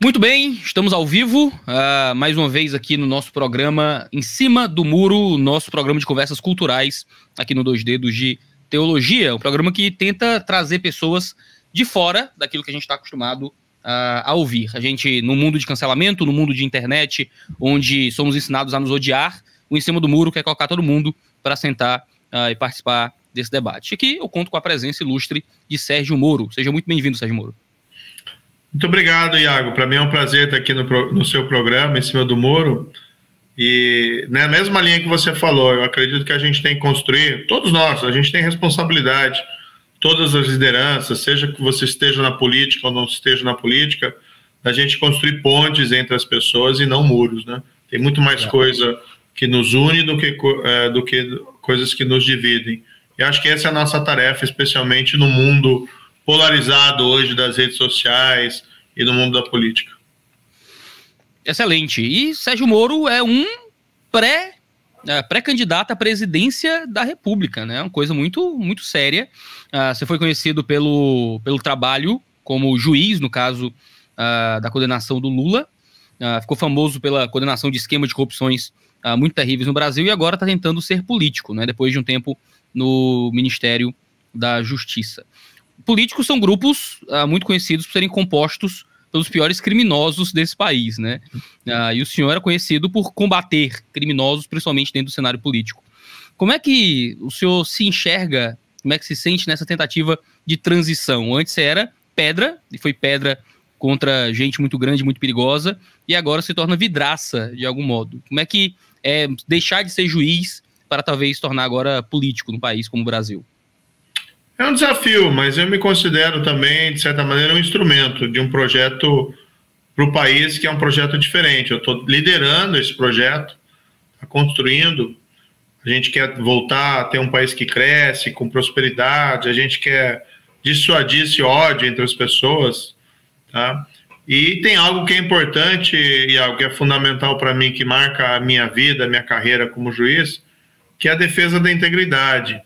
Muito bem, estamos ao vivo, uh, mais uma vez aqui no nosso programa Em Cima do Muro, nosso programa de conversas culturais aqui no Dois Dedos de Teologia, um programa que tenta trazer pessoas de fora daquilo que a gente está acostumado uh, a ouvir. A gente, no mundo de cancelamento, no mundo de internet, onde somos ensinados a nos odiar, o Em Cima do Muro quer colocar todo mundo para sentar uh, e participar desse debate. Aqui eu conto com a presença ilustre de Sérgio Moro. Seja muito bem-vindo, Sérgio Moro. Muito obrigado, Iago. Para mim é um prazer estar aqui no, no seu programa, em cima do Moro. E na né, mesma linha que você falou, eu acredito que a gente tem que construir, todos nós, a gente tem responsabilidade, todas as lideranças, seja que você esteja na política ou não esteja na política, a gente construir pontes entre as pessoas e não muros, né? Tem muito mais é. coisa que nos une do que, é, do que coisas que nos dividem. E acho que essa é a nossa tarefa, especialmente no mundo polarizado hoje das redes sociais e do mundo da política. Excelente. E Sérgio Moro é um pré é, pré-candidato à presidência da República, né? Uma coisa muito muito séria. Uh, você foi conhecido pelo, pelo trabalho como juiz, no caso uh, da condenação do Lula. Uh, ficou famoso pela condenação de esquema de corrupções muito terríveis no Brasil e agora está tentando ser político, né? Depois de um tempo no Ministério da Justiça políticos são grupos uh, muito conhecidos por serem compostos pelos piores criminosos desse país, né? Uh, e o senhor era conhecido por combater criminosos, principalmente dentro do cenário político. Como é que o senhor se enxerga, como é que se sente nessa tentativa de transição? Antes era pedra, e foi pedra contra gente muito grande, muito perigosa, e agora se torna vidraça, de algum modo. Como é que é deixar de ser juiz para talvez tornar agora político num país como o Brasil? É um desafio, mas eu me considero também, de certa maneira, um instrumento de um projeto para o país que é um projeto diferente. Eu estou liderando esse projeto, tá construindo. A gente quer voltar a ter um país que cresce, com prosperidade, a gente quer dissuadir esse ódio entre as pessoas. Tá? E tem algo que é importante e algo que é fundamental para mim, que marca a minha vida, a minha carreira como juiz, que é a defesa da integridade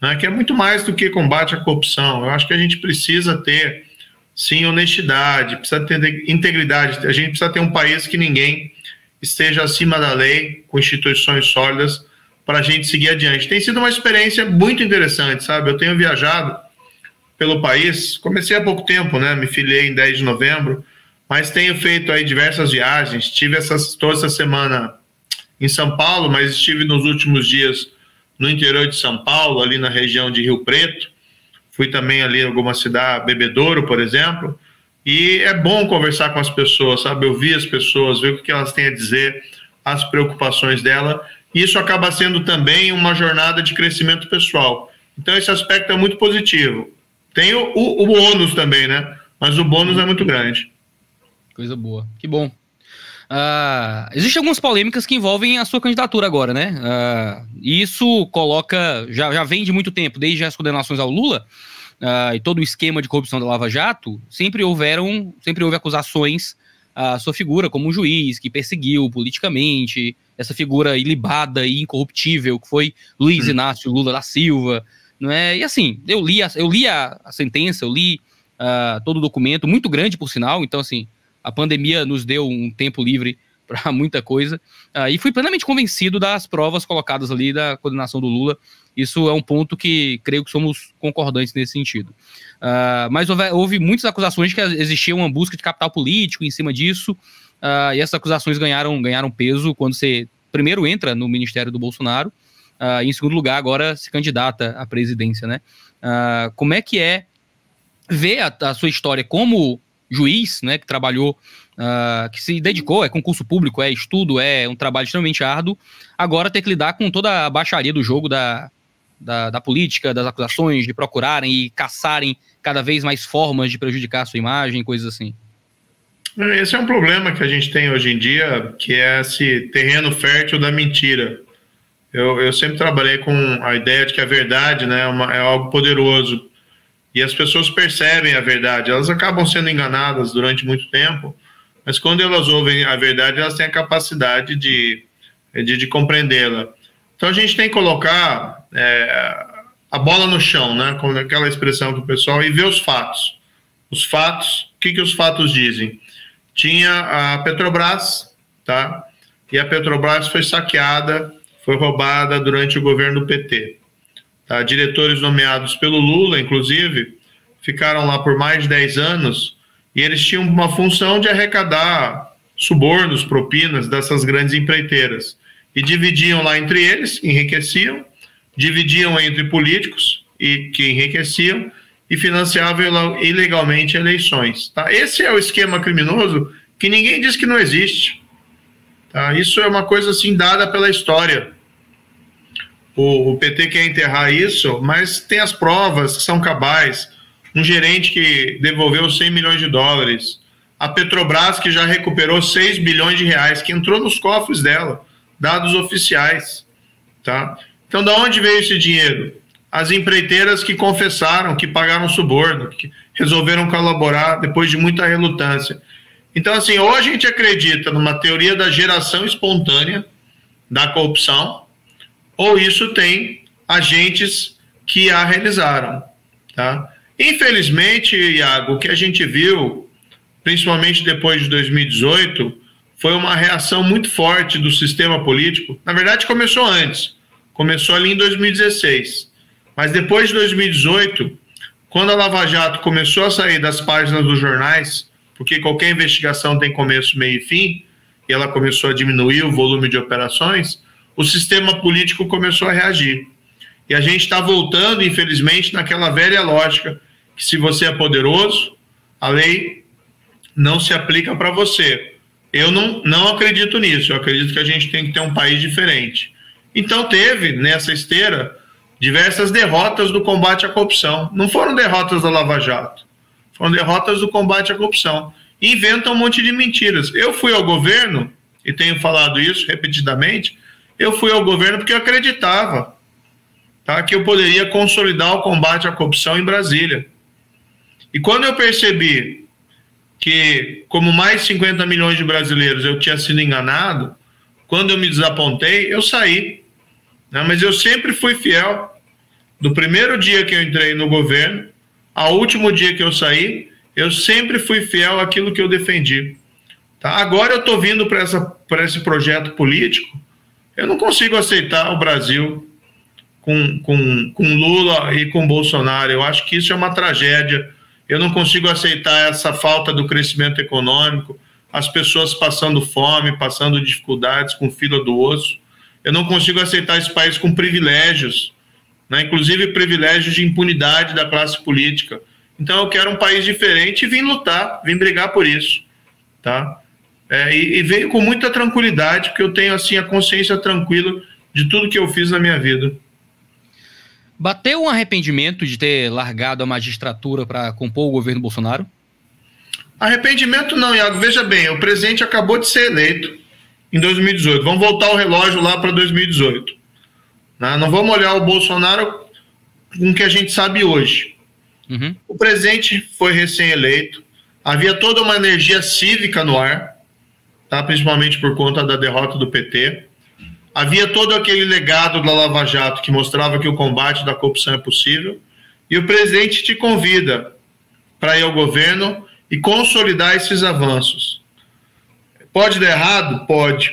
né, que é muito mais do que combate à corrupção. Eu acho que a gente precisa ter, sim, honestidade, precisa ter integridade. A gente precisa ter um país que ninguém esteja acima da lei, com instituições sólidas, para a gente seguir adiante. Tem sido uma experiência muito interessante, sabe? Eu tenho viajado pelo país, comecei há pouco tempo, né? Me filiei em 10 de novembro, mas tenho feito aí diversas viagens. Estive essas, toda essa semana em São Paulo, mas estive nos últimos dias no interior de São Paulo, ali na região de Rio Preto. Fui também ali em alguma cidade, Bebedouro, por exemplo. E é bom conversar com as pessoas, sabe? Ouvir as pessoas, ver o que elas têm a dizer, as preocupações dela. E isso acaba sendo também uma jornada de crescimento pessoal. Então, esse aspecto é muito positivo. Tem o, o, o também, né? Mas o bônus é muito grande. Coisa boa. Que bom. Uh, Existem algumas polêmicas que envolvem a sua candidatura agora, né? Uh, isso coloca. Já, já vem de muito tempo, desde as condenações ao Lula uh, e todo o esquema de corrupção da Lava Jato, sempre houveram, sempre houve acusações à sua figura como um juiz que perseguiu politicamente, essa figura ilibada e incorruptível que foi Luiz hum. Inácio Lula da Silva, não é? E assim, eu li a, eu li a, a sentença, eu li todo o documento, muito grande por sinal, então assim a pandemia nos deu um tempo livre para muita coisa. Uh, e fui plenamente convencido das provas colocadas ali da coordenação do Lula. Isso é um ponto que creio que somos concordantes nesse sentido. Uh, mas houve, houve, muitas acusações de que existia uma busca de capital político em cima disso. Uh, e essas acusações ganharam, ganharam peso quando você primeiro entra no ministério do Bolsonaro. e em segundo lugar, agora se candidata à presidência, né? como é que é ver a, a sua história como juiz, né, que trabalhou, uh, que se dedicou, é concurso público, é estudo, é um trabalho extremamente árduo, agora ter que lidar com toda a baixaria do jogo da, da, da, política, das acusações, de procurarem e caçarem cada vez mais formas de prejudicar a sua imagem, coisas assim. Esse é um problema que a gente tem hoje em dia, que é esse terreno fértil da mentira. Eu, eu sempre trabalhei com a ideia de que a verdade né, é, uma, é algo poderoso e as pessoas percebem a verdade. Elas acabam sendo enganadas durante muito tempo, mas quando elas ouvem a verdade, elas têm a capacidade de, de, de compreendê-la. Então a gente tem que colocar é, a bola no chão, né? Com aquela expressão do pessoal, e ver os fatos. Os fatos, o que, que os fatos dizem? tinha a Petrobras, tá? E a Petrobras foi saqueada, foi roubada durante o governo do PT. Tá? Diretores nomeados pelo Lula, inclusive, ficaram lá por mais de 10 anos e eles tinham uma função de arrecadar subornos, propinas dessas grandes empreiteiras. E dividiam lá entre eles, enriqueciam, dividiam entre políticos e que enriqueciam e financiavam ilegalmente eleições. Tá? Esse é o esquema criminoso que ninguém diz que não existe. Tá? Isso é uma coisa assim dada pela história. O, o PT quer enterrar isso, mas tem as provas que são cabais. Um gerente que devolveu 100 milhões de dólares, a Petrobras que já recuperou 6 bilhões de reais, que entrou nos cofres dela, dados oficiais, tá? Então, da onde veio esse dinheiro? As empreiteiras que confessaram, que pagaram suborno, que resolveram colaborar depois de muita relutância. Então, assim, ou a gente acredita numa teoria da geração espontânea da corrupção, ou isso tem agentes que a realizaram, tá? Infelizmente, Iago, o que a gente viu principalmente depois de 2018, foi uma reação muito forte do sistema político. Na verdade, começou antes. Começou ali em 2016. Mas depois de 2018, quando a Lava Jato começou a sair das páginas dos jornais, porque qualquer investigação tem começo, meio e fim, e ela começou a diminuir o volume de operações, o sistema político começou a reagir. E a gente está voltando, infelizmente, naquela velha lógica que se você é poderoso, a lei não se aplica para você. Eu não, não acredito nisso. Eu acredito que a gente tem que ter um país diferente. Então, teve nessa esteira diversas derrotas do combate à corrupção. Não foram derrotas da Lava Jato, foram derrotas do combate à corrupção. Inventam um monte de mentiras. Eu fui ao governo, e tenho falado isso repetidamente, eu fui ao governo porque eu acreditava tá, que eu poderia consolidar o combate à corrupção em Brasília. E quando eu percebi que, como mais 50 milhões de brasileiros, eu tinha sido enganado, quando eu me desapontei, eu saí. Né? Mas eu sempre fui fiel. Do primeiro dia que eu entrei no governo ao último dia que eu saí, eu sempre fui fiel àquilo que eu defendi. Tá? Agora eu estou vindo para esse projeto político, eu não consigo aceitar o Brasil com, com, com Lula e com Bolsonaro. Eu acho que isso é uma tragédia eu não consigo aceitar essa falta do crescimento econômico, as pessoas passando fome, passando dificuldades com fila do osso. Eu não consigo aceitar esse país com privilégios, né? inclusive privilégios de impunidade da classe política. Então eu quero um país diferente e vim lutar, vim brigar por isso, tá? É, e, e venho com muita tranquilidade, porque eu tenho assim a consciência tranquila de tudo que eu fiz na minha vida. Bateu um arrependimento de ter largado a magistratura para compor o governo Bolsonaro? Arrependimento não, Iago. Veja bem, o presidente acabou de ser eleito em 2018. Vamos voltar o relógio lá para 2018. Né? Não vamos olhar o Bolsonaro com o que a gente sabe hoje. Uhum. O presidente foi recém-eleito, havia toda uma energia cívica no ar, tá? principalmente por conta da derrota do PT. Havia todo aquele legado da Lava Jato que mostrava que o combate da corrupção é possível, e o presidente te convida para ir ao governo e consolidar esses avanços. Pode dar errado? Pode.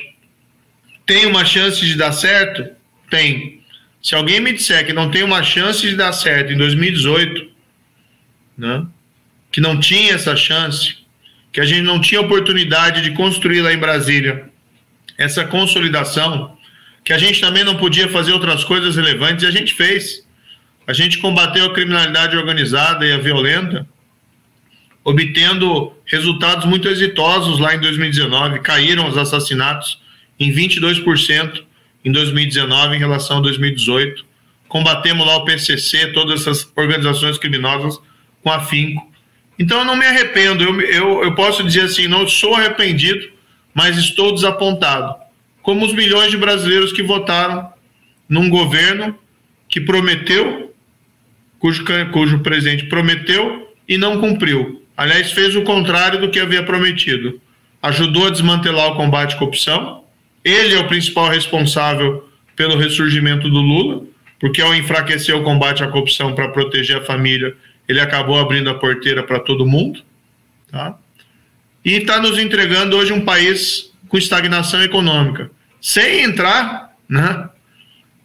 Tem uma chance de dar certo? Tem. Se alguém me disser que não tem uma chance de dar certo em 2018, né, que não tinha essa chance, que a gente não tinha oportunidade de construir lá em Brasília essa consolidação, que a gente também não podia fazer outras coisas relevantes e a gente fez. A gente combateu a criminalidade organizada e a violenta, obtendo resultados muito exitosos lá em 2019. Caíram os assassinatos em 22% em 2019 em relação a 2018. Combatemos lá o PCC, todas essas organizações criminosas com afinco. Então eu não me arrependo, eu, eu, eu posso dizer assim, não sou arrependido, mas estou desapontado como os milhões de brasileiros que votaram num governo que prometeu, cujo, cujo presidente prometeu e não cumpriu. Aliás, fez o contrário do que havia prometido. Ajudou a desmantelar o combate à corrupção. Ele é o principal responsável pelo ressurgimento do Lula, porque ao enfraquecer o combate à corrupção para proteger a família, ele acabou abrindo a porteira para todo mundo. Tá? e está nos entregando hoje um país com estagnação econômica. Sem entrar, né?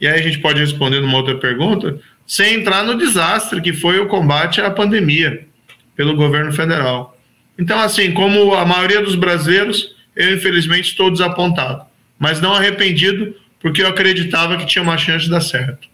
E aí a gente pode responder numa outra pergunta, sem entrar no desastre que foi o combate à pandemia pelo governo federal. Então, assim, como a maioria dos brasileiros, eu infelizmente estou desapontado, mas não arrependido, porque eu acreditava que tinha uma chance de dar certo.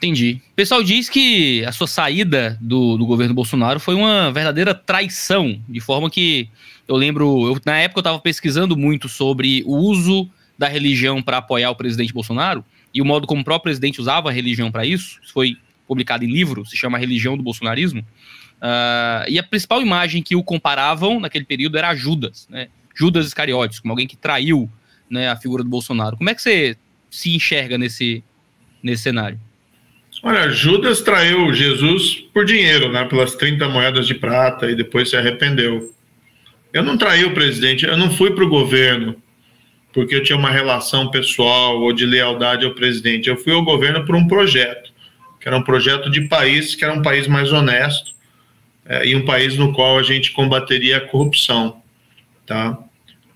Entendi. O pessoal diz que a sua saída do, do governo Bolsonaro foi uma verdadeira traição, de forma que eu lembro, eu, na época eu estava pesquisando muito sobre o uso da religião para apoiar o presidente Bolsonaro e o modo como o próprio presidente usava a religião para isso. Isso foi publicado em livro, se chama Religião do Bolsonarismo. Uh, e a principal imagem que o comparavam naquele período era Judas, né? Judas Iscariotes, como alguém que traiu né, a figura do Bolsonaro. Como é que você se enxerga nesse, nesse cenário? Olha, Judas traiu Jesus por dinheiro, né? Pelas 30 moedas de prata e depois se arrependeu. Eu não traí o presidente, eu não fui para o governo porque eu tinha uma relação pessoal ou de lealdade ao presidente. Eu fui ao governo por um projeto, que era um projeto de país, que era um país mais honesto é, e um país no qual a gente combateria a corrupção, tá?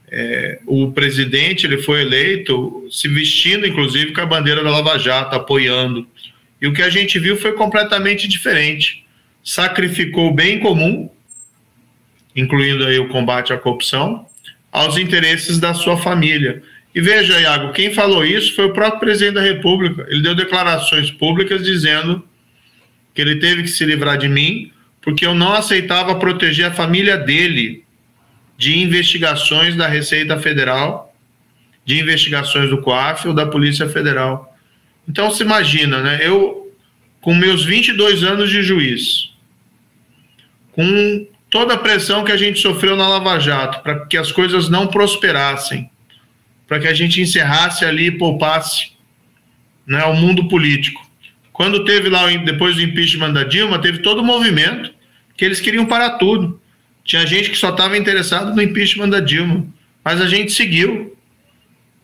É, o presidente ele foi eleito se vestindo, inclusive, com a bandeira da Lava Jato, apoiando e o que a gente viu foi completamente diferente. Sacrificou o bem comum, incluindo aí o combate à corrupção, aos interesses da sua família. E veja, Iago, quem falou isso foi o próprio presidente da República. Ele deu declarações públicas dizendo que ele teve que se livrar de mim porque eu não aceitava proteger a família dele de investigações da Receita Federal, de investigações do COAF ou da Polícia Federal. Então se imagina, né? Eu, com meus 22 anos de juiz, com toda a pressão que a gente sofreu na Lava Jato, para que as coisas não prosperassem, para que a gente encerrasse ali e poupasse né, o mundo político. Quando teve lá, depois do impeachment da Dilma, teve todo o movimento que eles queriam parar tudo. Tinha gente que só estava interessado no impeachment da Dilma, mas a gente seguiu.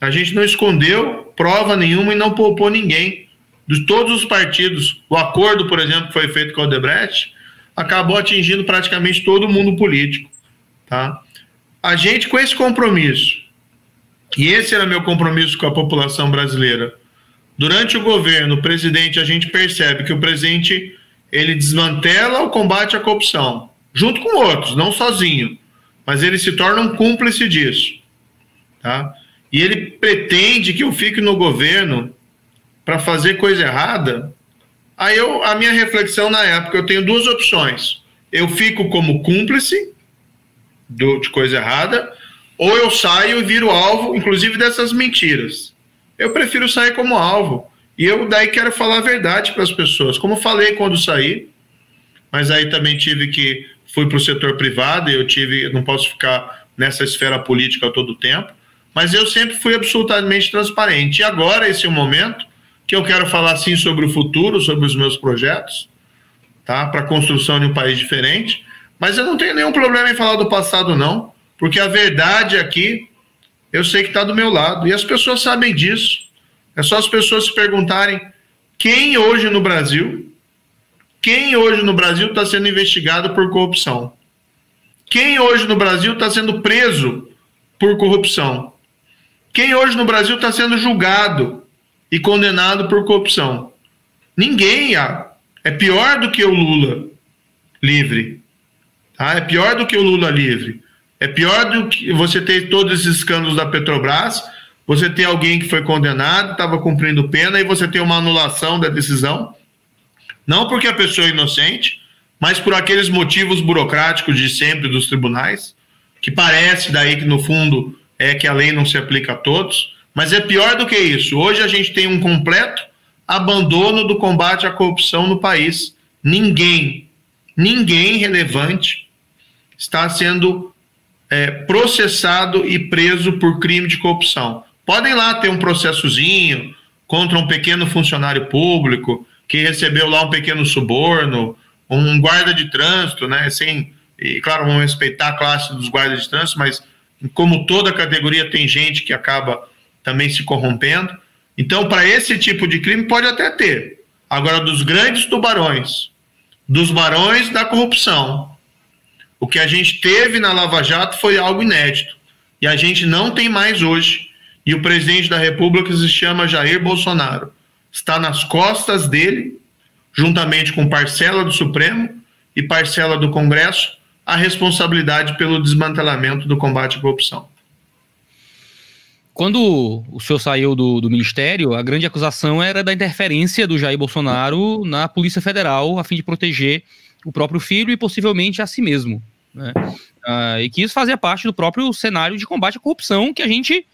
A gente não escondeu prova nenhuma e não poupou ninguém. De todos os partidos, o acordo, por exemplo, que foi feito com o Odebrecht, acabou atingindo praticamente todo mundo político. Tá? A gente, com esse compromisso, e esse era meu compromisso com a população brasileira, durante o governo, o presidente, a gente percebe que o presidente ele desmantela o combate à corrupção, junto com outros, não sozinho, mas ele se torna um cúmplice disso. Tá? E ele pretende que eu fique no governo para fazer coisa errada, aí eu, a minha reflexão na época, eu tenho duas opções. Eu fico como cúmplice do, de coisa errada, ou eu saio e viro alvo, inclusive dessas mentiras. Eu prefiro sair como alvo. E eu daí quero falar a verdade para as pessoas. Como falei quando saí, mas aí também tive que fui para o setor privado e eu tive, não posso ficar nessa esfera política todo o tempo. Mas eu sempre fui absolutamente transparente. E agora, esse é o momento que eu quero falar sim sobre o futuro, sobre os meus projetos, tá? Para a construção de um país diferente. Mas eu não tenho nenhum problema em falar do passado, não, porque a verdade aqui eu sei que está do meu lado e as pessoas sabem disso. É só as pessoas se perguntarem quem hoje no Brasil, quem hoje no Brasil está sendo investigado por corrupção? Quem hoje no Brasil está sendo preso por corrupção? Quem hoje no Brasil está sendo julgado e condenado por corrupção? Ninguém. É pior do que o Lula livre. Tá? É pior do que o Lula livre. É pior do que você ter todos esses escândalos da Petrobras, você ter alguém que foi condenado, estava cumprindo pena, e você ter uma anulação da decisão. Não porque a pessoa é inocente, mas por aqueles motivos burocráticos de sempre dos tribunais, que parece daí que no fundo é que a lei não se aplica a todos, mas é pior do que isso. Hoje a gente tem um completo abandono do combate à corrupção no país. Ninguém, ninguém relevante está sendo é, processado e preso por crime de corrupção. Podem lá ter um processozinho contra um pequeno funcionário público que recebeu lá um pequeno suborno, um guarda de trânsito, né? Sem, e claro, vamos respeitar a classe dos guardas de trânsito, mas como toda categoria, tem gente que acaba também se corrompendo. Então, para esse tipo de crime, pode até ter. Agora, dos grandes tubarões, dos barões da corrupção, O que a gente teve na Lava Jato foi algo inédito. E a gente não tem mais hoje. E o presidente da República se chama Jair Bolsonaro. Está nas costas dele, juntamente com parcela do Supremo e parcela do Congresso, a responsabilidade pelo desmantelamento do combate à corrupção. Quando o senhor saiu do, do, ministério, a grande acusação era da interferência do Jair Bolsonaro na Polícia Federal a fim de proteger o próprio filho e possivelmente a si mesmo. Né? Uh, e que isso fazia parte do próprio cenário de combate à corrupção que a gente.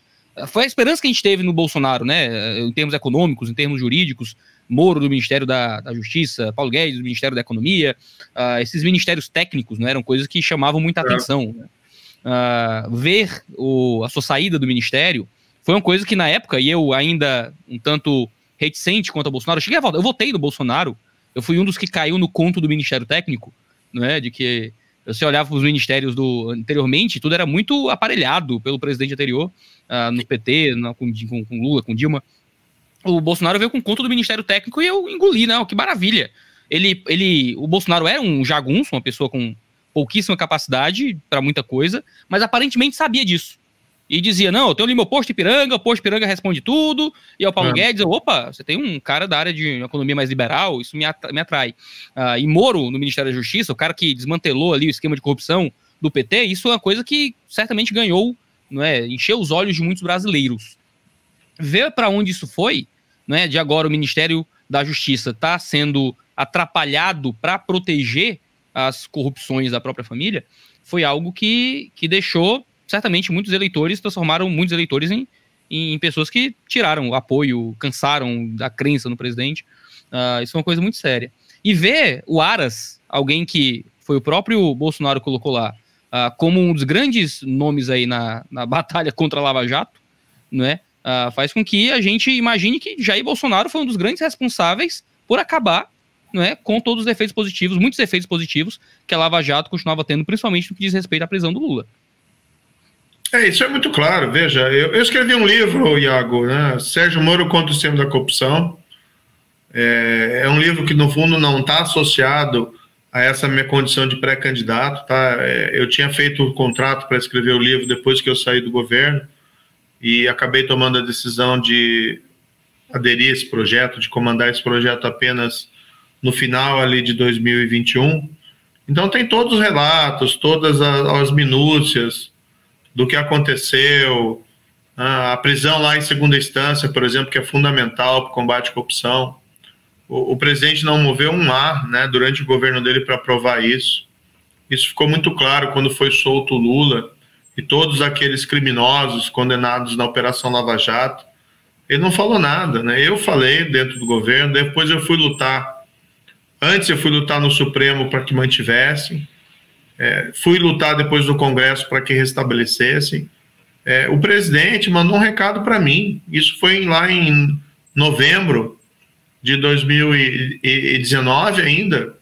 Foi a esperança que a gente teve no Bolsonaro, né? Em termos econômicos, em termos jurídicos. Moro do Ministério da, da Justiça, Paulo Guedes do Ministério da Economia. Uh, esses ministérios técnicos não eram coisas que chamavam muita é. atenção. Né? Uh, ver o, a sua saída do ministério foi uma coisa que na época, e eu ainda um tanto reticente quanto ao Bolsonaro, eu cheguei a votar, eu votei no Bolsonaro, eu fui um dos que caiu no conto do Ministério Técnico, né, de que você olhava para os ministérios do anteriormente, tudo era muito aparelhado pelo presidente anterior, uh, no PT, com, com, com, Lula, com Dilma. O Bolsonaro veio com conto do Ministério Técnico e eu engoli, não, que maravilha. Ele, ele, o Bolsonaro era um jagunço, uma pessoa com pouquíssima capacidade para muita coisa, mas aparentemente sabia disso e dizia: Não, eu tenho ali meu posto Ipiranga, o posto Ipiranga responde tudo. E ao Paulo é. Guedes, eu, opa, você tem um cara da área de economia mais liberal, isso me, me atrai. Uh, e Moro, no Ministério da Justiça, o cara que desmantelou ali o esquema de corrupção do PT, isso é uma coisa que certamente ganhou, não é, encheu os olhos de muitos brasileiros. Ver para onde isso foi, não é, de agora o Ministério da Justiça está sendo atrapalhado para proteger as corrupções da própria família, foi algo que, que deixou certamente muitos eleitores transformaram muitos eleitores em, em pessoas que tiraram o apoio, cansaram da crença no presidente. Uh, isso é uma coisa muito séria. E ver o Aras, alguém que foi o próprio Bolsonaro colocou lá, uh, como um dos grandes nomes aí na, na batalha contra a Lava Jato, né, uh, faz com que a gente imagine que Jair Bolsonaro foi um dos grandes responsáveis por acabar não é, com todos os efeitos positivos, muitos efeitos positivos que a Lava Jato continuava tendo, principalmente no que diz respeito à prisão do Lula. É, isso é muito claro. Veja, eu, eu escrevi um livro, Iago, né? Sérgio Moro contra o sistema da corrupção. É, é um livro que, no fundo, não está associado a essa minha condição de pré-candidato. Tá? É, eu tinha feito o um contrato para escrever o livro depois que eu saí do governo e acabei tomando a decisão de aderir a esse projeto, de comandar esse projeto apenas no final ali de 2021. Então tem todos os relatos, todas as, as minúcias, do que aconteceu, a prisão lá em segunda instância, por exemplo, que é fundamental para o combate à corrupção. O, o, presidente não moveu um ar né, durante o governo dele para provar isso. Isso ficou muito claro quando foi solto o Lula e todos aqueles criminosos condenados na Operação Lava Jato. Ele não falou nada, né? Eu falei dentro do governo, depois eu fui lutar. Antes eu fui lutar no Supremo para que mantivessem. É, fui lutar depois do Congresso para que restabelecessem. É, o presidente mandou um recado para mim. Isso foi lá em novembro de 2019 ainda,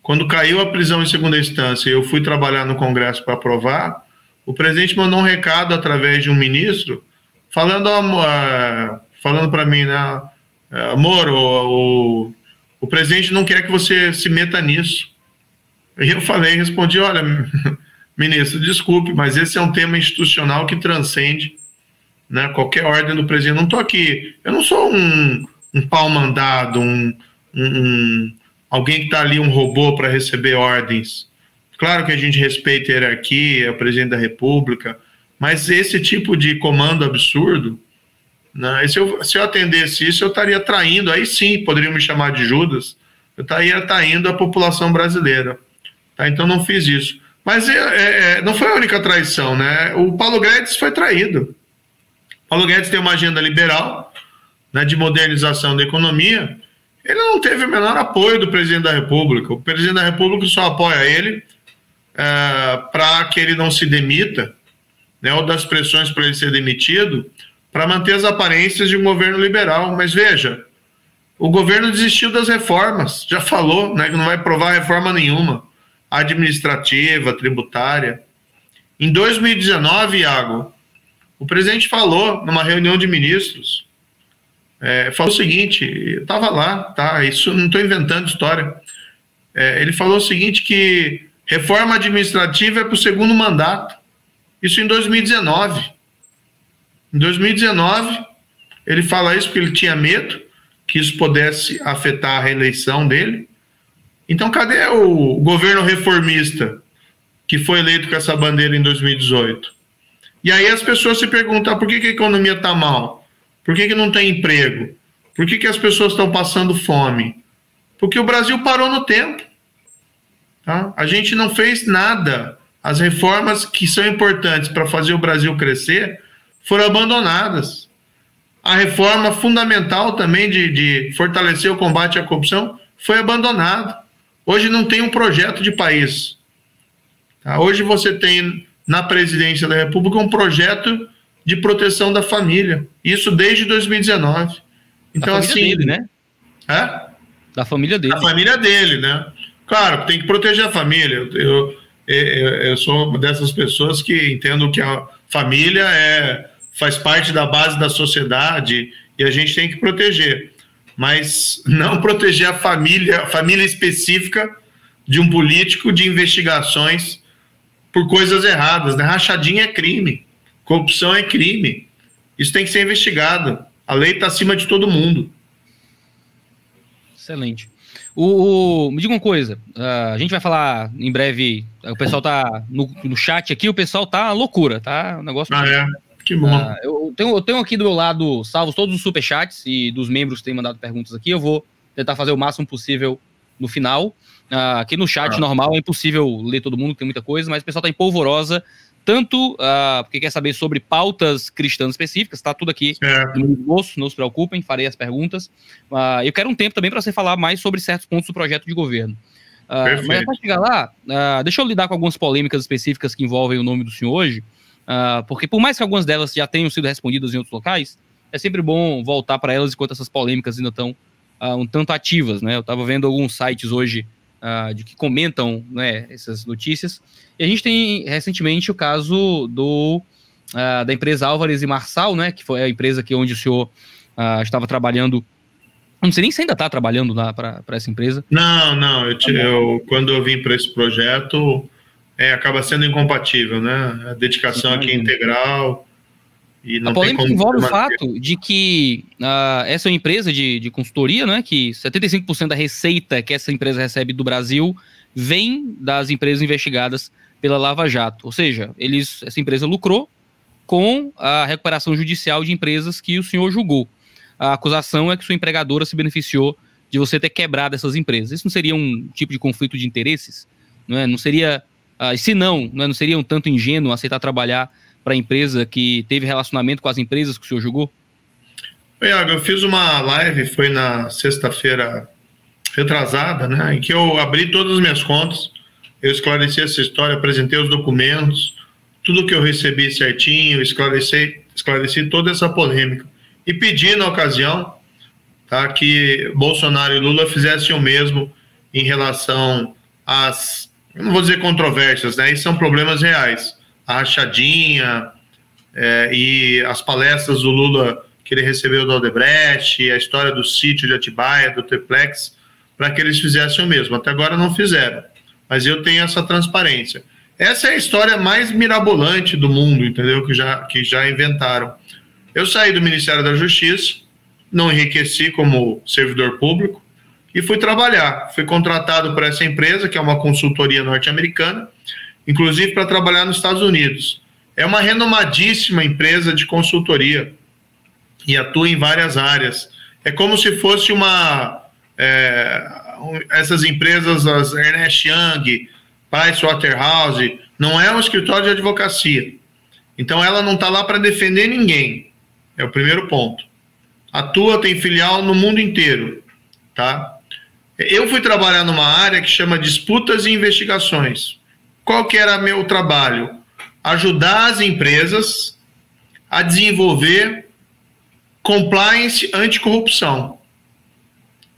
quando caiu a prisão em segunda instância. Eu fui trabalhar no Congresso para aprovar. O presidente mandou um recado através de um ministro falando, uh, falando para mim, né, amor, o, o, o presidente não quer que você se meta nisso. E eu falei, respondi, olha, ministro, desculpe, mas esse é um tema institucional que transcende né, qualquer ordem do presidente. Não estou aqui, eu não sou um, um pau mandado, um, um alguém que está ali, um robô para receber ordens. Claro que a gente respeita a hierarquia, o presidente da república, mas esse tipo de comando absurdo, né, se, eu, se eu atendesse isso, eu estaria traindo, aí sim, poderiam me chamar de Judas, eu estaria traindo a população brasileira. Tá? Então não fiz isso. Mas é, é, é, não foi a única traição, né? O Paulo Guedes foi traído. Paulo Guedes tem uma agenda liberal, né, de modernização da economia. Ele não teve o menor apoio do presidente da República. O presidente da República só apoia ele é, para que ele não se demita, né, ou das pressões para ele ser demitido, para manter as aparências de um governo liberal. Mas veja, o governo desistiu das reformas, já falou né, que não vai provar reforma nenhuma administrativa, tributária. Em 2019, Iago, o presidente falou numa reunião de ministros, é, falou o seguinte, estava lá, tá? Isso não estou inventando história. É, ele falou o seguinte que Reforma administrativa é para o segundo mandato. Isso em 2019. Em 2019, ele fala isso porque ele tinha medo que isso pudesse afetar a reeleição dele. Então, cadê o governo reformista que foi eleito com essa bandeira em 2018? E aí as pessoas se perguntam: ah, por que, que a economia está mal? Por que, que não tem emprego? Por que, que as pessoas estão passando fome? Porque o Brasil parou no tempo. Tá? A gente não fez nada. As reformas que são importantes para fazer o Brasil crescer foram abandonadas. A reforma fundamental também de, de fortalecer o combate à corrupção foi abandonada. Hoje não tem um projeto de país. Tá? Hoje você tem na presidência da República um projeto de proteção da família. Isso desde 2019. Então, da assim. Dele, né? É? Da família dele. Da família dele, né? Claro, tem que proteger a família. Eu, eu, eu, sou dessas pessoas que entendo que a família é, faz parte da base da sociedade e a gente tem que proteger. Mas não proteger a família, a família específica de um político de investigações por coisas erradas. Né? Rachadinha é crime, corrupção é crime. Isso tem que ser investigado. A lei está acima de todo mundo. Excelente. O, o, me diga uma coisa, uh, a gente vai falar em breve, o pessoal tá no, no chat aqui, o pessoal tá loucura, tá? O negócio. Ah, é? Que bom. Uh, eu, tenho, eu tenho aqui do meu lado salvos todos os superchats e dos membros que têm mandado perguntas aqui. Eu vou tentar fazer o máximo possível no final. Uh, aqui no chat ah. normal é impossível ler todo mundo, tem muita coisa, mas o pessoal tá em polvorosa tanto uh, porque quer saber sobre pautas cristãs específicas, tá tudo aqui certo. no bolso, não se preocupem, farei as perguntas. Uh, eu quero um tempo também para você falar mais sobre certos pontos do projeto de governo. Uh, mas para chegar lá, deixa eu lidar com algumas polêmicas específicas que envolvem o nome do senhor hoje, porque por mais que algumas delas já tenham sido respondidas em outros locais, é sempre bom voltar para elas enquanto essas polêmicas ainda estão um tanto ativas. Né? Eu estava vendo alguns sites hoje de que comentam né, essas notícias, e a gente tem recentemente o caso do, uh, da empresa Álvares e Marçal, né? Que foi a empresa que onde o senhor uh, estava trabalhando. Não sei nem se ainda está trabalhando para essa empresa. Não, não. Eu, eu quando eu vim para esse projeto, é, acaba sendo incompatível, né? A dedicação Sim, aqui é integral. A polêmica envolve o fato de que uh, essa é uma empresa de, de consultoria, né? Que 75% da receita que essa empresa recebe do Brasil vem das empresas investigadas pela Lava Jato. Ou seja, eles, essa empresa lucrou com a recuperação judicial de empresas que o senhor julgou. A acusação é que sua empregadora se beneficiou de você ter quebrado essas empresas. Isso não seria um tipo de conflito de interesses? Não, é? não seria. Uh, se não, não, é? não seria um tanto ingênuo aceitar trabalhar para a empresa que teve relacionamento com as empresas que o senhor julgou? Iago, eu fiz uma live, foi na sexta-feira retrasada, né, em que eu abri todas as minhas contas eu esclareci essa história, apresentei os documentos, tudo que eu recebi certinho, esclareci, esclareci toda essa polêmica. E pedi na ocasião tá, que Bolsonaro e Lula fizessem o mesmo em relação às, não vou dizer controvérsias, né? Isso são problemas reais. A rachadinha é, e as palestras do Lula que ele recebeu do Aldebrecht, a história do sítio de Atibaia, do Triplex, para que eles fizessem o mesmo. Até agora não fizeram mas eu tenho essa transparência. Essa é a história mais mirabolante do mundo, entendeu? Que já, que já inventaram. Eu saí do Ministério da Justiça, não enriqueci como servidor público e fui trabalhar. Fui contratado por essa empresa, que é uma consultoria norte-americana, inclusive para trabalhar nos Estados Unidos. É uma renomadíssima empresa de consultoria e atua em várias áreas. É como se fosse uma. É, essas empresas, as Ernest Young, Pricewaterhouse, não é um escritório de advocacia. Então ela não está lá para defender ninguém. É o primeiro ponto. Atua, tem filial no mundo inteiro, tá? Eu fui trabalhar numa área que chama disputas e investigações. Qual que era meu trabalho? Ajudar as empresas a desenvolver compliance anticorrupção.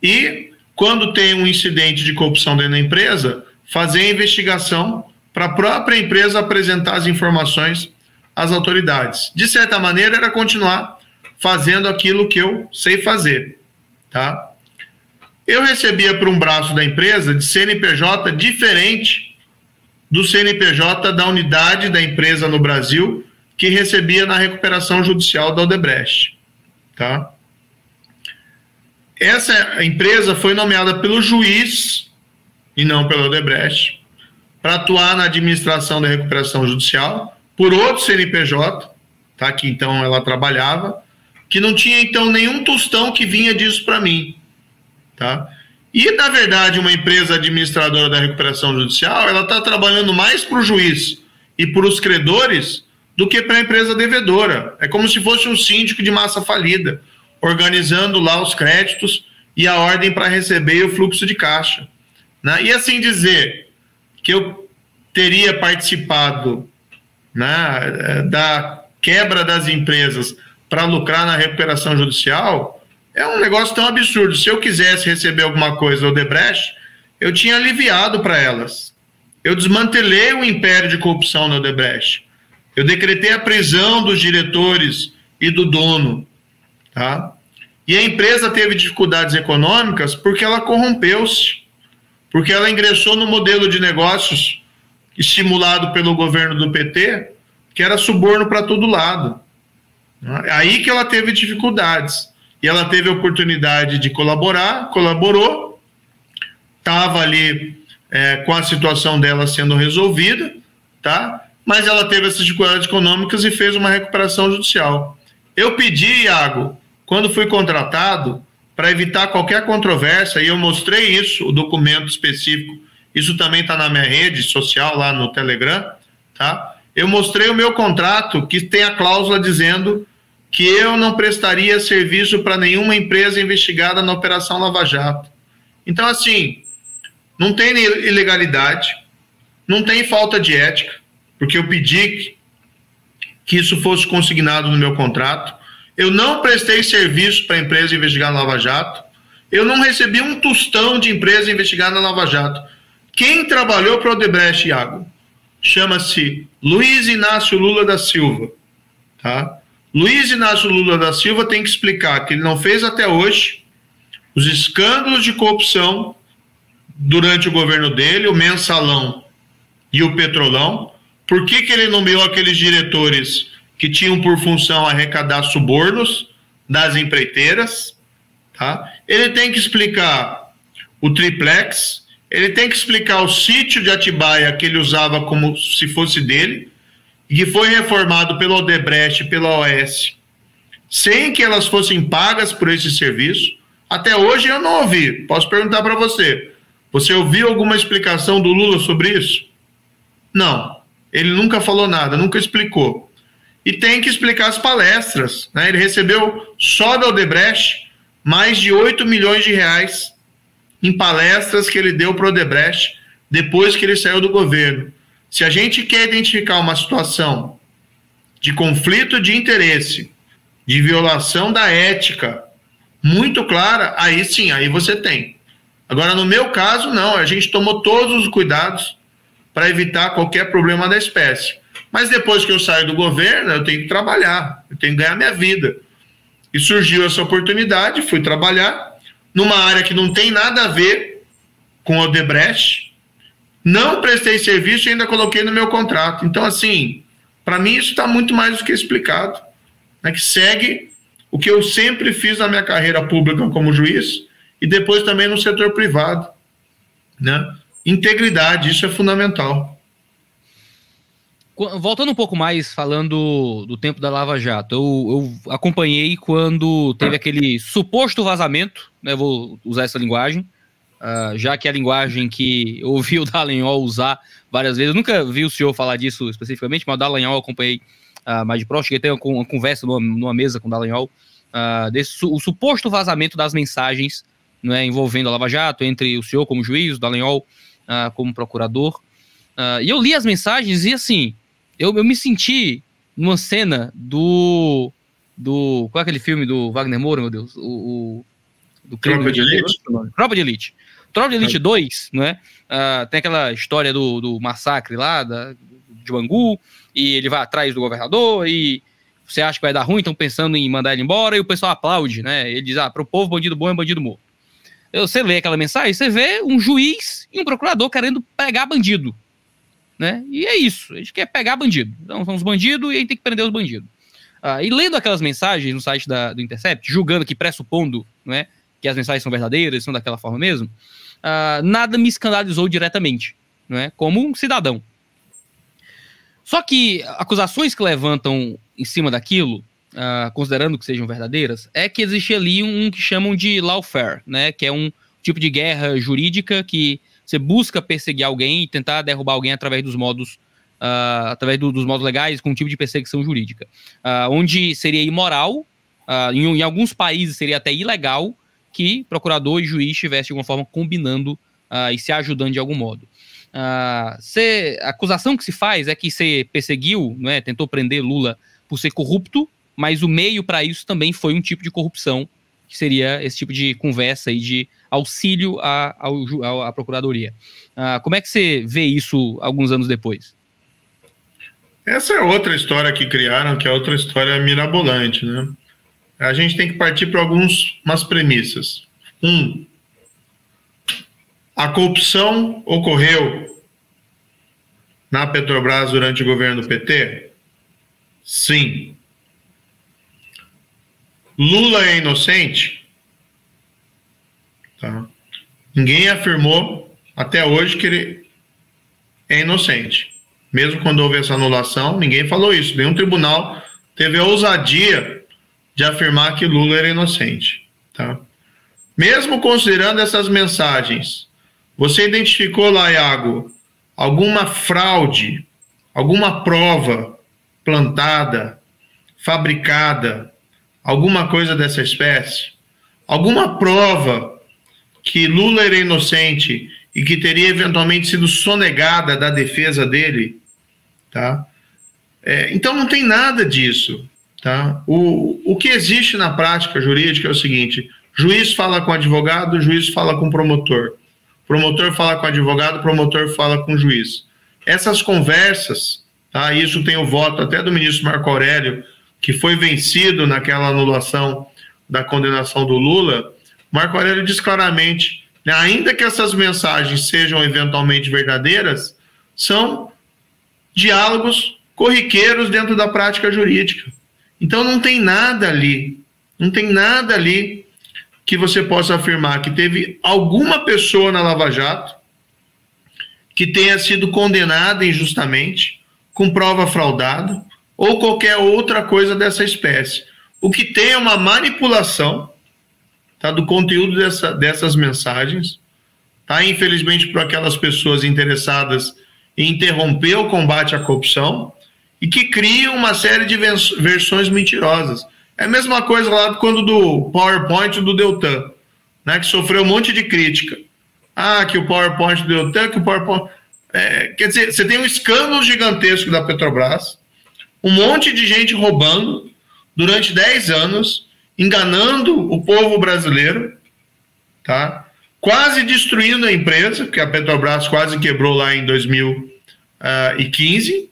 E quando tem um incidente de corrupção dentro da empresa, fazer a investigação para a própria empresa apresentar as informações às autoridades. De certa maneira, era continuar fazendo aquilo que eu sei fazer, tá? Eu recebia para um braço da empresa de CNPJ diferente do CNPJ da unidade da empresa no Brasil que recebia na recuperação judicial da Odebrecht. Tá? Essa empresa foi nomeada pelo juiz e não pela Odebrecht para atuar na administração da recuperação judicial por outro CNPJ, tá? que então ela trabalhava, que não tinha então nenhum tostão que vinha disso para mim. Tá? E, na verdade, uma empresa administradora da recuperação judicial, ela está trabalhando mais para o juiz e para os credores do que para a empresa devedora. É como se fosse um síndico de massa falida, organizando lá os créditos e a ordem para receber o fluxo de caixa. Né? E assim dizer que eu teria participado né, da quebra das empresas para lucrar na recuperação judicial é um negócio tão absurdo. Se eu quisesse receber alguma coisa do Odebrecht, eu tinha aliviado para elas. Eu desmantelei o império de corrupção no Odebrecht. Eu decretei a prisão dos diretores e do dono. Tá? E a empresa teve dificuldades econômicas porque ela corrompeu-se, porque ela ingressou no modelo de negócios estimulado pelo governo do PT, que era suborno para todo lado. Aí que ela teve dificuldades e ela teve a oportunidade de colaborar, colaborou, estava ali é, com a situação dela sendo resolvida, tá? Mas ela teve essas dificuldades econômicas e fez uma recuperação judicial. Eu pedi, Iago, quando fui contratado, para evitar qualquer controvérsia, e eu mostrei isso, o documento específico, isso também está na minha rede social, lá no Telegram, tá? Eu mostrei o meu contrato, que tem a cláusula dizendo que eu não prestaria serviço para nenhuma empresa investigada na Operação Lava Jato. Então, assim, não tem ilegalidade, não tem falta de ética, porque eu pedi que isso fosse consignado no meu contrato. Eu não prestei serviço para empresa investigada na Lava Jato. Eu não recebi um tostão de empresa investigada na Lava Jato. Quem trabalhou para o Odebrecht, Iago? Chama-se Luiz Inácio Lula da Silva. Tá? Luiz Inácio Lula da Silva tem que explicar que ele não fez até hoje os escândalos de corrupção durante o governo dele, o mensalão e o petrolão. Por que, que ele nomeou aqueles diretores que tinham por função arrecadar subornos das empreiteiras? Tá? Ele tem que explicar o triplex, ele tem que explicar o sítio de Atibaia que ele usava como se fosse dele e foi reformado pelo Odebrecht pela OS, sem que elas fossem pagas por esse serviço, até hoje eu não ouvi. Posso perguntar para você: você ouviu alguma explicação do Lula sobre isso? Não. Ele nunca falou nada, nunca explicou. E tem que explicar as palestras. Né? Ele recebeu só da Odebrecht mais de 8 milhões de reais em palestras que ele deu para o Odebrecht depois que ele saiu do governo. Se a gente quer identificar uma situação de conflito de interesse, de violação da ética muito clara, aí sim, aí você tem. Agora, no meu caso, não, a gente tomou todos os cuidados para evitar qualquer problema da espécie. Mas depois que eu saio do governo, eu tenho que trabalhar, eu tenho que ganhar minha vida. E surgiu essa oportunidade, fui trabalhar numa área que não tem nada a ver com Odebrecht, não prestei serviço e ainda coloquei no meu contrato. Então, assim, para mim isso está muito mais do que explicado. Né, que segue o que eu sempre fiz na minha carreira pública como juiz e depois também no setor privado. Né? Integridade, isso é fundamental. Voltando um pouco mais, falando do tempo da Lava Jato, eu, eu acompanhei quando teve aquele suposto vazamento, né, vou usar essa linguagem, Uh, já que é a linguagem que eu ouvi o Dallagnol usar várias vezes, eu nunca vi o senhor falar disso especificamente, mas o Dallagnol eu acompanhei uh, mais de próximo, cheguei a ter uma, uma conversa numa, numa, mesa com o Dallagnol, uh, desse, o suposto vazamento das mensagens né, envolvendo a Lava Jato, entre o senhor como juiz, o Dallagnol como procurador, e eu li as mensagens e assim, eu, eu me senti numa cena do... do qual é aquele filme do Wagner Moura, meu Deus? O, o do crime de Elite? Tropa de Elite. Troll Elite é. 2, né? Uh, tem aquela história do, do massacre lá da, de Bangu, e ele vai atrás do governador, e você acha que vai dar ruim, estão pensando em mandar ele embora, e o pessoal aplaude, né? Ele diz, ah, para o povo, bandido bom é bandido morto. Você lê aquela mensagem, você vê um juiz e um procurador querendo pegar bandido. né? E é isso. A gente quer pegar bandido. Então, são os bandidos e a gente tem que prender os bandidos. Ah, e lendo aquelas mensagens no site da, do Intercept, julgando que pressupondo né, que as mensagens são verdadeiras, são daquela forma mesmo, ah, nada me escandalizou diretamente, né, como um cidadão. Só que acusações que levantam em cima daquilo, ah, considerando que sejam verdadeiras, é que existe ali um que chamam de lawfare, né, que é um tipo de guerra jurídica que você busca perseguir alguém e tentar derrubar alguém através dos modos uh, através do, dos modos legais, com um tipo de perseguição jurídica, uh, onde seria imoral, uh, em, em, alguns países seria até ilegal que procurador e juiz estivessem de alguma forma combinando e se ajudando de algum modo. Cê, a acusação que se faz é que você perseguiu, né, tentou prender Lula por ser corrupto, mas o meio para isso também foi um tipo de corrupção, que seria esse tipo de conversa e de auxílio à, à, à procuradoria. Uh, como é que você vê isso alguns anos depois? Essa é outra história que criaram, que é outra história mirabolante, né? A gente tem que partir para algumas premissas. Um, a corrupção ocorreu na Petrobras durante o governo do PT? Sim. Lula é inocente? Tá. Ninguém afirmou até hoje que ele é inocente. Mesmo quando houve essa anulação, ninguém falou isso. Nenhum tribunal teve a ousadia de afirmar que Lula era inocente. Tá? Mesmo considerando essas mensagens, você identificou lá, Iago, alguma fraude, alguma prova plantada, fabricada, alguma coisa dessa espécie? Alguma prova que Lula era inocente e que teria eventualmente sido sonegada da defesa dele, tá? É, então não tem nada disso, tá? O, o que existe na prática jurídica é o seguinte: juiz fala com advogado, juiz fala com promotor, promotor fala com advogado, promotor fala com juiz. Essas conversas, tá? Isso tem o voto até do ministro Marco Aurélio, que foi vencido naquela anulação da condenação do Lula. Marco Aurélio diz claramente né? Ainda que essas mensagens sejam eventualmente verdadeiras, são diálogos corriqueiros dentro da prática jurídica. Então não tem nada ali, não tem nada ali que você possa afirmar que teve alguma pessoa na Lava Jato que tenha sido condenada injustamente, com prova fraudada, ou qualquer outra coisa dessa espécie. O que tem é uma manipulação tá, do conteúdo dessa, dessas mensagens, tá? Infelizmente, para aquelas pessoas interessadas em interromper o combate à corrupção e que criam uma série de versões mentirosas. É a mesma coisa lá quando do PowerPoint do Deltan, né, que sofreu um monte de crítica. Ah, que o PowerPoint do Deltan, que o PowerPoint. É, quer dizer, você tem um escândalo gigantesco da Petrobras, um monte de gente roubando durante 10 anos, enganando o povo brasileiro, tá? quase destruindo a empresa, que a Petrobras quase quebrou lá em 2015.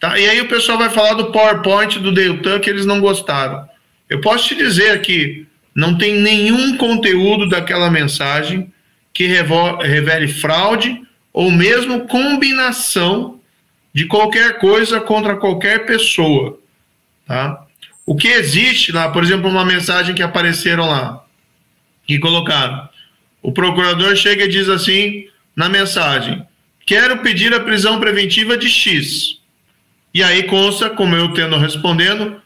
Tá? E aí o pessoal vai falar do PowerPoint do Deltan que eles não gostaram. Eu posso te dizer aqui, não tem nenhum conteúdo daquela mensagem que revele fraude ou mesmo combinação de qualquer coisa contra qualquer pessoa, tá? O que existe lá, por exemplo, uma mensagem que apareceram lá e colocaram. O procurador chega e diz assim na mensagem: Quero pedir a prisão preventiva de X. E aí consta, como eu tendo respondendo,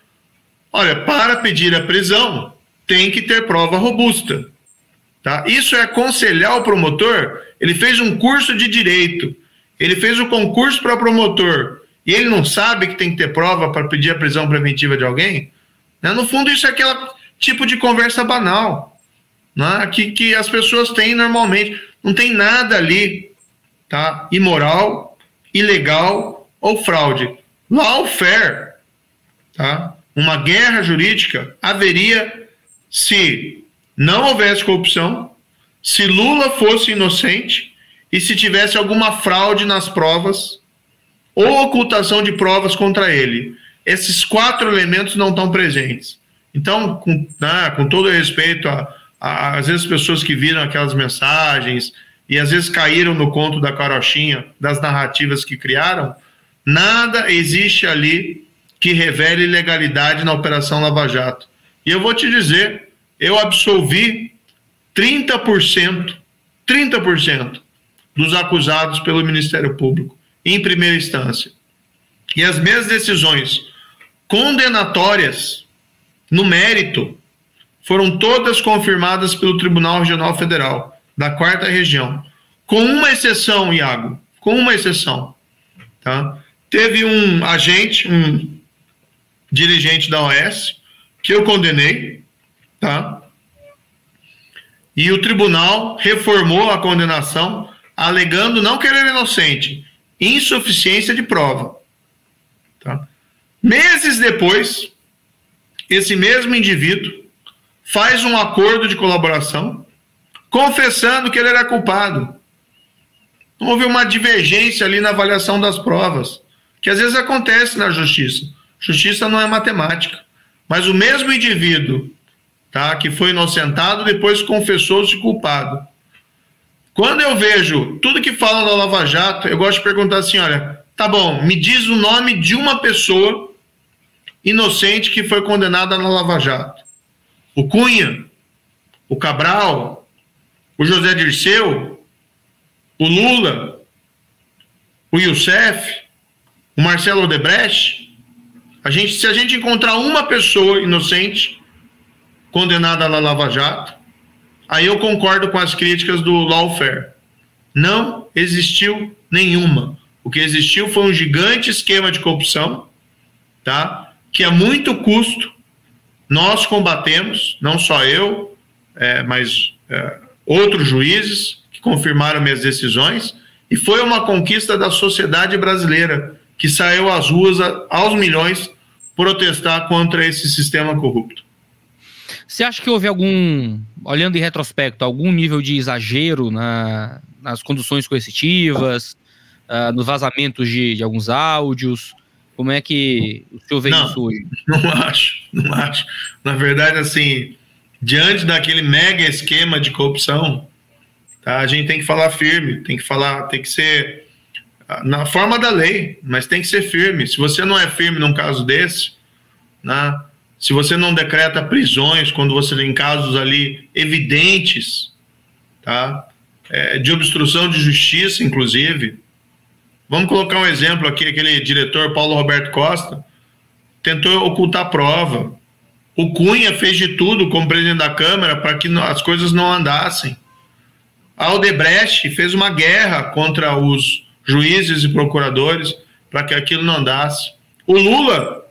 olha, para pedir a prisão tem que ter prova robusta. Tá? Isso é aconselhar o promotor. Ele fez um curso de direito, ele fez o um concurso para promotor e ele não sabe que tem que ter prova para pedir a prisão preventiva de alguém? Né? No fundo, isso é aquele tipo de conversa banal né? que, que as pessoas têm normalmente. Não tem nada ali tá? imoral, ilegal ou fraude. Lawfare, tá? uma guerra jurídica, haveria se não houvesse corrupção, se Lula fosse inocente e se tivesse alguma fraude nas provas ou ocultação de provas contra ele. Esses quatro elementos não estão presentes. Então, com, né, com todo respeito a, a, às vezes pessoas que viram aquelas mensagens e às vezes caíram no conto da carochinha, das narrativas que criaram, nada existe ali que revele ilegalidade na Operação Lava Jato. E eu vou te dizer, eu absolvi 30%, 30% dos acusados pelo Ministério Público, em primeira instância. E as mesmas decisões condenatórias, no mérito, foram todas confirmadas pelo Tribunal Regional Federal, da quarta região. Com uma exceção, Iago, com uma exceção. Tá? Teve um agente, um dirigente da OS, que eu condenei, tá? E o tribunal reformou a condenação, alegando não querer inocente, insuficiência de prova. Tá? Meses depois, esse mesmo indivíduo faz um acordo de colaboração, confessando que ele era culpado. Houve uma divergência ali na avaliação das provas, que às vezes acontece na justiça. Justiça não é matemática. Mas o mesmo indivíduo tá, que foi inocentado depois confessou-se culpado. Quando eu vejo tudo que falam da Lava Jato, eu gosto de perguntar assim: olha, tá bom, me diz o nome de uma pessoa inocente que foi condenada na Lava Jato. O Cunha, o Cabral, o José Dirceu, o Lula, o Youssef, o Marcelo Odebrecht. A gente, se a gente encontrar uma pessoa inocente condenada na Lava Jato, aí eu concordo com as críticas do lawfare. Não existiu nenhuma. O que existiu foi um gigante esquema de corrupção, tá? Que a muito custo nós combatemos, não só eu, é, mas é, outros juízes que confirmaram minhas decisões, e foi uma conquista da sociedade brasileira que saiu às ruas aos milhões protestar contra esse sistema corrupto. Você acha que houve algum, olhando em retrospecto, algum nível de exagero na, nas conduções coercitivas, uh, nos vazamentos de, de, alguns áudios? Como é que o senhor vê não, isso hoje? Não acho, não acho. Na verdade, assim, diante daquele mega esquema de corrupção, tá, a gente tem que falar firme, tem que falar, tem que ser na forma da lei, mas tem que ser firme. Se você não é firme num caso desse, né, se você não decreta prisões quando você tem casos ali evidentes, tá, é, de obstrução de justiça, inclusive. Vamos colocar um exemplo aqui, aquele diretor Paulo Roberto Costa tentou ocultar prova. O Cunha fez de tudo como presidente da Câmara para que as coisas não andassem. A Aldebrecht fez uma guerra contra os juízes e procuradores para que aquilo não andasse. O Lula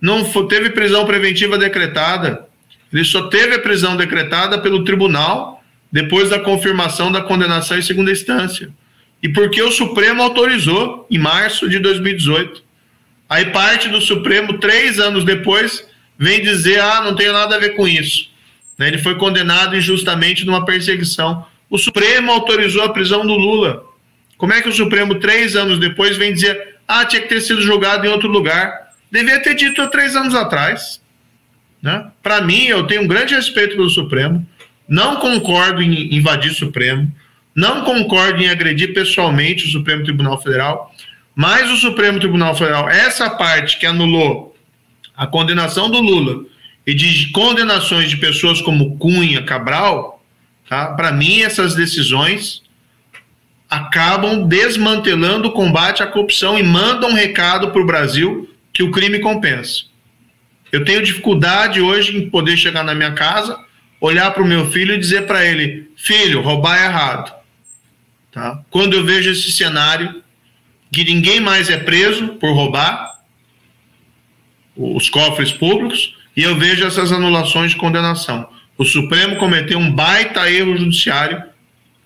não teve prisão preventiva decretada. Ele só teve a prisão decretada pelo tribunal depois da confirmação da condenação em segunda instância. E porque o Supremo autorizou em março de 2018. Aí parte do Supremo, três anos depois, vem dizer: ah, não tenho nada a ver com isso. Né, ele foi condenado injustamente numa perseguição. O Supremo autorizou a prisão do Lula. Como é que o Supremo, três anos depois, vem dizer: ah, tinha que ter sido julgado em outro lugar? Devia ter dito três anos atrás. Né? Para mim, eu tenho um grande respeito pelo Supremo, não concordo em invadir o Supremo, não concordo em agredir pessoalmente o Supremo Tribunal Federal, mas o Supremo Tribunal Federal, essa parte que anulou a condenação do Lula e de condenações de pessoas como Cunha, Cabral, tá? para mim, essas decisões acabam desmantelando o combate à corrupção e mandam um recado para o Brasil que o crime compensa. Eu tenho dificuldade hoje em poder chegar na minha casa, olhar para o meu filho e dizer para ele: filho, roubar é errado. Tá? Quando eu vejo esse cenário que ninguém mais é preso por roubar os cofres públicos e eu vejo essas anulações de condenação. O Supremo cometeu um baita erro judiciário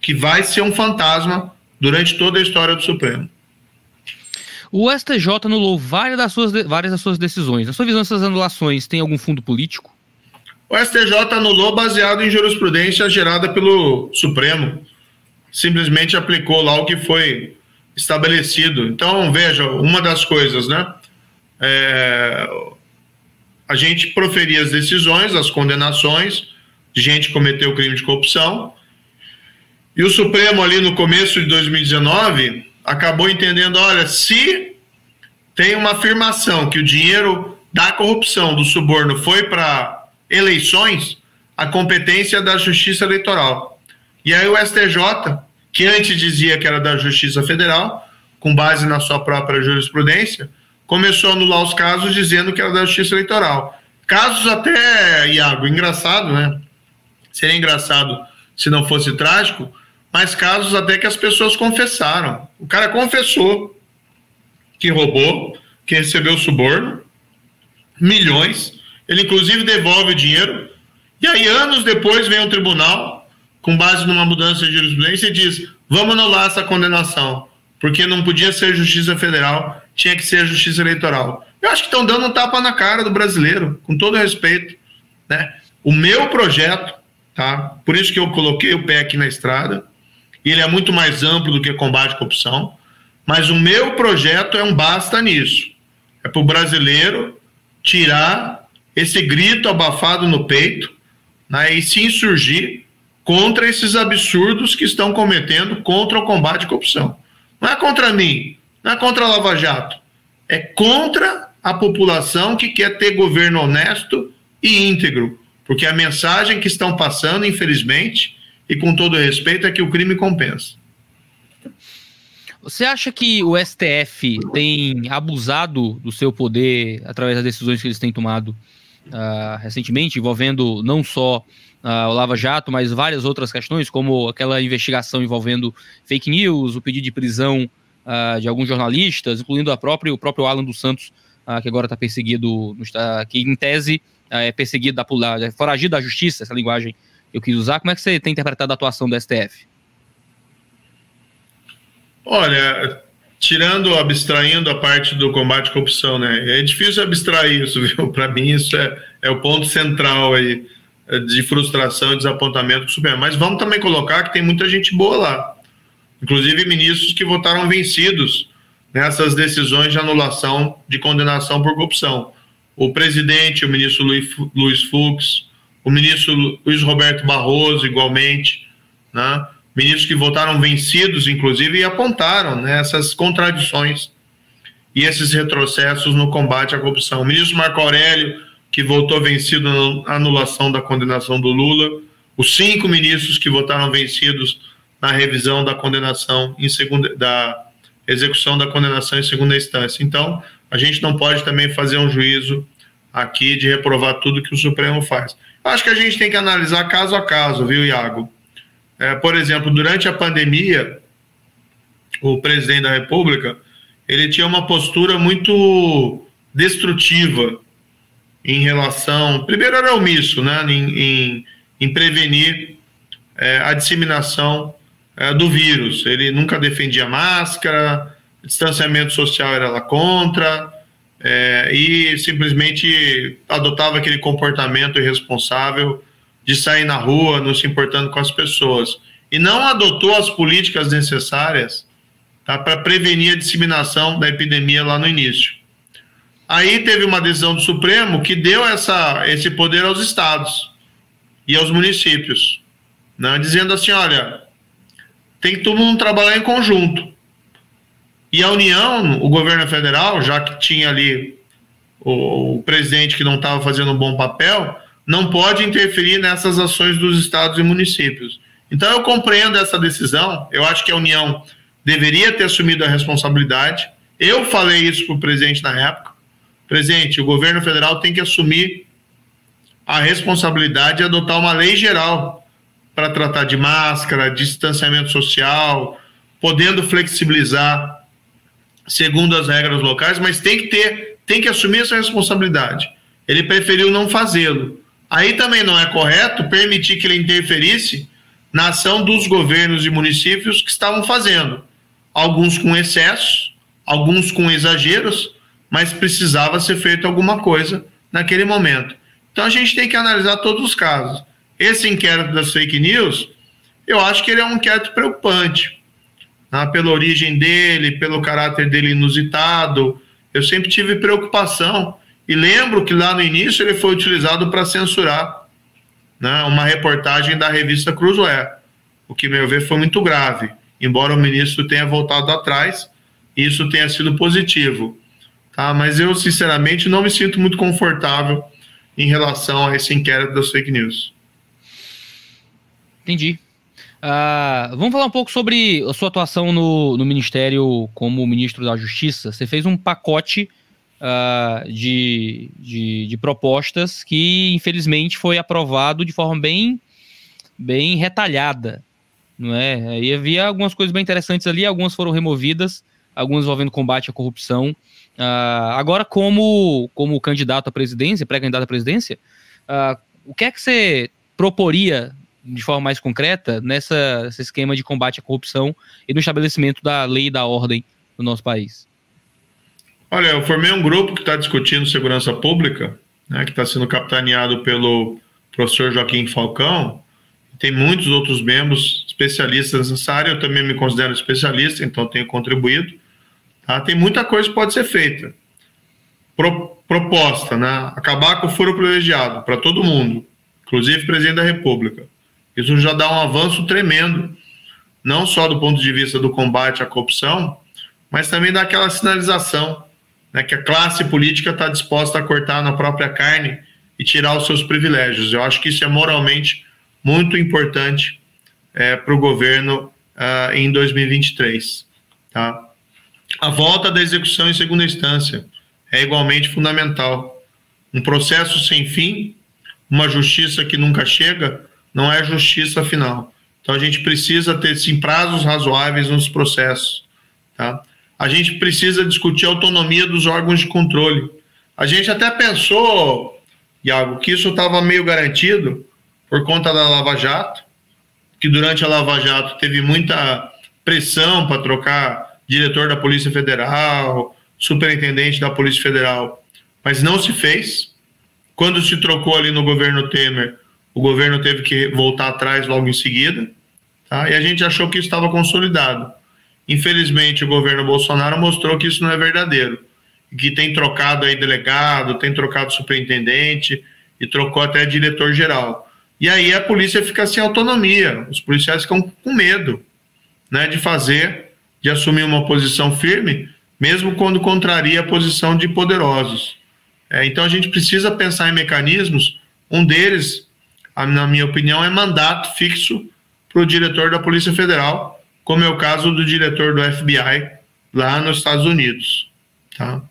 que vai ser um fantasma durante toda a história do Supremo. O STJ anulou várias das suas, várias das suas decisões. Na sua visão, essas anulações têm algum fundo político? O STJ anulou baseado em jurisprudência gerada pelo Supremo. Simplesmente aplicou lá o que foi estabelecido. Então, veja, uma das coisas, né? É, a gente proferia as decisões, as condenações de gente que cometeu crime de corrupção, E o Supremo, ali no começo de 2019, acabou entendendo: olha, se tem uma afirmação que o dinheiro da corrupção, do suborno, foi para eleições, a competência é da Justiça Eleitoral. E aí o STJ, que antes dizia que era da Justiça Federal, com base na sua própria jurisprudência, começou a anular os casos dizendo que era da Justiça Eleitoral. Casos até, Iago, engraçado, né? Seria engraçado se não fosse trágico, mas casos até que as pessoas confessaram. O cara confessou que roubou, que recebeu suborno, milhões, ele inclusive devolve o dinheiro, e aí anos depois vem o tribunal, com base numa mudança de jurisprudência, e diz: vamos anular essa condenação, porque não podia ser justiça federal, tinha que ser justiça eleitoral. Eu acho que estão dando um tapa na cara do brasileiro, com todo respeito. Né? O meu projeto, tá? por isso que eu coloquei o pé aqui na estrada, e ele é muito mais amplo do que combate à corrupção, mas o meu projeto é um basta nisso. É para o brasileiro tirar esse grito abafado no peito né, e se insurgir contra esses absurdos que estão cometendo contra o combate à corrupção. Não é contra mim, não é contra a Lava Jato, é contra a população que quer ter governo honesto e íntegro, porque a mensagem que estão passando, infelizmente, e com todo respeito, é que o crime compensa. Você acha que o STF tem abusado do seu poder através das decisões que eles têm tomado uh, recentemente, envolvendo não só uh, o Lava Jato, mas várias outras questões, como aquela investigação envolvendo fake news, o pedido de prisão uh, de alguns jornalistas, incluindo a própria, o próprio Alan dos Santos, que agora está perseguido, que em tese é perseguido, da, foragido da justiça, essa linguagem eu quis usar. Como é que você tem interpretado a atuação do STF? Olha, tirando, abstraindo a parte do combate à corrupção, né? É difícil abstrair isso, viu? Para mim, isso é, é o ponto central aí é, de frustração e desapontamento do Supremo. Mas vamos também colocar que tem muita gente boa lá inclusive ministros que votaram vencidos nessas decisões de anulação de condenação por corrupção. O presidente, o ministro Luiz Fux, o ministro Luiz Roberto Barroso, igualmente, né? ministros que votaram vencidos, inclusive, e apontaram né, essas contradições e esses retrocessos no combate à corrupção. O ministro Marco Aurélio, que votou vencido na anulação da condenação do Lula, os cinco ministros que votaram vencidos na revisão da condenação em segunda da execução da condenação em segunda instância. Então, a gente não pode também fazer um juízo aqui de reprovar tudo que o Supremo faz. Acho que a gente tem que analisar caso a caso, viu, Iago? É, por exemplo, durante a pandemia, o presidente da República ele tinha uma postura muito destrutiva em relação. Primeiro, era omisso né, em, em, em prevenir é, a disseminação é, do vírus. Ele nunca defendia máscara, distanciamento social era lá contra, é, e simplesmente adotava aquele comportamento irresponsável de sair na rua, não se importando com as pessoas. E não adotou as políticas necessárias tá, para prevenir a disseminação da epidemia lá no início. Aí teve uma decisão do Supremo que deu essa, esse poder aos estados e aos municípios, né, dizendo assim: olha, tem que todo mundo trabalhar em conjunto. E a União, o governo federal, já que tinha ali o, o presidente que não estava fazendo um bom papel, não pode interferir nessas ações dos estados e municípios. Então eu compreendo essa decisão, eu acho que a União deveria ter assumido a responsabilidade. Eu falei isso para o presidente na época. Presidente, o governo federal tem que assumir a responsabilidade de adotar uma lei geral para tratar de máscara, distanciamento social, podendo flexibilizar segundo as regras locais, mas tem que ter, tem que assumir essa responsabilidade. Ele preferiu não fazê-lo. Aí também não é correto permitir que ele interferisse na ação dos governos e municípios que estavam fazendo. Alguns com excessos, alguns com exageros, mas precisava ser feito alguma coisa naquele momento. Então a gente tem que analisar todos os casos. Esse inquérito das fake news, eu acho que ele é um inquérito preocupante. Né? Pela origem dele, pelo caráter dele inusitado. Eu sempre tive preocupação. E lembro que lá no início ele foi utilizado para censurar né, uma reportagem da revista Cruzoé. o que, meu ver, foi muito grave, embora o ministro tenha voltado atrás, isso tenha sido positivo. Tá? Mas eu, sinceramente, não me sinto muito confortável em relação a esse inquérito das fake news. Entendi. Uh, vamos falar um pouco sobre a sua atuação no, no Ministério como ministro da Justiça. Você fez um pacote uh, de, de, de, propostas que, infelizmente, foi aprovado de forma bem, bem retalhada. Não é? E havia algumas coisas bem interessantes ali, algumas foram removidas, algumas envolvendo combate à corrupção. Uh, agora, como, como candidato à presidência, pré-candidato à presidência, o que é que você proporia de forma mais concreta nessa, nesse esquema de combate à corrupção e no estabelecimento da lei e da ordem no nosso país? Olha, eu formei um grupo que está discutindo segurança pública, né, que está sendo capitaneado pelo professor Joaquim Falcão. Tem muitos outros membros especialistas nessa área, eu também me considero especialista, então tenho contribuído. Tá? Tem muita coisa que pode ser feita. Pro, proposta, né? acabar com o furo privilegiado para todo mundo, inclusive presidente da República. Isso já dá um avanço tremendo, não só do ponto de vista do combate à corrupção, mas também daquela sinalização né, que a classe política está disposta a cortar na própria carne e tirar os seus privilégios. Eu acho que isso é moralmente muito importante é, para o governo uh, em 2023. Tá? A volta da execução em segunda instância é igualmente fundamental. Um processo sem fim, uma justiça que nunca chega, não é justiça final. Então a gente precisa ter sim prazos razoáveis nos processos, tá? A gente precisa discutir a autonomia dos órgãos de controle. A gente até pensou, Iago, que isso estava meio garantido por conta da Lava Jato, que durante a Lava Jato teve muita pressão para trocar diretor da Polícia Federal, superintendente da Polícia Federal, mas não se fez. Quando se trocou ali no governo Temer, o governo teve que voltar atrás logo em seguida, tá? e a gente achou que isso estava consolidado. Infelizmente, o governo Bolsonaro mostrou que isso não é verdadeiro, que tem trocado aí delegado, tem trocado superintendente e trocou até diretor-geral. E aí a polícia fica sem autonomia, os policiais ficam com medo né, de fazer, de assumir uma posição firme, mesmo quando contraria a posição de poderosos. É, então a gente precisa pensar em mecanismos, um deles na minha opinião, é mandato fixo para o diretor da Polícia Federal, como é o caso do diretor do FBI lá nos Estados Unidos. Tá?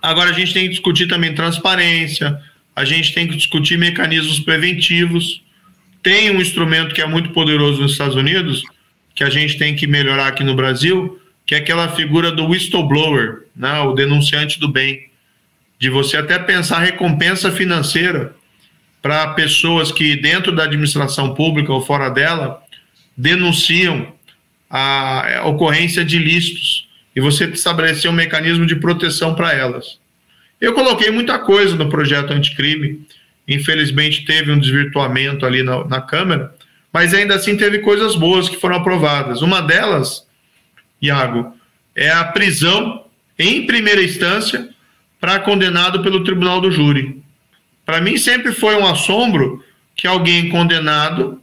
Agora, a gente tem que discutir também transparência, a gente tem que discutir mecanismos preventivos. Tem um instrumento que é muito poderoso nos Estados Unidos, que a gente tem que melhorar aqui no Brasil, que é aquela figura do whistleblower, né, o denunciante do bem, de você até pensar recompensa financeira para pessoas que, dentro da administração pública ou fora dela, denunciam a ocorrência de ilícitos e você estabelecer um mecanismo de proteção para elas. Eu coloquei muita coisa no projeto anticrime, infelizmente teve um desvirtuamento ali na, na Câmara, mas ainda assim teve coisas boas que foram aprovadas. Uma delas, Iago, é a prisão em primeira instância para condenado pelo tribunal do júri. Para mim sempre foi um assombro que alguém condenado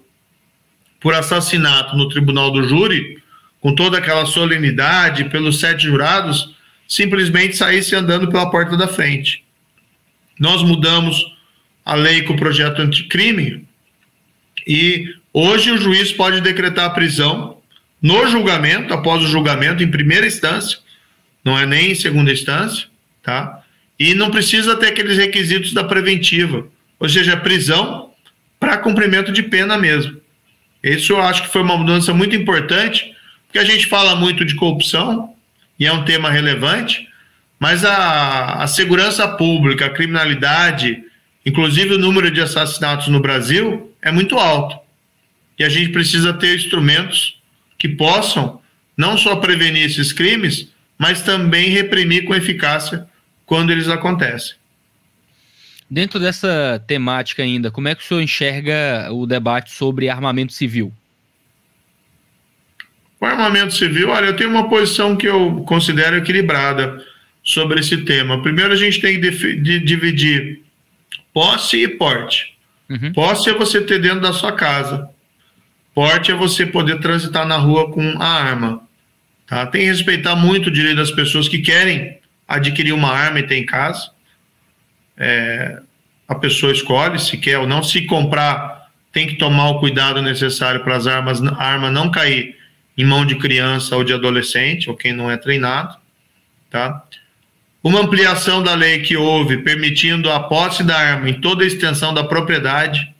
por assassinato no tribunal do júri, com toda aquela solenidade, pelos sete jurados, simplesmente saísse andando pela porta da frente. Nós mudamos a lei com o projeto anticrime e hoje o juiz pode decretar a prisão no julgamento, após o julgamento, em primeira instância, não é nem em segunda instância, tá? E não precisa ter aqueles requisitos da preventiva, ou seja, prisão para cumprimento de pena mesmo. Isso eu acho que foi uma mudança muito importante, porque a gente fala muito de corrupção, e é um tema relevante, mas a, a segurança pública, a criminalidade, inclusive o número de assassinatos no Brasil, é muito alto. E a gente precisa ter instrumentos que possam não só prevenir esses crimes, mas também reprimir com eficácia quando eles acontecem. Dentro dessa temática ainda, como é que o senhor enxerga o debate sobre armamento civil? O armamento civil, olha, eu tenho uma posição que eu considero equilibrada sobre esse tema. Primeiro, a gente tem que dividir posse e porte. Uhum. Posse é você ter dentro da sua casa. Porte é você poder transitar na rua com a arma. Tá? Tem que respeitar muito o direito das pessoas que querem adquirir uma arma e ter em casa. É, a pessoa escolhe se quer ou não. Se comprar, tem que tomar o cuidado necessário para as armas, a arma não cair em mão de criança ou de adolescente, ou quem não é treinado. Tá? Uma ampliação da lei que houve permitindo a posse da arma em toda a extensão da propriedade,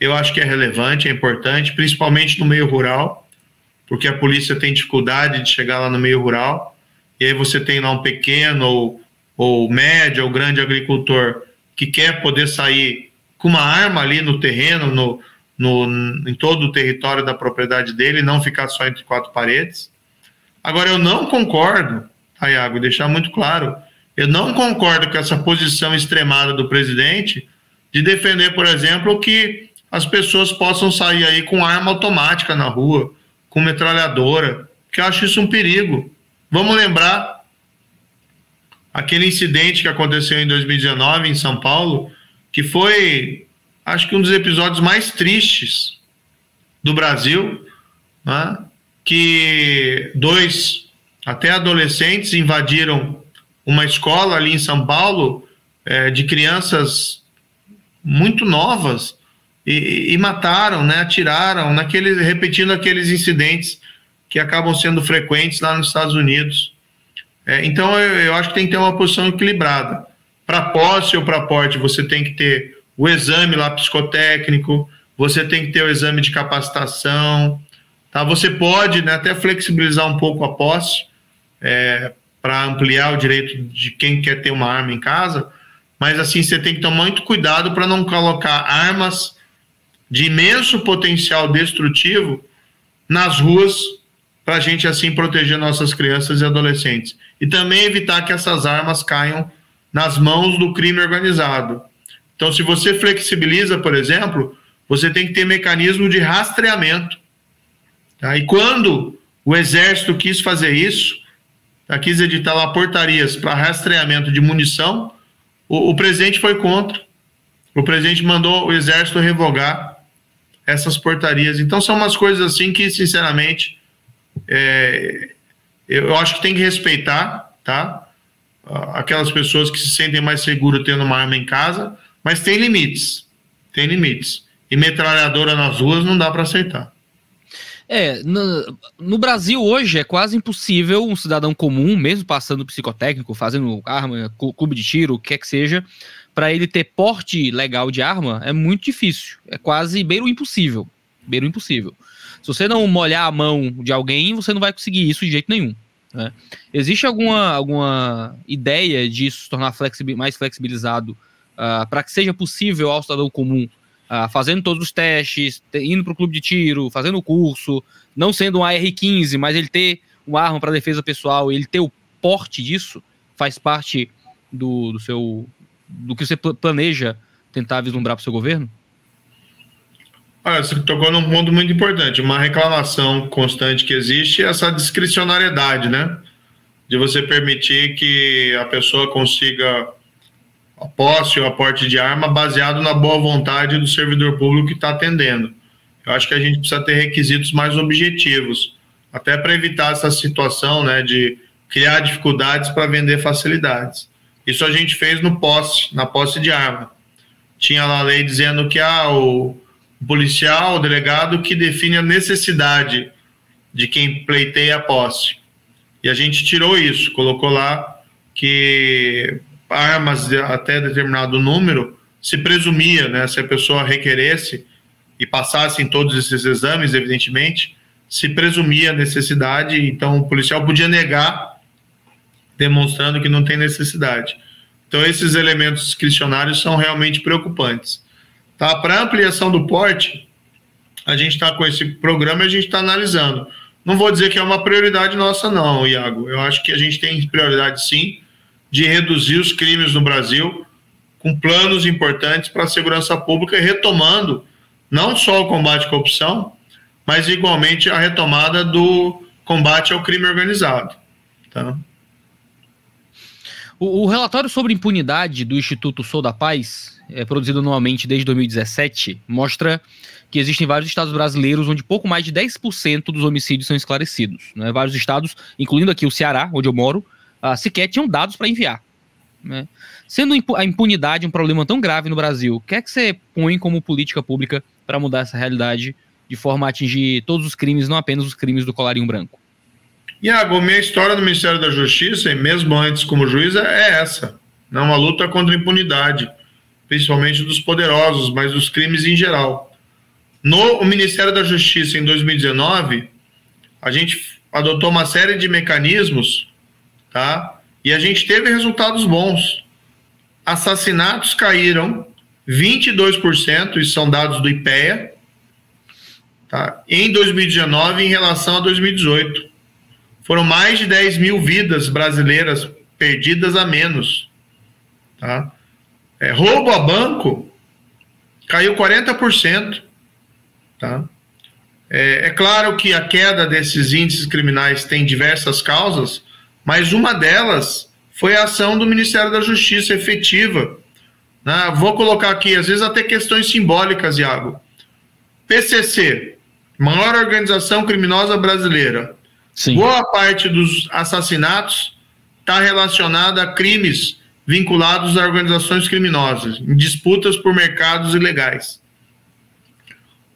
eu acho que é relevante, é importante, principalmente no meio rural, porque a polícia tem dificuldade de chegar lá no meio rural, e aí você tem lá um pequeno ou, ou médio ou grande agricultor que quer poder sair com uma arma ali no terreno, no, no, em todo o território da propriedade dele, não ficar só entre quatro paredes. Agora, eu não concordo tá, deixar muito claro, eu não concordo com essa posição extremada do presidente de defender, por exemplo, que as pessoas possam sair aí com arma automática na rua, com metralhadora, que eu acho isso um perigo. Vamos lembrar aquele incidente que aconteceu em 2019 em São Paulo, que foi, acho que um dos episódios mais tristes do Brasil, né? que dois até adolescentes invadiram uma escola ali em São Paulo é, de crianças muito novas e, e, mataram, né, atiraram, naquele, repetindo aqueles incidentes que acabam sendo frequentes lá nos Estados Unidos. É, então eu, eu, acho que tem que ter uma posição equilibrada. Para posse ou para porte, você tem que ter o exame lá psicotécnico, você tem que ter o exame de capacitação, tá? Você pode né, até flexibilizar um pouco a posse, é, para ampliar o direito de quem quer ter uma arma em casa, mas assim você tem que tomar muito cuidado para não colocar armas de imenso potencial destrutivo nas ruas para a gente assim proteger nossas crianças e adolescentes e também evitar que essas armas caiam nas mãos do crime organizado. Então, se você flexibiliza, por exemplo, você tem que ter mecanismo de rastreamento. Tá? E quando o exército quis fazer isso, quis editar lá portarias para rastreamento de munição, o, o presidente foi contra. O presidente mandou o exército revogar essas portarias. Então são umas coisas assim que, sinceramente, é, eu acho que tem que respeitar, tá? Aquelas pessoas que se sentem mais seguras tendo uma arma em casa, mas tem limites. Tem limites. E metralhadora nas ruas não dá para aceitar. É, no, no, Brasil hoje é quase impossível um cidadão comum, mesmo passando psicotécnico, fazendo arma, clube de tiro, o que quer que seja, para ele ter porte legal de arma, é muito difícil. É quase beiro impossível. Beiro impossível. Se você não molhar a mão de alguém, você não vai conseguir isso de jeito nenhum. Né? Existe alguma, alguma ideia disso se tornar flexibil, mais flexibilizado uh, para que seja possível ao cidadão comum ah, fazendo todos os testes, indo para o clube de tiro, fazendo o curso, não sendo um AR-15, mas ele ter uma arma para defesa pessoal, ele ter o porte disso, faz parte do, do seu do que você planeja tentar vislumbrar para o seu governo? Olha, você tocou num ponto muito importante. Uma reclamação constante que existe é essa discricionariedade, né? De você permitir que a pessoa consiga a posse ou aporte de arma baseado na boa vontade do servidor público que está atendendo. Eu acho que a gente precisa ter requisitos mais objetivos, até para evitar essa situação né, de criar dificuldades para vender facilidades. Isso a gente fez no posse, na posse de arma. Tinha lá a lei dizendo que ah, o policial, o delegado, que define a necessidade de quem pleiteia a posse. E a gente tirou isso, colocou lá que armas até determinado número, se presumia, né, se a pessoa requeresse e passasse em todos esses exames, evidentemente, se presumia necessidade, então o policial podia negar, demonstrando que não tem necessidade. Então esses elementos discricionários são realmente preocupantes. Tá? Para ampliação do porte, a gente está com esse programa e a gente está analisando. Não vou dizer que é uma prioridade nossa, não, Iago. Eu acho que a gente tem prioridade sim de reduzir os crimes no Brasil, com planos importantes para a segurança pública, retomando não só o combate à corrupção, mas igualmente a retomada do combate ao crime organizado. Tá? O, o, relatório sobre impunidade do Instituto Sou da Paz, é, produzido anualmente desde 2017, mostra que existem vários estados brasileiros onde pouco mais de 10% dos homicídios são esclarecidos. Né? Vários estados, incluindo aqui o Ceará, onde eu moro, uh, sequer tinham dados para enviar. Né? Sendo a impunidade um problema tão grave no Brasil, o que é que você põe como política pública para mudar essa realidade de forma a atingir todos os crimes, não apenas os crimes do colarinho branco? Iago, minha história no Ministério da Justiça, e mesmo antes como juiz, é essa. Não uma luta contra a impunidade, principalmente dos poderosos, mas dos crimes em geral. No Ministério da Justiça, em 2019, a gente adotou uma série de mecanismos, tá? E a gente teve resultados bons. Assassinatos caíram 22%, isso são dados do IPEA, tá? em 2019 em relação a 2018. Foram mais de 10 mil vidas brasileiras perdidas a menos. Tá? É, roubo a banco caiu 40%. Tá? É, é claro que a queda desses índices criminais tem diversas causas, mas uma delas foi a ação do Ministério da Justiça efetiva. Né? Vou colocar aqui, às vezes até questões simbólicas, Iago. PCC, maior organização criminosa brasileira. Sim. Boa parte dos assassinatos está relacionada a crimes vinculados a organizações criminosas, em disputas por mercados ilegais.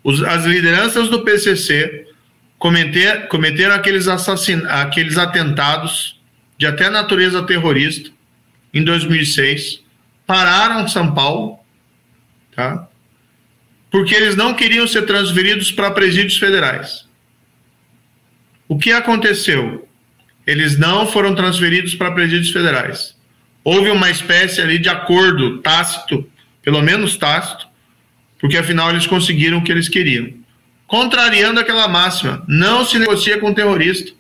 Os, as lideranças do PCC cometer, cometeram aqueles, assassin, aqueles atentados de até natureza terrorista em 2006, pararam São Paulo, tá? porque eles não queriam ser transferidos para presídios federais. O que aconteceu? Eles não foram transferidos para presídios federais. Houve uma espécie ali de acordo tácito, pelo menos tácito, porque afinal eles conseguiram o que eles queriam. Contrariando aquela máxima, não se negocia com terrorista.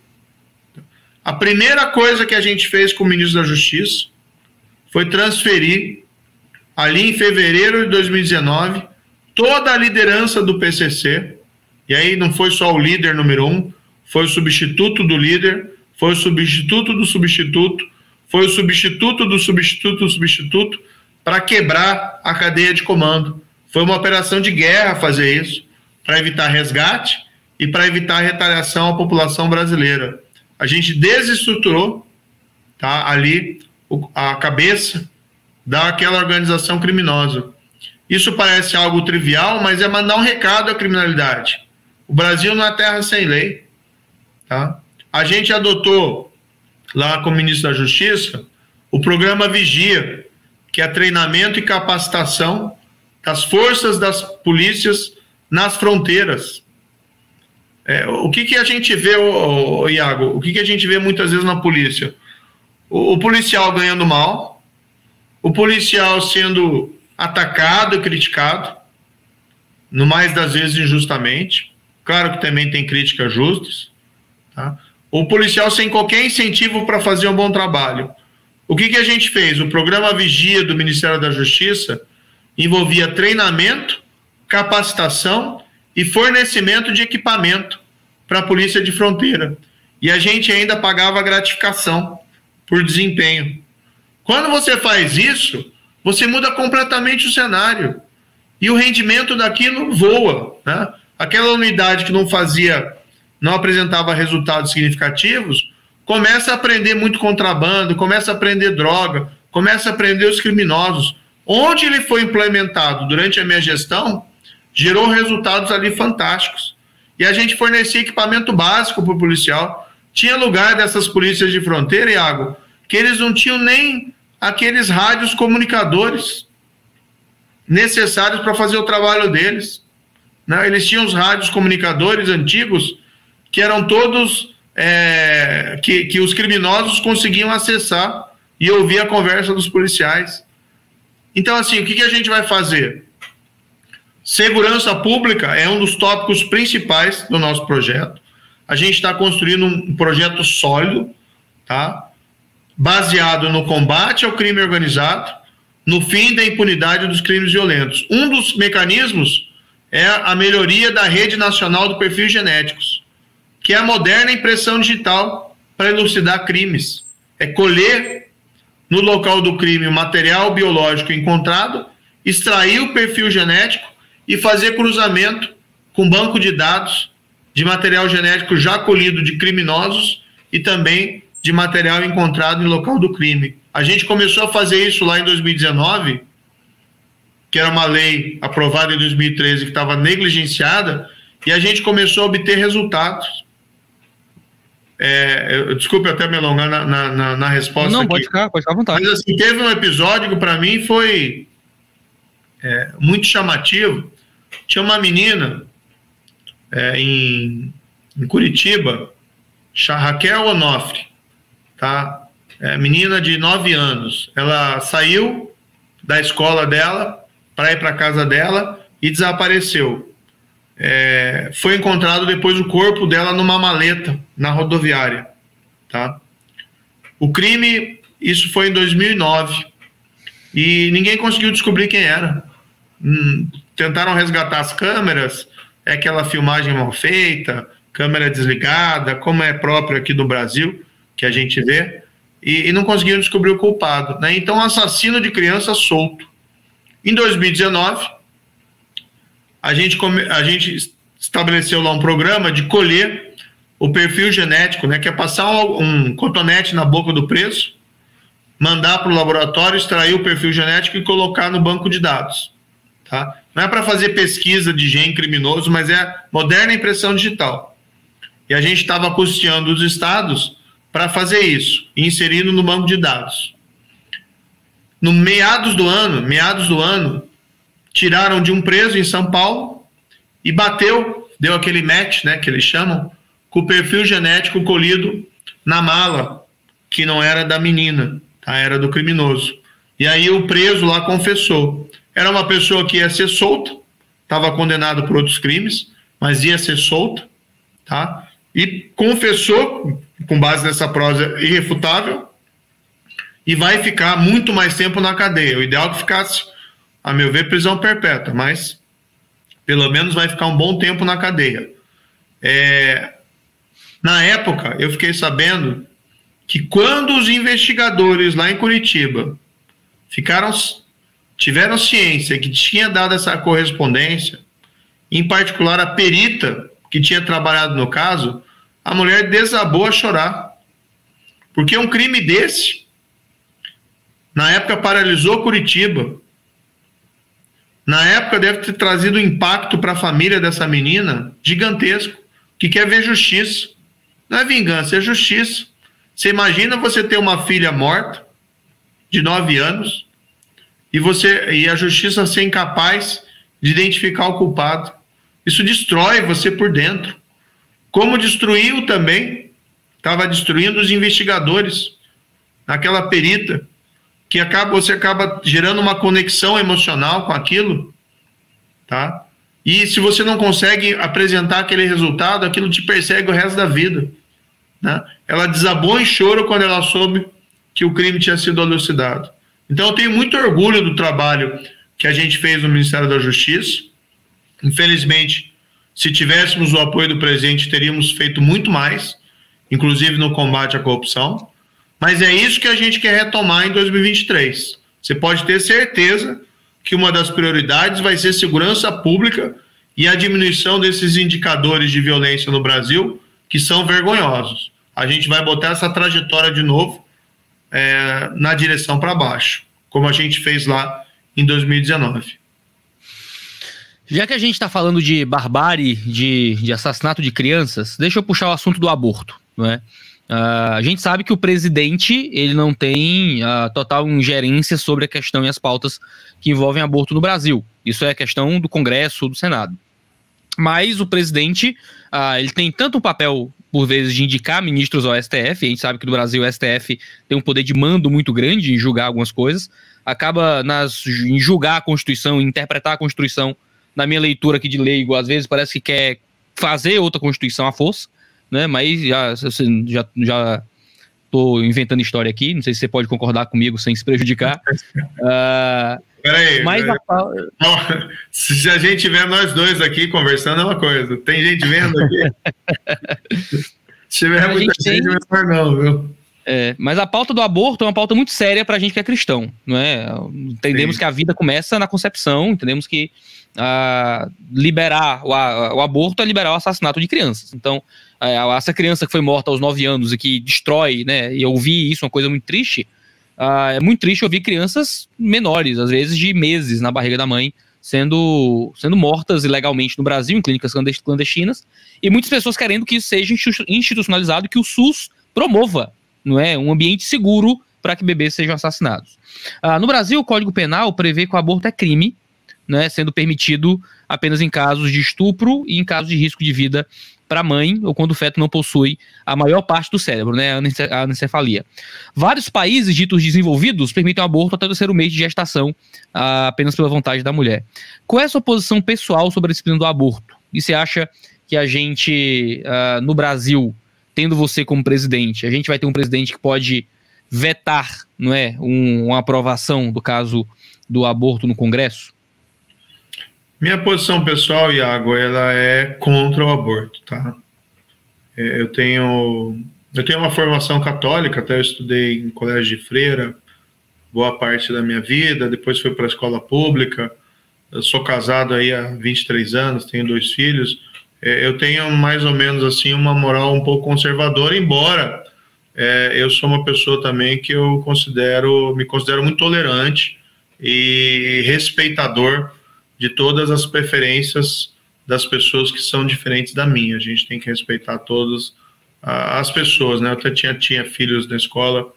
A primeira coisa que a gente fez com o ministro da Justiça foi transferir, ali em fevereiro de 2019, toda a liderança do PCC, e aí não foi só o líder número um, foi o substituto do líder, foi o substituto do substituto, foi o substituto do substituto do substituto, para quebrar a cadeia de comando foi uma operação de guerra fazer isso, para evitar resgate e para evitar retaliação à população brasileira. A gente desestruturou tá, ali a cabeça daquela organização criminosa. Isso parece algo trivial, mas é mandar um recado à criminalidade. O Brasil não é terra sem lei. Tá? A gente adotou, lá com o ministro da Justiça, o programa Vigia, que é treinamento e capacitação das forças das polícias nas fronteiras. É, o que, que a gente vê, ô, ô, Iago, o que, que a gente vê muitas vezes na polícia? O, o policial ganhando mal, o policial sendo atacado e criticado, no mais das vezes injustamente. Claro que também tem críticas justas. Tá? O policial sem qualquer incentivo para fazer um bom trabalho. O que, que a gente fez? O programa Vigia do Ministério da Justiça envolvia treinamento, capacitação e fornecimento de equipamento para a Polícia de Fronteira. E a gente ainda pagava gratificação por desempenho. Quando você faz isso, você muda completamente o cenário. E o rendimento daquilo voa. Né? Aquela unidade que não fazia, não apresentava resultados significativos, começa a aprender muito contrabando, começa a aprender droga, começa a aprender os criminosos. Onde ele foi implementado durante a minha gestão, gerou resultados ali fantásticos. E a gente fornecia equipamento básico para o policial. Tinha lugar dessas polícias de fronteira, Iago, que eles não tinham nem aqueles rádios comunicadores necessários para fazer o trabalho deles. Né? Eles tinham os rádios comunicadores antigos que eram todos é, que, que os criminosos conseguiam acessar e ouvir a conversa dos policiais. Então, assim, o que, que a gente vai fazer? Segurança pública é um dos tópicos principais do nosso projeto. A gente está construindo um projeto sólido, tá? baseado no combate ao crime organizado, no fim da impunidade dos crimes violentos. Um dos mecanismos é a melhoria da rede nacional do perfil genéticos, que é a moderna impressão digital para elucidar crimes. É colher no local do crime o material biológico encontrado, extrair o perfil genético e fazer cruzamento com banco de dados de material genético já colhido de criminosos e também de material encontrado em local do crime. A gente começou a fazer isso lá em 2019, que era uma lei aprovada em 2013 que estava negligenciada, e a gente começou a obter resultados. É, desculpe até me alongar na, na, na resposta. Não, aqui. pode ficar, pode ficar à vontade. Mas assim, teve um episódio que para mim foi é, muito chamativo. Tinha uma menina é, em, em, Curitiba, Raquel Onofre, tá? É, menina de 9 anos. Ela saiu da escola dela para ir para casa dela e desapareceu. É, foi encontrado depois o corpo dela numa maleta na rodoviária, tá? O crime, isso foi em 2009 e ninguém conseguiu descobrir quem era. Hum, tentaram resgatar as câmeras, é aquela filmagem mal feita, câmera desligada, como é próprio aqui do Brasil, que a gente vê, e, e não conseguiram descobrir o culpado. Né? Então, assassino de criança solto. Em 2019, a gente, a gente estabeleceu lá um programa de colher o perfil genético, né, que é passar um, cotonete na boca do preso, mandar para o laboratório, extrair o perfil genético e colocar no banco de dados. Tá? Não é para fazer pesquisa de gene criminoso, mas é moderna impressão digital. E a gente estava custeando os estados para fazer isso, inserindo no banco de dados. No meados do ano, meados do ano, tiraram de um preso em São Paulo e bateu, deu aquele match, né, que eles chamam, com o perfil genético colhido na mala, que não era da menina, tá? era do criminoso. E aí o preso lá confessou. Era uma pessoa que ia ser solta, estava condenado por outros crimes, mas ia ser solta, tá? E confessou, com base nessa prosa irrefutável, e vai ficar muito mais tempo na cadeia. O ideal é que ficasse, a meu ver, prisão perpétua, mas pelo menos vai ficar um bom tempo na cadeia. É, na época, eu fiquei sabendo que quando os investigadores lá em Curitiba ficaram tiveram ciência que tinha dado essa correspondência, em particular a perita que tinha trabalhado no caso, a mulher desabou a chorar. Porque um crime desse, na época, paralisou Curitiba. Na época, deve ter trazido um impacto para a família dessa menina gigantesco, que quer ver justiça. Não é vingança, é justiça. Você imagina você ter uma filha morta, de nove anos, e você e a justiça ser incapaz de identificar o culpado. Isso destrói você por dentro. Como destruiu também, estava destruindo os investigadores naquela perita, que acaba você acaba gerando uma conexão emocional com aquilo, tá? E se você não consegue apresentar aquele resultado, aquilo te persegue o resto da vida. Né? Ela desabou em choro quando ela soube que o crime tinha sido elucidado. Então, eu tenho muito orgulho do trabalho que a gente fez no Ministério da Justiça. Infelizmente, se tivéssemos o apoio do presidente, teríamos feito muito mais, inclusive no combate à corrupção. Mas é isso que a gente quer retomar em 2023. Você pode ter certeza que uma das prioridades vai ser segurança pública e a diminuição desses indicadores de violência no Brasil, que são vergonhosos. A gente vai botar essa trajetória de novo é, na direção para baixo, como a gente fez lá em 2019. Já que a gente está falando de barbárie, de, de, assassinato de crianças, deixa eu puxar o assunto do aborto. Né? Uh, a gente sabe que o presidente ele não tem uh, total ingerência sobre a questão e as pautas que envolvem aborto no Brasil. Isso é questão do Congresso, do Senado. Mas o presidente uh, ele tem tanto um papel por vezes, de indicar ministros ao STF. A gente sabe que no Brasil o STF tem um poder de mando muito grande em julgar algumas coisas. Acaba nas, em julgar a Constituição, interpretar a Constituição, na minha leitura aqui de leigo, às vezes parece que quer fazer outra Constituição à força, né? Mas já, já, já tô inventando história aqui, não sei se você pode concordar comigo sem se prejudicar. Uh, Peraí. Mas. A... Se a gente tiver nós dois aqui conversando é uma coisa. Tem gente vendo aqui? Se tiver a muita gente, gente tem... melhor não, viu? É, mas a pauta do aborto é uma pauta muito séria para a gente que é cristão, não é? Entendemos Sim. que a vida começa na concepção, entendemos que uh, liberar o, a, o, aborto é liberar o assassinato de crianças. Então, essa criança que foi morta aos 9 anos e que destrói, né? E eu vi isso, uma coisa muito triste. Uh, é muito triste ouvir crianças menores, às vezes de meses na barriga da mãe, sendo, sendo mortas ilegalmente no Brasil, em clínicas clandestinas, e muitas pessoas querendo que isso seja institucionalizado, que o SUS promova não é, um ambiente seguro para que bebês sejam assassinados. Ah, no Brasil, o Código Penal prevê que o aborto é crime, né, sendo permitido apenas em casos de estupro e em casos de risco de vida para a mãe ou quando o feto não possui a maior parte do cérebro, né, a anencefalia. Vários países ditos desenvolvidos permitem o aborto até o terceiro mês de gestação, ah, apenas pela vontade da mulher. Qual é a sua posição pessoal sobre a disciplina do aborto? E você acha que a gente, ah, no Brasil, tendo você como presidente, a gente vai ter um presidente que pode vetar, não é, um, uma aprovação do caso do aborto no Congresso? Minha posição pessoal, Iago, ela é contra o aborto, tá? É, eu tenho eu tenho uma formação católica, até eu estudei em colégio de freira boa parte da minha vida, depois fui para a escola pública. Eu sou casado aí há 23 anos, tenho dois filhos é, eu tenho mais ou menos assim uma moral um pouco conservadora, embora é, eu sou uma pessoa também que eu considero, me considero muito tolerante e respeitador de todas as preferências das pessoas que são diferentes da minha. A gente tem que respeitar todas as pessoas, né? Eu até tinha, tinha filhos na escola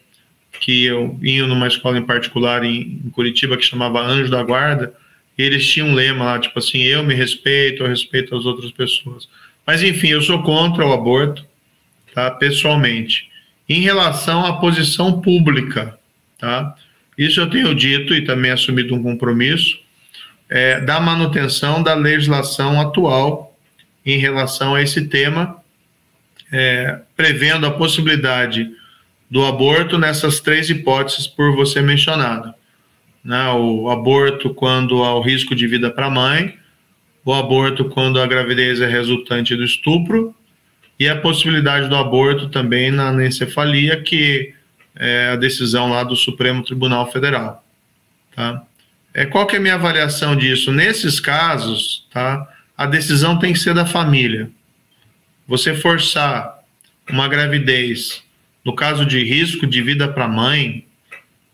que eu ia numa escola em particular em, em Curitiba que chamava Anjo da Guarda, e eles tinham um lema lá, tipo assim, eu me respeito, eu respeito as outras pessoas. Mas enfim, eu sou contra o aborto, tá? Pessoalmente. Em relação à posição pública, tá? Isso eu tenho dito e também assumido um compromisso é, da manutenção da legislação atual em relação a esse tema, é, prevendo a possibilidade do aborto nessas três hipóteses por você mencionado né, o aborto quando há o risco de vida para a mãe, o aborto quando a gravidez é resultante do estupro e a possibilidade do aborto também na anencefalia, que é a decisão lá do Supremo Tribunal Federal. Tá? É, qual que é a minha avaliação disso? Nesses casos, tá, a decisão tem que ser da família. Você forçar uma gravidez, no caso de risco de vida para a mãe,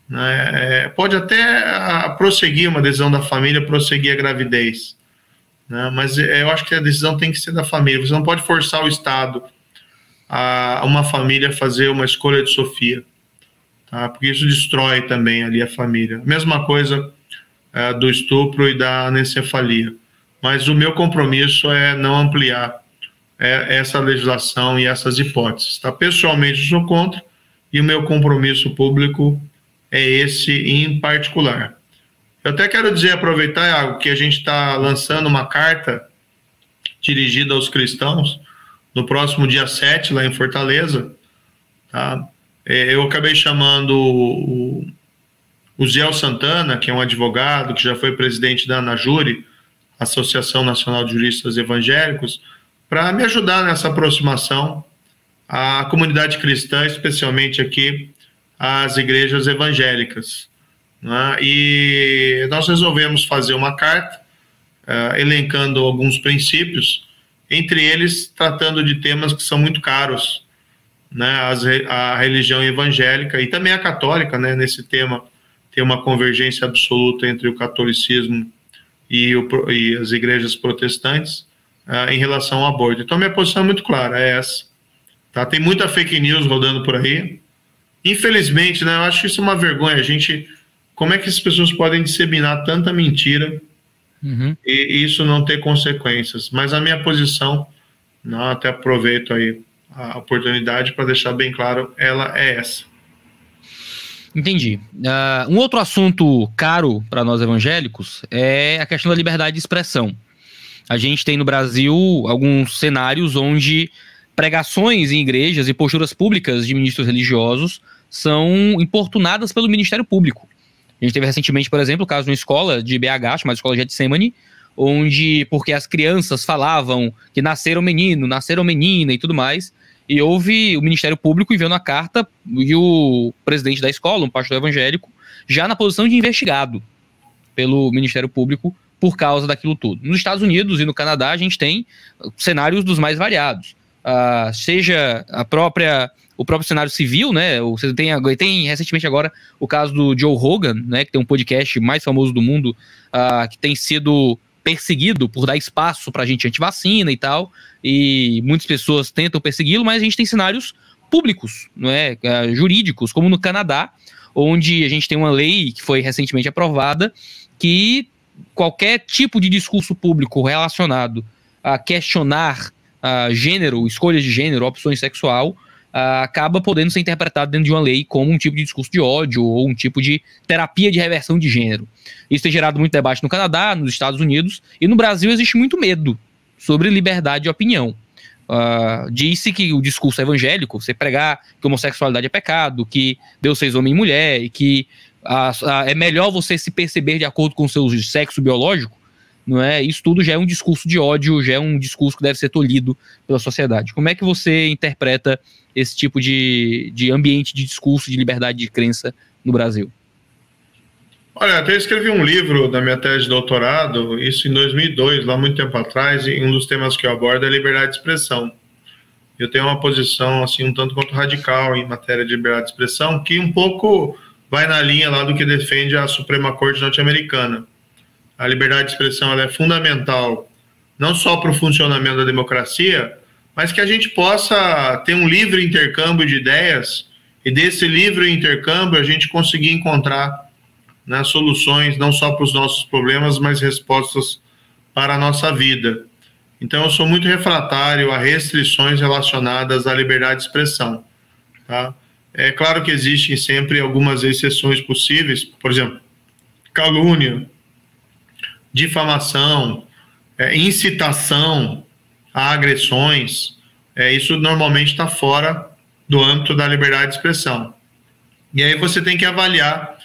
né? É, pode até a, prosseguir uma decisão da família, prosseguir a gravidez. Né? Mas é, eu acho que a decisão tem que ser da família. Você não pode forçar o Estado a uma família a fazer uma escolha de Sofia. Tá? Porque isso destrói também ali a família. Mesma coisa é, do estupro e da anencefalia. Mas o meu compromisso é não ampliar é, essa legislação e essas hipóteses. Tá? Pessoalmente, sou contra e o meu compromisso público é esse em particular. Eu até quero dizer, aproveitar algo que a gente está lançando uma carta dirigida aos cristãos no próximo dia 7, lá em Fortaleza. Tá? É, eu acabei chamando o, o Ziel Santana, que é um advogado, que já foi presidente da ANAJURI, Associação Nacional de Juristas Evangélicos, para me ajudar nessa aproximação à comunidade cristã, especialmente aqui as igrejas evangélicas. Né? E nós resolvemos fazer uma carta uh, elencando alguns princípios, entre eles tratando de temas que são muito caros, né? As, a religião evangélica e também a católica, né? nesse tema tem uma convergência absoluta entre o catolicismo e, o, e as igrejas protestantes uh, em relação ao aborto. Então, minha posição é muito clara, é essa. Tá? Tem muita fake news rodando por aí, Infelizmente, né, eu acho que isso é uma vergonha. A gente, como é que as pessoas podem disseminar tanta mentira uhum. e, isso não ter consequências? Mas a minha posição, não, até aproveito aí a oportunidade para deixar bem claro, ela é essa. Entendi. Uh, um outro assunto caro para nós evangélicos é a questão da liberdade de expressão. A gente tem no Brasil alguns cenários onde pregações em igrejas e posturas públicas de ministros religiosos são importunadas pelo Ministério Público. A gente teve recentemente, por exemplo, o caso de uma escola de BH, chamada Escola Getsemane, onde, porque as crianças falavam que nasceram menino, nasceram menina e tudo mais, e houve o Ministério Público enviando a carta e o presidente da escola, um pastor evangélico, já na posição de investigado pelo Ministério Público por causa daquilo tudo. Nos Estados Unidos e no Canadá a gente tem cenários dos mais variados. Uh, seja a própria o próprio cenário civil, né? Você tem, tem recentemente agora o caso do Joe Rogan, né? Que tem um podcast mais famoso do mundo, uh, que tem sido perseguido por dar espaço para gente anti-vacina e tal, e muitas pessoas tentam persegui-lo, mas a gente tem cenários públicos, não é, uh, jurídicos, como no Canadá, onde a gente tem uma lei que foi recentemente aprovada que qualquer tipo de discurso público relacionado a questionar uh, gênero, escolhas de gênero, opções sexual, uh, acaba podendo ser interpretado dentro de uma lei como um tipo de discurso de ódio ou um tipo de terapia de reversão de gênero. Isso tem gerado muito debate no Canadá, nos Estados Unidos e no Brasil existe muito medo sobre liberdade de opinião. Uh, disse que o discurso evangélico, você pregar que homossexualidade é pecado, que Deus fez homem e mulher, e que é melhor você se perceber de acordo com o seu sexo biológico, não é? Isso tudo já é um discurso de ódio, já é um discurso que deve ser tolhido pela sociedade. Como é que você interpreta esse tipo de, de ambiente de discurso de liberdade de crença no Brasil? Olha, até escrevi um livro da minha tese de doutorado, isso em 2002, lá muito tempo atrás, e um dos temas que eu abordo é liberdade de expressão. Eu tenho uma posição assim um tanto quanto radical em matéria de liberdade de expressão, que um pouco vai na linha lá do que defende a Suprema Corte norte-americana a liberdade de expressão é fundamental não só para o funcionamento da democracia, mas que a gente possa ter um livre intercâmbio de ideias e desse livre intercâmbio a gente conseguir encontrar né, soluções não só para os nossos problemas, mas respostas para a nossa vida. Então, eu sou muito refratário a restrições relacionadas à liberdade de expressão. Tá? É claro que existem sempre algumas exceções possíveis, por exemplo, calúnia, difamação, é, incitação a agressões, é, isso normalmente está fora do âmbito da liberdade de expressão. E aí você tem que avaliar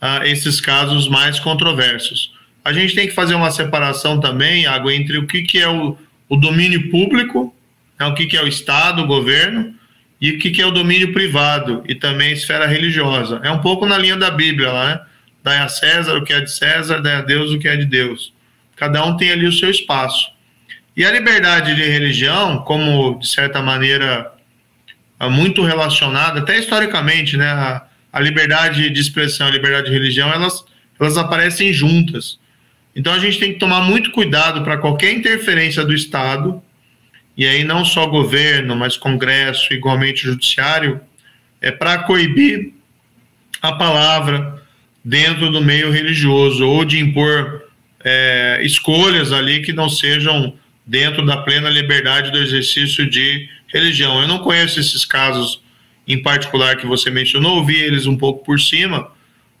ah, esses casos mais controversos. A gente tem que fazer uma separação também, Água, entre o que, que é o, o domínio público, né, o que, que é o Estado, o governo, e o que, que é o domínio privado e também esfera religiosa. É um pouco na linha da Bíblia, né? Dai a César o que é de César, dai a Deus o que é de Deus. Cada um tem ali o seu espaço. E a liberdade de religião, como de certa maneira muito relacionada, até historicamente, né, a, a liberdade de expressão, a liberdade de religião, elas, elas aparecem juntas. Então a gente tem que tomar muito cuidado para qualquer interferência do Estado, e aí não só governo, mas Congresso, igualmente Judiciário, é para coibir a palavra, dentro do meio religioso, ou de impor é, escolhas ali que não sejam dentro da plena liberdade do exercício de religião. Eu não conheço esses casos em particular que você mencionou, ouvi eles um pouco por cima,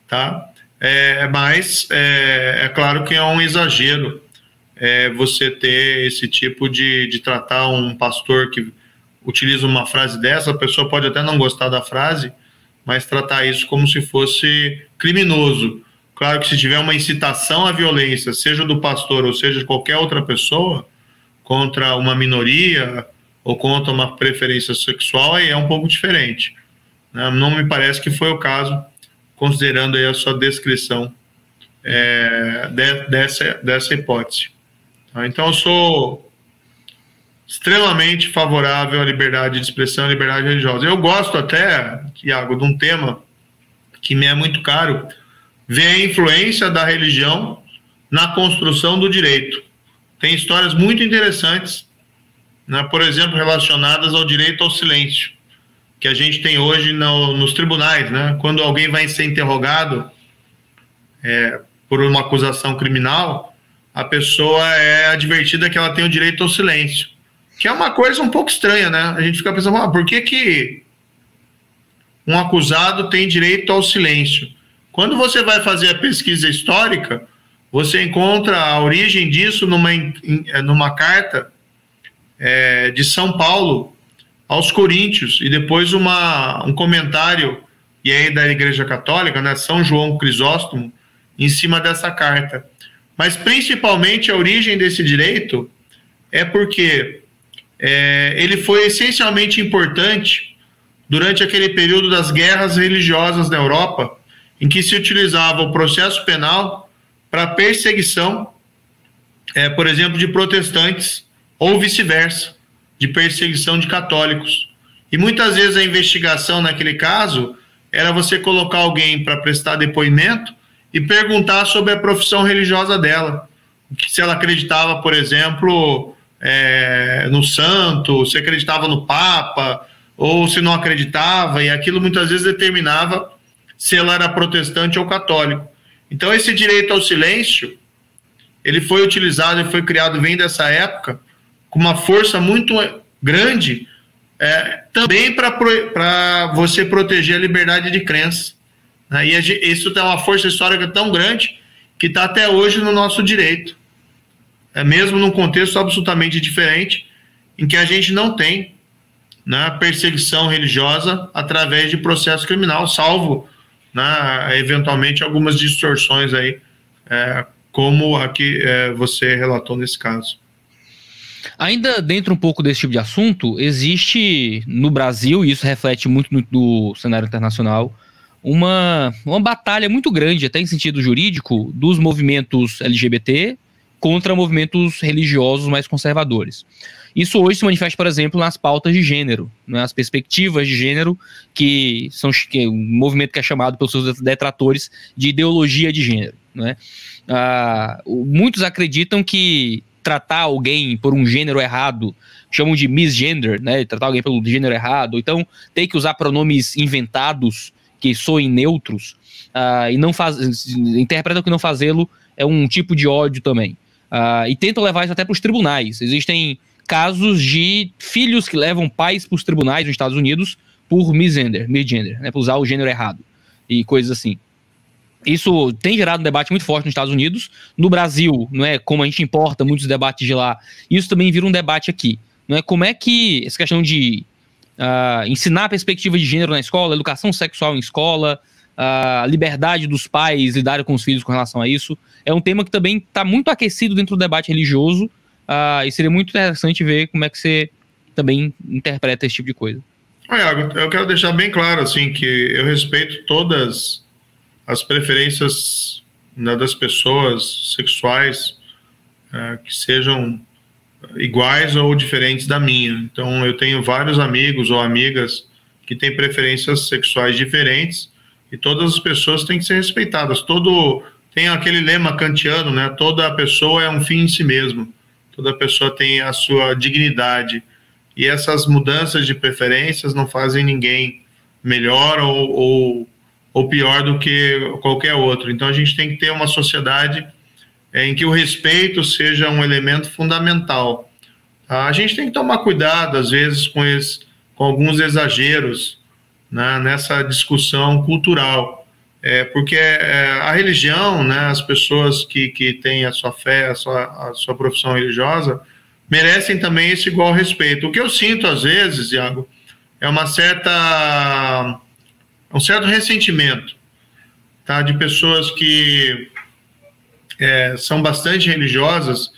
tá? É, mas é, é, claro que é um exagero é, você ter esse tipo de, de tratar um pastor que utiliza uma frase dessa, a pessoa pode até não gostar da frase, mas tratar isso como se fosse criminoso. Claro que se tiver uma incitação à violência, seja do pastor ou seja de qualquer outra pessoa, contra uma minoria ou contra uma preferência sexual, aí é um pouco diferente. Né? Não me parece que foi o caso, considerando aí a sua descrição é, de, dessa, dessa hipótese. Tá? Então, eu sou extremamente favorável à liberdade de expressão e liberdade religiosa. Eu gosto até, Tiago, de um tema que me é muito caro, ver a influência da religião na construção do direito. Tem histórias muito interessantes, né, por exemplo, relacionadas ao direito ao silêncio, que a gente tem hoje no, nos tribunais. Né? Quando alguém vai ser interrogado é, por uma acusação criminal, a pessoa é advertida que ela tem o direito ao silêncio que é uma coisa um pouco estranha, né? A gente fica pensando, ah, por que, que um acusado tem direito ao silêncio? Quando você vai fazer a pesquisa histórica, você encontra a origem disso numa, numa carta é, de São Paulo aos Coríntios, e depois uma, um comentário, e aí da Igreja Católica, né, São João Crisóstomo, em cima dessa carta. Mas principalmente a origem desse direito é porque é, ele foi essencialmente importante durante aquele período das guerras religiosas na Europa, em que se utilizava o processo penal para perseguição, é, por exemplo, de protestantes ou vice-versa, de perseguição de católicos. E muitas vezes a investigação naquele caso era você colocar alguém para prestar depoimento e perguntar sobre a profissão religiosa dela. Se ela acreditava, por exemplo, é, no santo, se acreditava no Papa, ou se não acreditava, e aquilo muitas vezes determinava se ela era protestante ou católico. Então, esse direito ao silêncio, ele foi utilizado e foi criado, vem dessa época, com uma força muito grande, é, também para você proteger a liberdade de crença. Né? E isso tem uma força histórica tão grande que está até hoje no nosso direito é mesmo num contexto absolutamente diferente, em que a gente não tem né, perseguição religiosa através de processo criminal, salvo né, eventualmente algumas distorções aí, é, como a que é, você relatou nesse caso. Ainda dentro um pouco desse tipo de assunto, existe no Brasil, e isso reflete muito no, no cenário internacional, uma, uma batalha muito grande, até em sentido jurídico, dos movimentos LGBT contra movimentos religiosos mais conservadores. Isso hoje se manifesta, por exemplo, nas pautas de gênero, né, as perspectivas de gênero, que são que é um movimento que é chamado pelos seus detratores de ideologia de gênero. Né? Ah, muitos acreditam que tratar alguém por um gênero errado, chamam de misgender, né, tratar alguém pelo gênero errado, então ter que usar pronomes inventados que soem neutros, ah, e não faz, interpretam que não fazê-lo é um tipo de ódio também. Uh, e tentam levar isso até para os tribunais. Existem casos de filhos que levam pais para os tribunais nos Estados Unidos por misgender, misgender né, por usar o gênero errado e coisas assim. Isso tem gerado um debate muito forte nos Estados Unidos. No Brasil, não é como a gente importa muitos debates de lá, isso também vira um debate aqui. Não é como é que essa questão de uh, ensinar a perspectiva de gênero na escola, educação sexual em escola, a liberdade dos pais lidarem com os filhos com relação a isso. É um tema que também está muito aquecido dentro do debate religioso uh, e seria muito interessante ver como é que você também interpreta esse tipo de coisa. Ah, eu quero deixar bem claro assim que eu respeito todas as preferências né, das pessoas sexuais uh, que sejam iguais ou diferentes da minha. Então eu tenho vários amigos ou amigas que têm preferências sexuais diferentes e todas as pessoas têm que ser respeitadas. Todo tem aquele lema kantiano, né? Toda pessoa é um fim em si mesmo. Toda pessoa tem a sua dignidade. E essas mudanças de preferências não fazem ninguém melhor ou, ou, ou pior do que qualquer outro. Então a gente tem que ter uma sociedade é, em que o respeito seja um elemento fundamental. A gente tem que tomar cuidado, às vezes, com, esse, com alguns exageros né, nessa discussão cultural. É, porque é, a religião, né, as pessoas que, que têm a sua fé, a sua, a sua profissão religiosa, merecem também esse igual respeito. O que eu sinto às vezes, Iago, é uma certa um certo ressentimento, tá, de pessoas que é, são bastante religiosas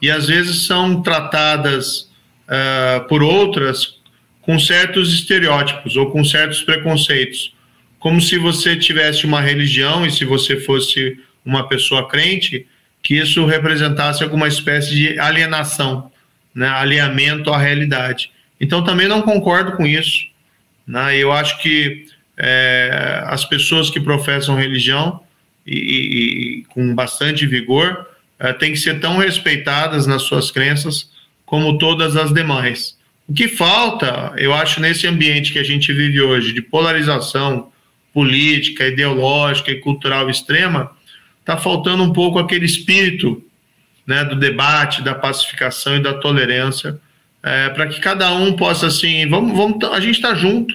e às vezes são tratadas uh, por outras com certos estereótipos ou com certos preconceitos, como se você tivesse uma religião e se você fosse uma pessoa crente, que isso representasse alguma espécie de alienação, né, alinhamento à realidade. Então também não concordo com isso. Né? Eu acho que é, as pessoas que professam religião e, e, e com bastante vigor é, têm que ser tão respeitadas nas suas crenças como todas as demais. O que falta, eu acho, nesse ambiente que a gente vive hoje, de polarização política, ideológica e cultural extrema, está faltando um pouco aquele espírito né, do debate, da pacificação e da tolerância, é, para que cada um possa, assim, vamos, vamos a gente está junto.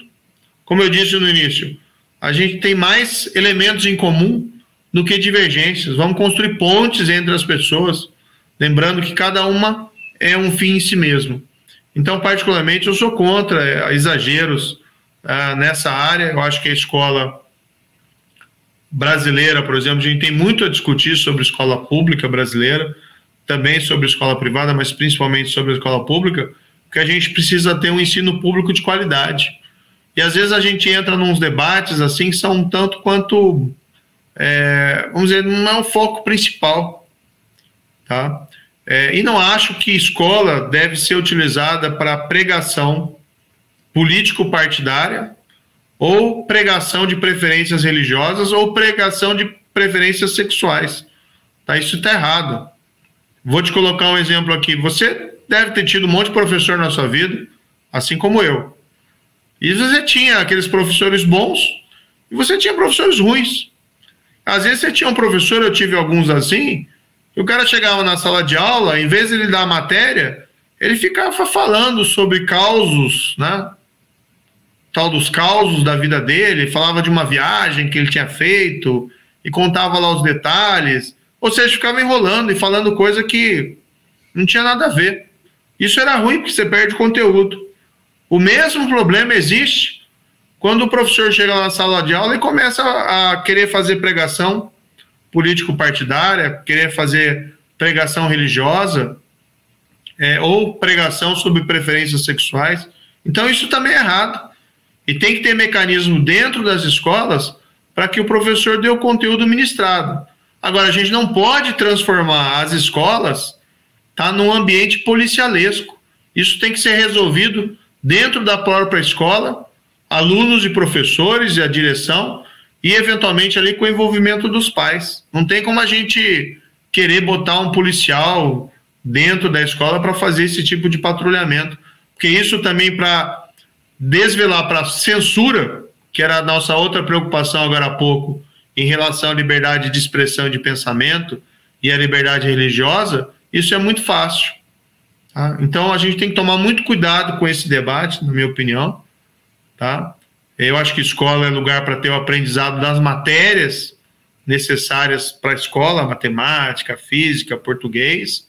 Como eu disse no início, a gente tem mais elementos em comum do que divergências. Vamos construir pontes entre as pessoas, lembrando que cada uma é um fim em si mesmo. Então, particularmente, eu sou contra é, exageros ah, nessa área. Eu acho que a escola brasileira, por exemplo, a gente tem muito a discutir sobre escola pública brasileira, também sobre escola privada, mas principalmente sobre a escola pública. que a gente precisa ter um ensino público de qualidade. E às vezes a gente entra nos debates assim que são um tanto quanto, é, vamos dizer, não é o foco principal, tá? É, e não acho que escola deve ser utilizada para pregação político-partidária ou pregação de preferências religiosas ou pregação de preferências sexuais. Tá? Isso está errado. Vou te colocar um exemplo aqui. Você deve ter tido um monte de professor na sua vida, assim como eu. E você tinha aqueles professores bons e você tinha professores ruins. Às vezes você tinha um professor, eu tive alguns assim, e o cara chegava na sala de aula, em vez de ele dar a matéria, ele ficava falando sobre causos, né? Tal dos causos da vida dele, falava de uma viagem que ele tinha feito e contava lá os detalhes. Ou seja, ficava enrolando e falando coisa que não tinha nada a ver. Isso era ruim porque você perde conteúdo. O mesmo problema existe quando o professor chega na sala de aula e começa a querer fazer pregação político-partidária, querer fazer pregação religiosa é, ou pregação sobre preferências sexuais. Então, isso também é errado. E tem que ter mecanismo dentro das escolas para que o professor dê o conteúdo ministrado. Agora, a gente não pode transformar as escolas tá, num ambiente policialesco. Isso tem que ser resolvido dentro da própria escola, alunos e professores e a direção, e eventualmente ali com o envolvimento dos pais. Não tem como a gente querer botar um policial dentro da escola para fazer esse tipo de patrulhamento, porque isso também para desvelar para censura, que era a nossa outra preocupação agora há pouco, em relação à liberdade de expressão e de pensamento e à liberdade religiosa, isso é muito fácil. Tá? Então a gente tem que tomar muito cuidado com esse debate, na minha opinião. Tá? Eu acho que escola é lugar para ter o aprendizado das matérias necessárias para a escola, matemática, física, português.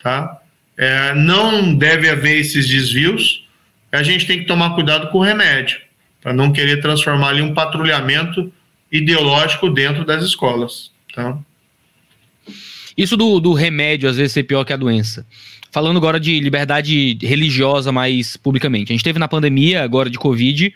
Tá? É, não deve haver esses desvios. A gente tem que tomar cuidado com o remédio, para não querer transformar ali um patrulhamento ideológico dentro das escolas. Tá? Isso do, do remédio às vezes ser pior que a doença. Falando agora de liberdade religiosa mais publicamente. A gente teve na pandemia, agora de Covid,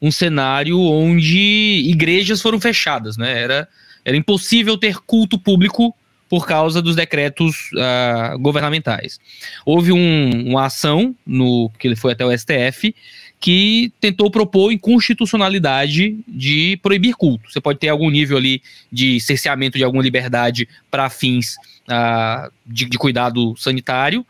um cenário onde igrejas foram fechadas, né? Era, era impossível ter culto público por causa dos decretos uh, governamentais. Houve um, uma ação no que ele foi até o STF que tentou propor inconstitucionalidade de proibir culto. Você pode ter algum nível ali de cerceamento de alguma liberdade para fins uh, de, de cuidado sanitário,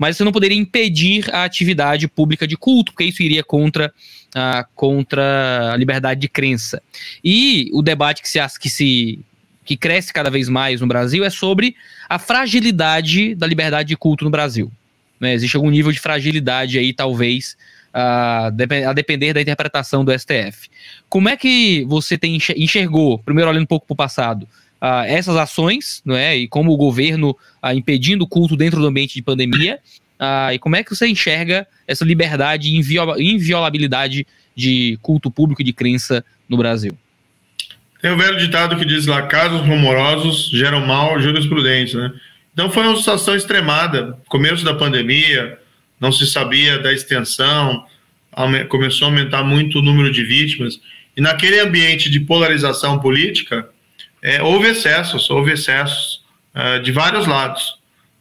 mas você não poderia impedir a atividade pública de culto, porque isso iria contra, uh, contra a liberdade de crença. E o debate que se, que se que cresce cada vez mais no Brasil é sobre a fragilidade da liberdade de culto no Brasil. Né? Existe algum nível de fragilidade aí, talvez, a, a depender da interpretação do STF. Como é que você tem enxergou, primeiro olhando um pouco para o passado, uh, essas ações, não é? E como o governo uh, impedindo o culto dentro do ambiente de pandemia. Uh, e como é que você enxerga essa liberdade e inviolabilidade de culto público e de crença no Brasil? Tem um velho ditado que diz lá: casos rumorosos geram mal jurisprudência, né? Então foi uma situação extremada. Começo da pandemia, não se sabia da extensão, começou a aumentar muito o número de vítimas. E naquele ambiente de polarização política, é, houve excessos, houve excessos uh, de vários lados.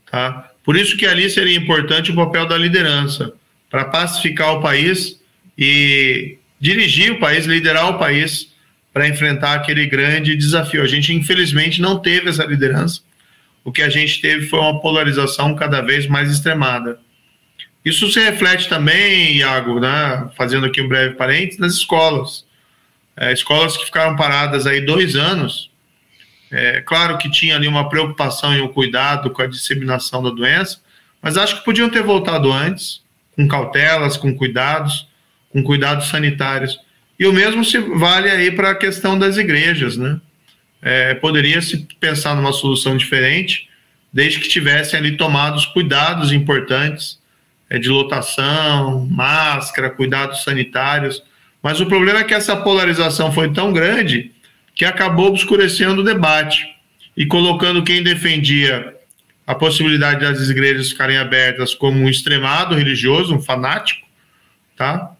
Tá? Por isso que ali seria importante o papel da liderança, para pacificar o país e dirigir o país, liderar o país para enfrentar aquele grande desafio. A gente, infelizmente, não teve essa liderança. O que a gente teve foi uma polarização cada vez mais extremada. Isso se reflete também, Iago, né, fazendo aqui um breve parênteses, nas escolas. É, escolas que ficaram paradas aí dois anos, é, claro que tinha ali uma preocupação e um cuidado com a disseminação da doença, mas acho que podiam ter voltado antes, com cautelas, com cuidados, com cuidados sanitários. E o mesmo se vale aí para a questão das igrejas, né? É, poderia se pensar numa solução diferente, desde que tivessem ali tomados cuidados importantes é, de lotação, máscara, cuidados sanitários. Mas o problema é que essa polarização foi tão grande que acabou obscurecendo o debate e colocando quem defendia a possibilidade das igrejas ficarem abertas como um extremado religioso, um fanático, tá?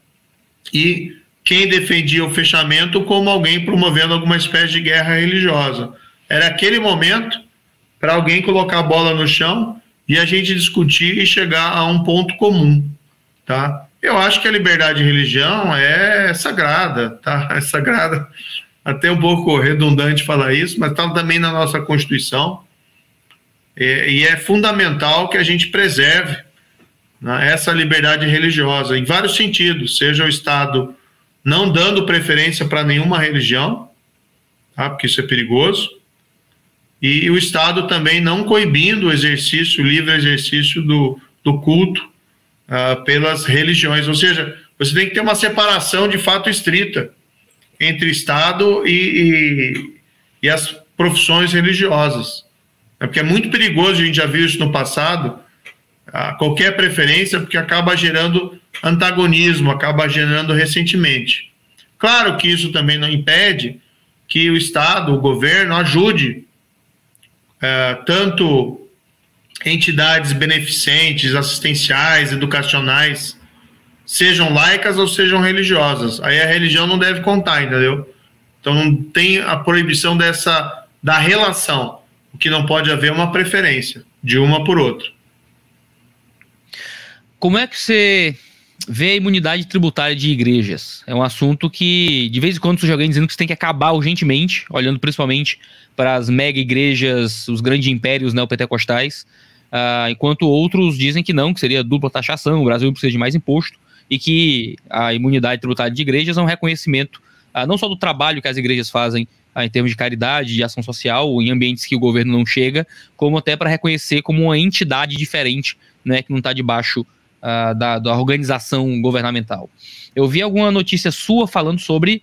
E quem defendia o fechamento como alguém promovendo alguma espécie de guerra religiosa. Era aquele momento para alguém colocar a bola no chão e a gente discutir e chegar a um ponto comum, tá? Eu acho que a liberdade de religião é sagrada, tá? É sagrada, até um pouco redundante falar isso, mas está também na nossa Constituição. E, e, é fundamental que a gente preserve né, essa liberdade religiosa, em vários sentidos, seja o Estado não dando preferência para nenhuma religião, tá? porque isso é perigoso, e o Estado também não coibindo o exercício, o livre exercício do, do culto uh, pelas religiões. Ou seja, você tem que ter uma separação de fato estrita entre Estado e, e, e as profissões religiosas. É porque é muito perigoso, a gente já viu isso no passado, qualquer preferência, porque acaba gerando antagonismo, acaba gerando ressentimento. Claro que isso também não impede que o Estado, o governo, ajude uh, tanto entidades beneficentes, assistenciais, educacionais, sejam laicas ou sejam religiosas. Aí a religião não deve contar, entendeu? Então não tem a proibição dessa da relação. O que não pode haver é uma preferência de uma por outra. Como é que você vê a imunidade tributária de igrejas? É um assunto que, de vez em quando, surge alguém dizendo que isso tem que acabar urgentemente, olhando principalmente para as mega igrejas, os grandes impérios neopentecostais. Uh, enquanto outros dizem que não, que seria dupla taxação, o Brasil precisa de mais imposto, e que a imunidade tributária de igrejas é um reconhecimento uh, não só do trabalho que as igrejas fazem uh, em termos de caridade, de ação social, em ambientes que o governo não chega, como até para reconhecer como uma entidade diferente, né, que não está debaixo da, da, organização governamental. Eu vi alguma notícia sua falando sobre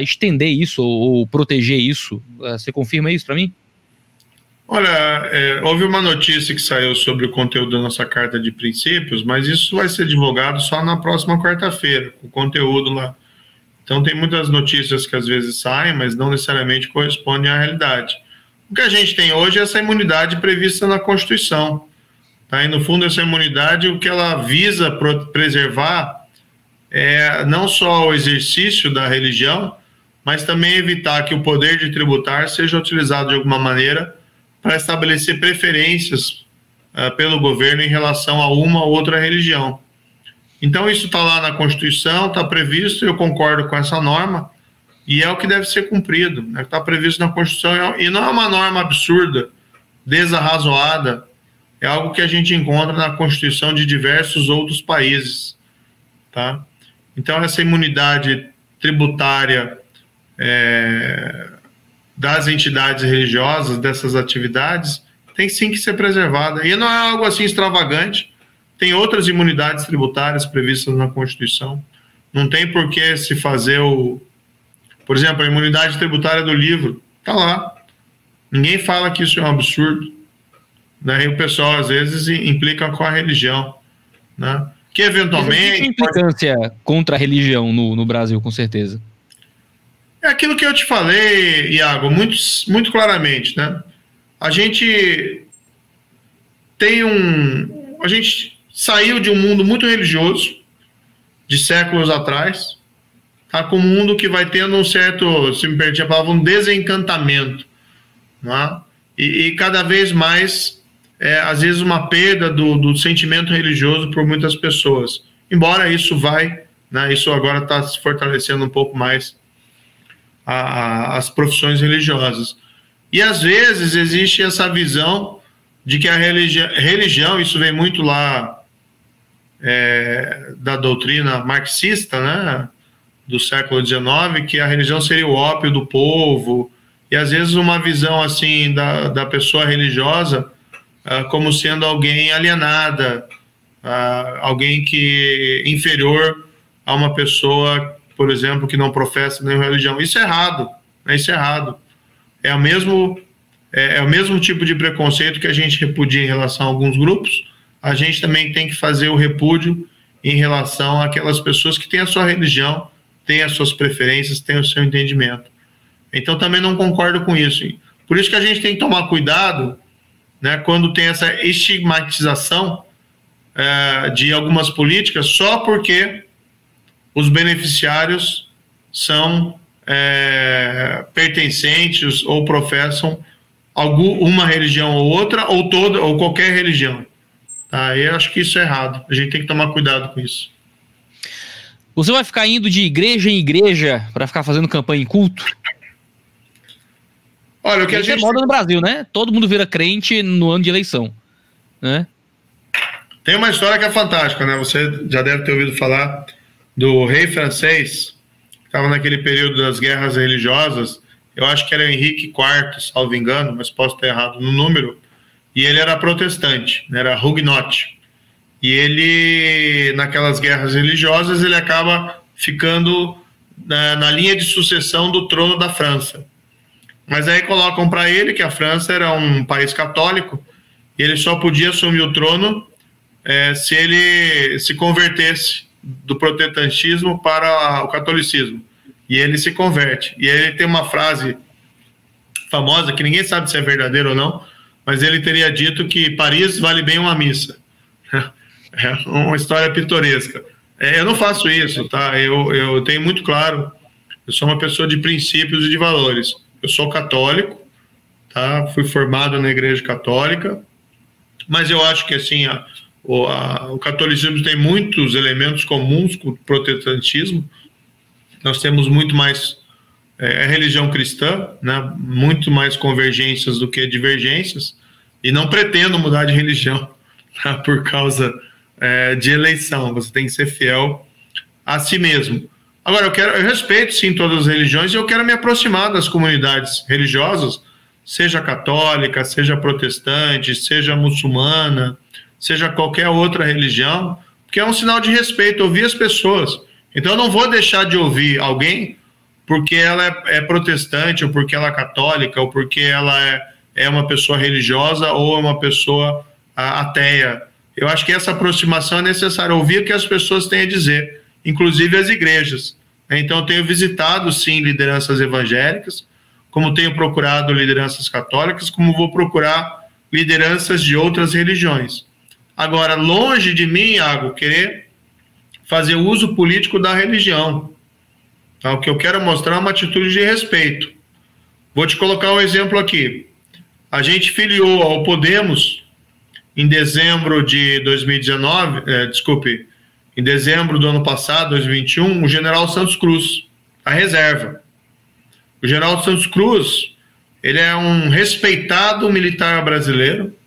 estender isso ou, ou proteger isso. você confirma isso para mim? Olha, é, houve uma notícia que saiu sobre o conteúdo da nossa carta de princípios, mas isso vai ser divulgado só na próxima quarta-feira, o conteúdo lá. Então tem muitas notícias que às vezes saem, mas não necessariamente correspondem à realidade. O que a gente tem hoje é essa imunidade prevista na Constituição. Tá? E no fundo, essa imunidade, o que ela visa preservar é não só o exercício da religião, mas também evitar que o poder de tributar seja utilizado de alguma maneira para estabelecer preferências uh, pelo governo em relação a uma ou outra religião. Então, isso está lá na Constituição, está previsto, eu concordo com essa norma, e é o que deve ser cumprido. Está né? Tá previsto na Constituição, e não é uma norma absurda, desarrazoada, é algo que a gente encontra na Constituição de diversos outros países. Tá? Então, essa imunidade tributária é, das entidades religiosas, dessas atividades, tem sim que ser preservada. E não é algo assim extravagante. Tem outras imunidades tributárias previstas na Constituição. Não tem por que se fazer o. Por exemplo, a imunidade tributária do livro. Está lá. Ninguém fala que isso é um absurdo. Né? E o pessoal, às vezes, implica com a religião. Né? Que eventualmente. Tem implicância pode... contra a religião no, no Brasil, com certeza. É aquilo que eu te falei, Iago, muito, muito claramente, né? A gente tem um. A gente saiu de um mundo muito religioso, de séculos atrás, tá? com um mundo que vai tendo um certo, se me permite a palavra, um desencantamento. Né? E, e cada vez mais, é, às vezes, uma perda do, do sentimento religioso por muitas pessoas. Embora isso vai, né? isso agora está se fortalecendo um pouco mais a, a, as profissões religiosas. E às vezes existe essa visão de que a religi religião, isso vem muito lá é, da doutrina marxista, né, do século XIX, que a religião seria o ópio do povo, e às vezes uma visão assim da, da pessoa religiosa uh, como sendo alguém alienada, uh, alguém que inferior a uma pessoa por exemplo, que não professa nenhuma religião. Isso é errado, né? isso é errado. É o mesmo é, é, o mesmo tipo de preconceito que a gente repudia em relação a alguns grupos, a gente também tem que fazer o repúdio em relação àquelas pessoas que têm a sua religião, têm as suas preferências, têm o seu entendimento. Então também não concordo com isso. Por isso que a gente tem que tomar cuidado né, quando tem essa estigmatização é, de algumas políticas só porque os beneficiários são é, pertencentes ou professam alguma religião ou outra, ou toda, ou qualquer religião. Tá? Eu acho que isso é errado. A gente tem que tomar cuidado com isso. Você vai ficar indo de igreja em igreja para ficar fazendo campanha em culto? Olha, o que a é gente... é moda no Brasil, né? Todo mundo vira crente no ano de eleição, né? Tem uma história que é fantástica, né? Você já deve ter ouvido falar do rei francês, que estava naquele período das guerras religiosas. Eu acho que era Henrique IV, salvo engano, mas posso estar errado no número. E ele era protestante, né? era huguenote. E ele, naquelas guerras religiosas, ele acaba ficando na, na linha de sucessão do trono da França. Mas aí colocam para ele que a França era um país católico e ele só podia assumir o trono é, se ele se convertesse do protestantismo para o catolicismo. E ele se converte. E ele tem uma frase famosa que ninguém sabe se é verdadeira ou não, mas ele teria dito que Paris vale bem uma missa. É uma história pitoresca. É, eu não faço isso, tá? Eu, eu tenho muito claro, eu sou uma pessoa de princípios e de valores. Eu sou católico, tá? Fui formado na Igreja Católica, mas eu acho que assim a, o, a, o catolicismo tem muitos elementos comuns com o protestantismo. Nós temos muito mais é, é religião cristã, né? Muito mais convergências do que divergências. E não pretendo mudar de religião tá? por causa é, de eleição, você tem que ser fiel a si mesmo. Agora, eu, quero, eu respeito sim todas as religiões e eu quero me aproximar das comunidades religiosas, seja católica, seja protestante, seja muçulmana, seja qualquer outra religião, porque é um sinal de respeito ouvir as pessoas. Então, eu não vou deixar de ouvir alguém porque ela é, é protestante, ou porque ela é católica, ou porque ela é, é uma pessoa religiosa, ou é uma pessoa a, ateia eu acho que essa aproximação é necessária, ouvir o que as pessoas têm a dizer, inclusive as igrejas. Então, eu tenho visitado, sim, lideranças evangélicas, como tenho procurado lideranças católicas, como vou procurar lideranças de outras religiões. Agora, longe de mim, Iago, querer fazer uso político da religião. Tá? O que eu quero mostrar é uma atitude de respeito. Vou te colocar um exemplo aqui. A gente filiou ao Podemos em dezembro de 2019, é, desculpe, em dezembro do ano passado, 2021, o general Santos Cruz, a reserva. O general Santos Cruz, ele é um respeitado militar brasileiro,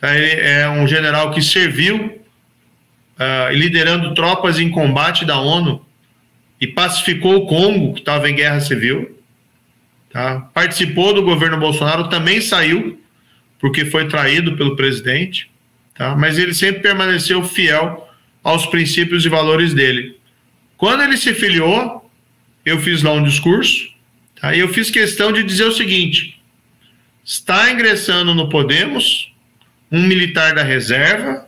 tá? ele é um general que serviu uh, liderando tropas em combate da ONU e pacificou o Congo, que estava em guerra civil. Tá? Participou do governo Bolsonaro, também saiu porque foi traído pelo presidente, tá? mas ele sempre permaneceu fiel aos princípios e valores dele. Quando ele se filiou, eu fiz lá um discurso, tá? e eu fiz questão de dizer o seguinte: está ingressando no Podemos um militar da reserva,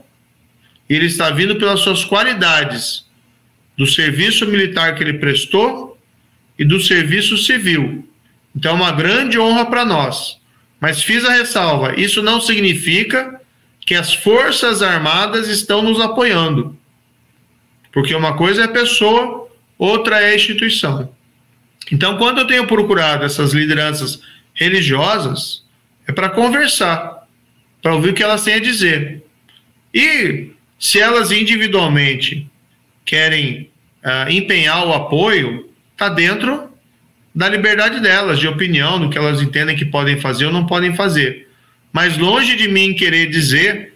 ele está vindo pelas suas qualidades do serviço militar que ele prestou e do serviço civil. Então, é uma grande honra para nós. Mas fiz a ressalva: isso não significa que as Forças Armadas estão nos apoiando. Porque uma coisa é a pessoa, outra é a instituição. Então, quando eu tenho procurado essas lideranças religiosas, é para conversar, para ouvir o que elas têm a dizer. E se elas individualmente querem uh, empenhar o apoio, está dentro da liberdade delas, de opinião, do que elas entendem que podem fazer ou não podem fazer. Mas longe de mim querer dizer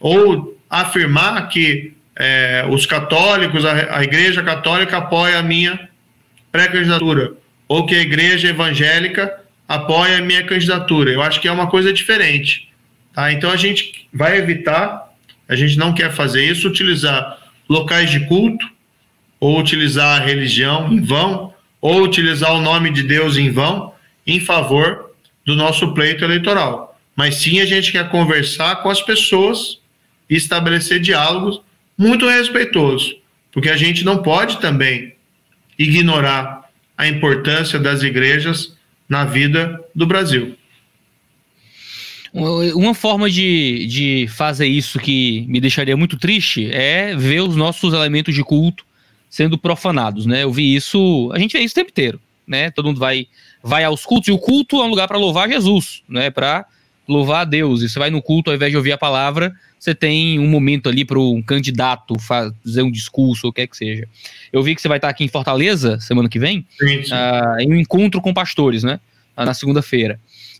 ou afirmar que é, os católicos, a, a, Igreja Católica apoia a minha pré-candidatura, ou que a Igreja Evangélica apoia a minha candidatura. Eu acho que é uma coisa diferente. Tá? Então a gente vai evitar, a gente não quer fazer isso, utilizar locais de culto ou utilizar a religião em vão ou utilizar o nome de Deus em vão em favor do nosso pleito eleitoral. Mas sim a gente quer conversar com as pessoas e estabelecer diálogos muito respeitosos, porque a gente não pode também ignorar a importância das igrejas na vida do Brasil. Uma forma de, de fazer isso que me deixaria muito triste é ver os nossos elementos de culto sendo profanados, né? Eu vi isso, a gente vê isso o tempo inteiro, né? Todo mundo vai vai aos cultos e o culto é um lugar para louvar Jesus, né? Para louvar a Deus. E você vai no culto, ao invés de ouvir a palavra, você tem um momento ali para um candidato fazer um discurso, ou o que é que seja. Eu vi que você vai estar aqui em Fortaleza semana que vem, sim, sim. Uh, em um encontro com pastores, né? Na segunda-feira.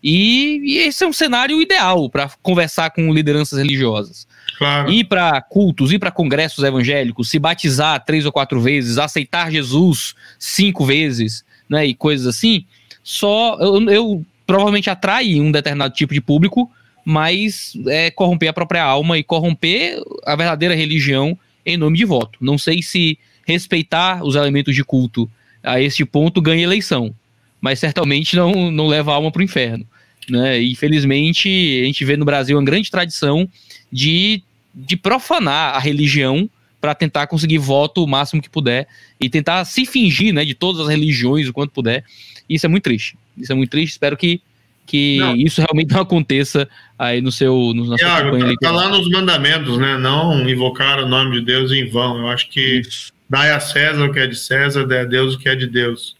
E, e, esse é um cenário ideal para conversar com lideranças religiosas. Claro. Ir para cultos, ir para congressos evangélicos, se batizar três ou quatro vezes, aceitar Jesus cinco vezes, né? E coisas assim. Só eu, eu provavelmente atrai um determinado tipo de público, mas é corromper a própria alma e corromper a verdadeira religião em nome de voto. Não sei se respeitar os elementos de culto a este ponto ganha eleição, mas certamente não, não leva a alma para o inferno. Né? Infelizmente, a gente vê no Brasil uma grande tradição de, de profanar a religião para tentar conseguir voto o máximo que puder e tentar se fingir né, de todas as religiões o quanto puder. Isso é muito triste. Isso é muito triste. Espero que, que isso realmente não aconteça aí no seu. No, na Iago, tá, tá, lá nos mandamentos, né? Não invocar o nome de Deus em vão. Eu acho que isso. dai a César o que é de César, dai a Deus o que é de Deus.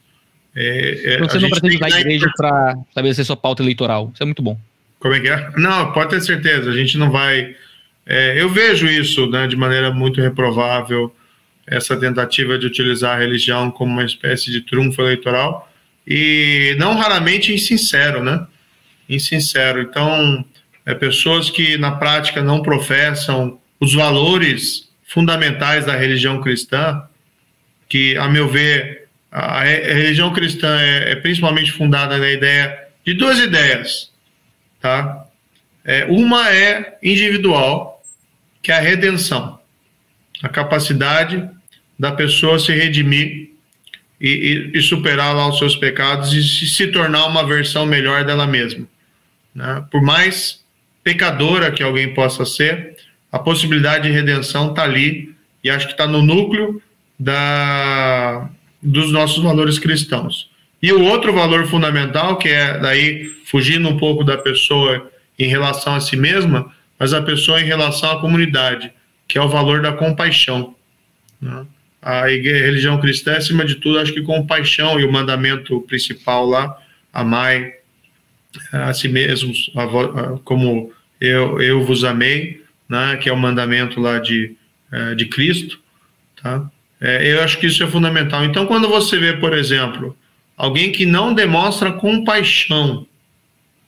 É, é, você não pretende usar a igreja para estabelecer sua pauta eleitoral. Isso é muito bom. Como é que é? Não, pode ter certeza. A gente não vai. É, eu vejo isso né, de maneira muito reprovável, essa tentativa de utilizar a religião como uma espécie de trunfo eleitoral e não raramente insincero, né? Insincero. Então, é, pessoas que na prática não professam os valores fundamentais da religião cristã, que, a meu ver, a, a religião cristã é, é, principalmente fundada na ideia de duas ideias, tá? É, uma é individual, que é a redenção, a capacidade da pessoa se redimir e, e, e, superar lá os seus pecados e se, se tornar uma versão melhor dela mesma. Né? Por mais pecadora que alguém possa ser, a possibilidade de redenção está ali e acho que está no núcleo da, dos nossos valores cristãos. E o outro valor fundamental, que é daí fugindo um pouco da pessoa em relação a si mesma, mas a pessoa em relação à comunidade, que é o valor da compaixão. Né? a religião cristã, acima de tudo, acho que com paixão e o mandamento principal lá, amai a si mesmos, como eu, eu vos amei, né, que é o mandamento lá de, é, de Cristo, tá? É, eu acho que isso é fundamental. Então, quando você vê, por exemplo, alguém que não demonstra compaixão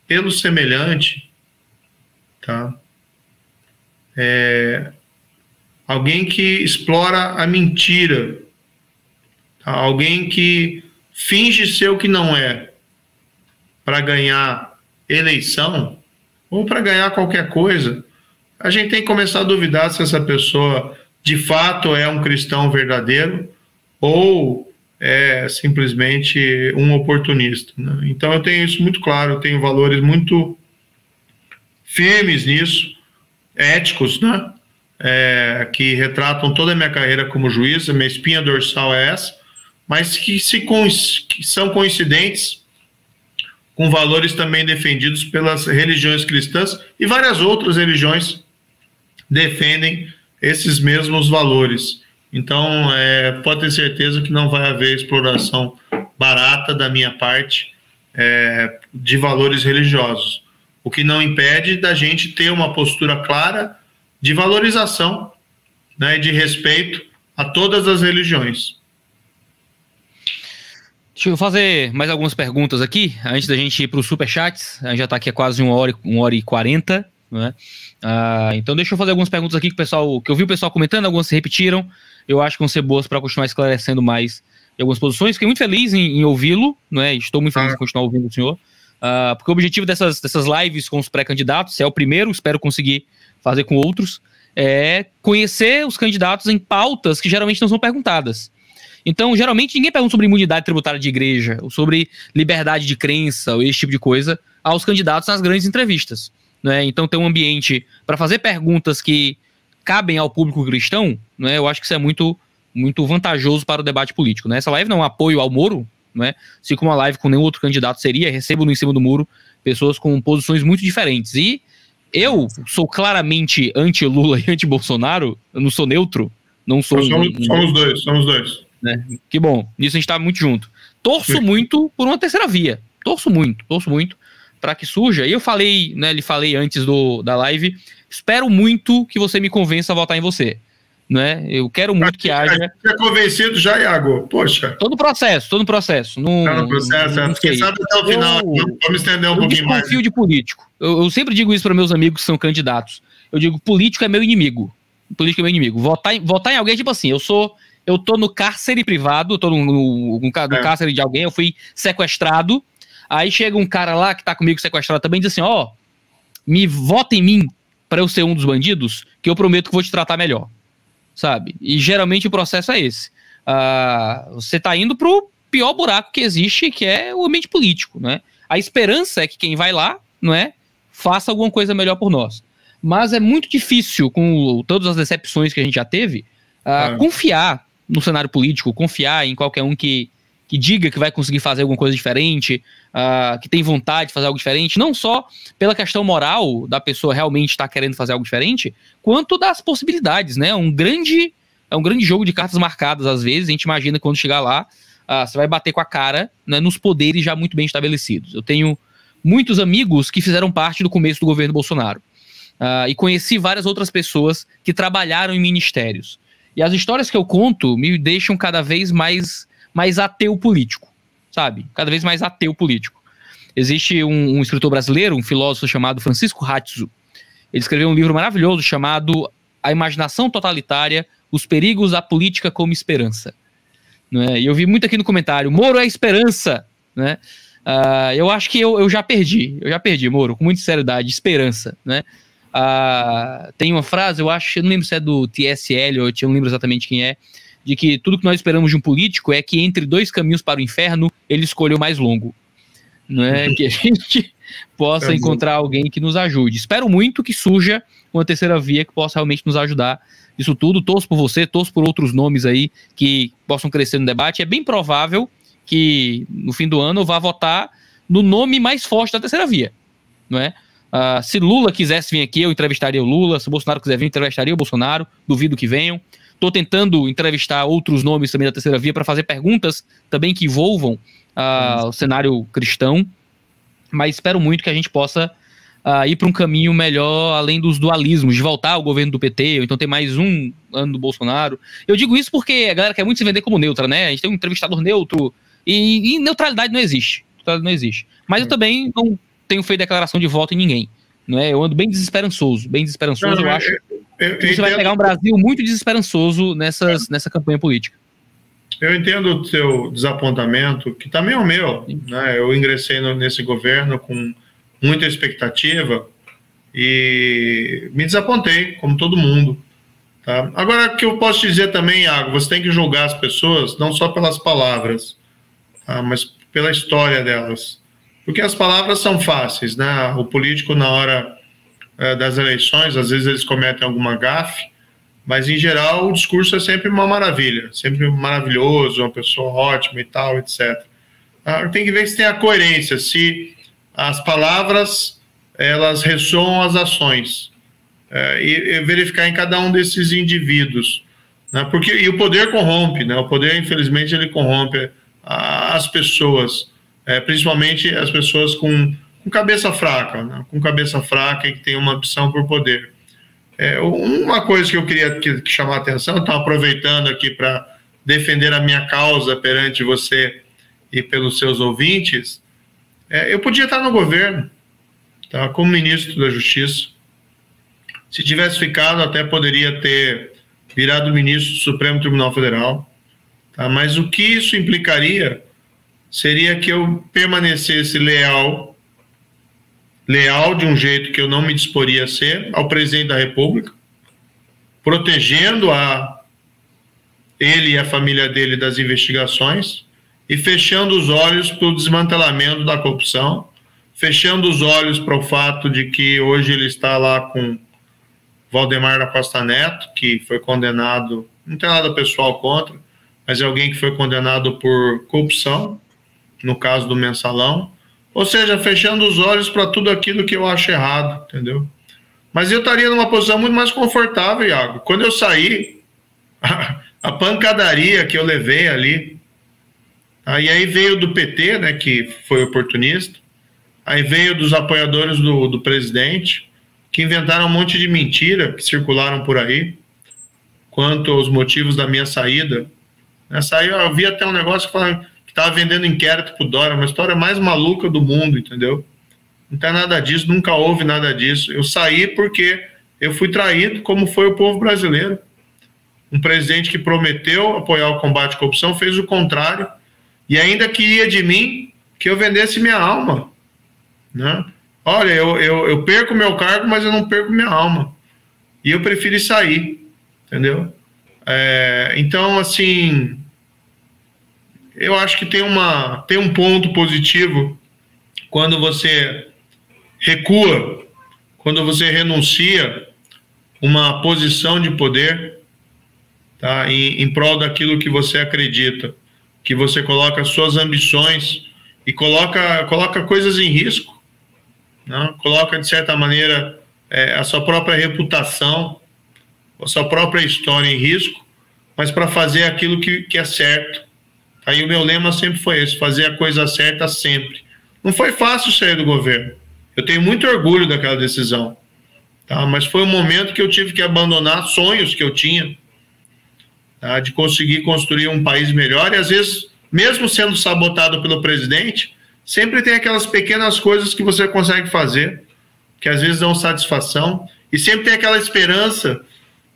pelo semelhante, tá? É, alguém que explora a mentira, tá? alguém que finge ser o que não é para ganhar eleição ou para ganhar qualquer coisa, a gente tem que começar a duvidar se essa pessoa de fato é um cristão verdadeiro ou é simplesmente um oportunista. Né? Então eu tenho isso muito claro, eu tenho valores muito firmes nisso, éticos, né? é, que retratam toda a minha carreira como juiz, a minha espinha dorsal é essa, mas que, se que são coincidentes com valores também defendidos pelas religiões cristãs e várias outras religiões defendem esses mesmos valores. Então, é, pode ter certeza que não vai haver exploração barata da minha parte é, de valores religiosos. O que não impede da gente ter uma postura clara de valorização né, e de respeito a todas as religiões. Deixa eu fazer mais algumas perguntas aqui, antes da gente ir para os superchats. A gente já está aqui há quase uma hora, uma hora e quarenta. Né? Ah, então deixa eu fazer algumas perguntas aqui que, o pessoal, que eu vi o pessoal comentando, algumas se repetiram. Eu acho que vão ser boas para continuar esclarecendo mais algumas posições. Fiquei muito feliz em, em ouvi-lo, né? estou muito feliz ah. em continuar ouvindo o senhor. Uh, porque o objetivo dessas, dessas lives com os pré-candidatos é o primeiro, espero conseguir fazer com outros, é conhecer os candidatos em pautas que geralmente não são perguntadas. Então, geralmente, ninguém pergunta sobre imunidade tributária de igreja, ou sobre liberdade de crença, ou esse tipo de coisa, aos candidatos nas grandes entrevistas. Né? Então, ter um ambiente para fazer perguntas que cabem ao público cristão, né? eu acho que isso é muito, muito vantajoso para o debate político. Né? Essa live não é um apoio ao Moro, né? assim como uma live com nenhum outro candidato seria, recebo no em cima do muro, pessoas com posições muito diferentes. E eu sou claramente anti-Lula e anti-Bolsonaro, eu não sou neutro, não sou. Somos, um, somos dois, somos dois. Né? Que bom, nisso a gente tá muito junto. Torço muito por uma terceira via. Torço muito, torço muito para que surja. E eu falei, né, lhe falei antes do, da live, espero muito que você me convença a votar em você né? Eu quero muito que haja. Você é convencido já, Iago? Poxa. Todo processo, todo processo. Não, tá no processo, não, não quem sabe até o final. Eu, vamos estender um pouquinho mais. Eu de político. Eu, eu, sempre digo isso para meus amigos que são candidatos. Eu digo, político é meu inimigo. Político é meu inimigo. Votar em, votar em alguém, tipo assim, eu sou. Eu tô no cárcere privado, eu tô no, no, no, no é. cárcere de alguém, eu fui sequestrado. Aí chega um cara lá que tá comigo sequestrado também e diz assim: ó, oh, me vota em mim para eu ser um dos bandidos, que eu prometo que vou te tratar melhor sabe? E geralmente o processo é esse. Uh, você está indo para o pior buraco que existe, que é o ambiente político, né? A esperança é que quem vai lá, não é, faça alguma coisa melhor por nós. Mas é muito difícil, com todas as decepções que a gente já teve, uh, confiar no cenário político, confiar em qualquer um que, que diga que vai conseguir fazer alguma coisa diferente, uh, que tem vontade de fazer algo diferente, não só pela questão moral da pessoa realmente estar tá querendo fazer algo diferente, quanto das possibilidades, né? Um grande, é um grande jogo de cartas marcadas às vezes. A gente imagina quando chegar lá, uh, você vai bater com a cara né, nos poderes já muito bem estabelecidos. Eu tenho muitos amigos que fizeram parte do começo do governo Bolsonaro. Uh, e conheci várias outras pessoas que trabalharam em ministérios. E as histórias que eu conto me deixam cada vez mais mais ateu político, sabe? Cada vez mais ateu político. Existe um, um escritor brasileiro, um filósofo chamado Francisco Ratzo. Ele escreveu um livro maravilhoso chamado A Imaginação Totalitária, Os Perigos da Política como Esperança. Né? E eu vi muito aqui no comentário, Moro é esperança, né? Uh, eu acho que eu, eu já perdi, eu já perdi, Moro, com muita seriedade, esperança, né? Uh, tem uma frase, eu acho, eu não lembro se é do TSL, eu não lembro exatamente quem é, de que tudo que nós esperamos de um político é que entre dois caminhos para o inferno, ele escolha o mais longo. Não é que a gente possa é encontrar alguém que nos ajude. Espero muito que surja uma terceira via que possa realmente nos ajudar isso tudo. Torço por você, torço por outros nomes aí que possam crescer no debate. É bem provável que no fim do ano eu vá votar no nome mais forte da terceira via, não é? Uh, se Lula quisesse vir aqui, eu entrevistaria o Lula. Se o Bolsonaro quiser vir, eu entrevistaria o Bolsonaro. Duvido que venham. Estou tentando entrevistar outros nomes também da terceira via para fazer perguntas também que envolvam uh, o cenário cristão, mas espero muito que a gente possa uh, ir para um caminho melhor além dos dualismos, de voltar ao governo do PT, ou então ter mais um ano do Bolsonaro. Eu digo isso porque a galera quer muito se vender como neutra, né? A gente tem um entrevistador neutro e, e neutralidade não existe. Neutralidade não existe. Mas eu é. também não tenho feito declaração de voto em ninguém. Não é? Eu ando bem desesperançoso, bem desesperançoso, não, eu, eu acho. Eu, eu, você vai pegar um Brasil muito desesperançoso nessas, nessa campanha política. Eu entendo o seu desapontamento, que também é o meu. Né? Eu ingressei no, nesse governo com muita expectativa e me desapontei, como todo mundo. Tá? Agora, o que eu posso dizer também, Iago, você tem que julgar as pessoas não só pelas palavras, tá? mas pela história delas. Porque as palavras são fáceis, né? O político, na hora é, das eleições, às vezes eles cometem alguma gafe, mas em geral o discurso é sempre uma maravilha, sempre maravilhoso, uma pessoa ótima e tal, etc. Ah, tem que ver se tem a coerência, se as palavras elas ressoam as ações é, e, e, verificar em cada um desses indivíduos, né? Porque e o poder corrompe, né? O poder infelizmente ele corrompe as pessoas, é, principalmente as pessoas com com cabeça fraca, né? com cabeça fraca e que tem uma opção por poder. É, uma coisa que eu queria que, que chamar a atenção, estou aproveitando aqui para defender a minha causa perante você e pelos seus ouvintes, é, eu podia estar no governo, tá? como ministro da Justiça. Se tivesse ficado, até poderia ter virado ministro do Supremo Tribunal Federal. Tá? Mas o que isso implicaria seria que eu permanecesse leal leal de um jeito que eu não me disporia a ser ao presidente da República, protegendo a ele e a família dele das investigações e fechando os olhos para o desmantelamento da corrupção, fechando os olhos para o fato de que hoje ele está lá com Valdemar da Costa Neto, que foi condenado, não tem nada pessoal contra, mas é alguém que foi condenado por corrupção, no caso do mensalão, Ou seja, fechando os olhos para tudo aquilo que eu acho errado, entendeu? Mas eu estaria numa posição muito mais confortável, Iago. Quando eu saí, a, pancadaria que eu levei ali, aí, aí veio do PT, né, que foi oportunista, aí veio dos apoiadores do, do presidente, que inventaram um monte de mentira que circularam por aí, quanto aos motivos da minha saída. Nessa aí eu vi até um negócio que falava que estava vendendo inquérito pro Dória, uma história mais maluca do mundo, entendeu? Não tem nada disso, nunca houve nada disso. Eu saí porque eu fui traído, como foi o povo brasileiro. Um presidente que prometeu apoiar o combate à corrupção fez o contrário e ainda queria de mim que eu vendesse minha alma. Né? Olha, eu, eu, eu perco meu cargo, mas eu não perco minha alma. E eu prefiro sair, entendeu? É, então, assim, eu acho que tem, uma, tem um ponto positivo quando você recua, quando você renuncia uma posição de poder tá, em, em prol daquilo que você acredita, que você coloca suas ambições e coloca, coloca coisas em risco, né? coloca, de certa maneira, é, a sua própria reputação, a sua própria história em risco, mas para fazer aquilo que, que é certo. Aí o meu lema sempre foi esse: fazer a coisa certa sempre. Não foi fácil sair do governo. Eu tenho muito orgulho daquela decisão. Tá? Mas foi um momento que eu tive que abandonar sonhos que eu tinha tá? de conseguir construir um país melhor. E às vezes, mesmo sendo sabotado pelo presidente, sempre tem aquelas pequenas coisas que você consegue fazer, que às vezes dão satisfação. E sempre tem aquela esperança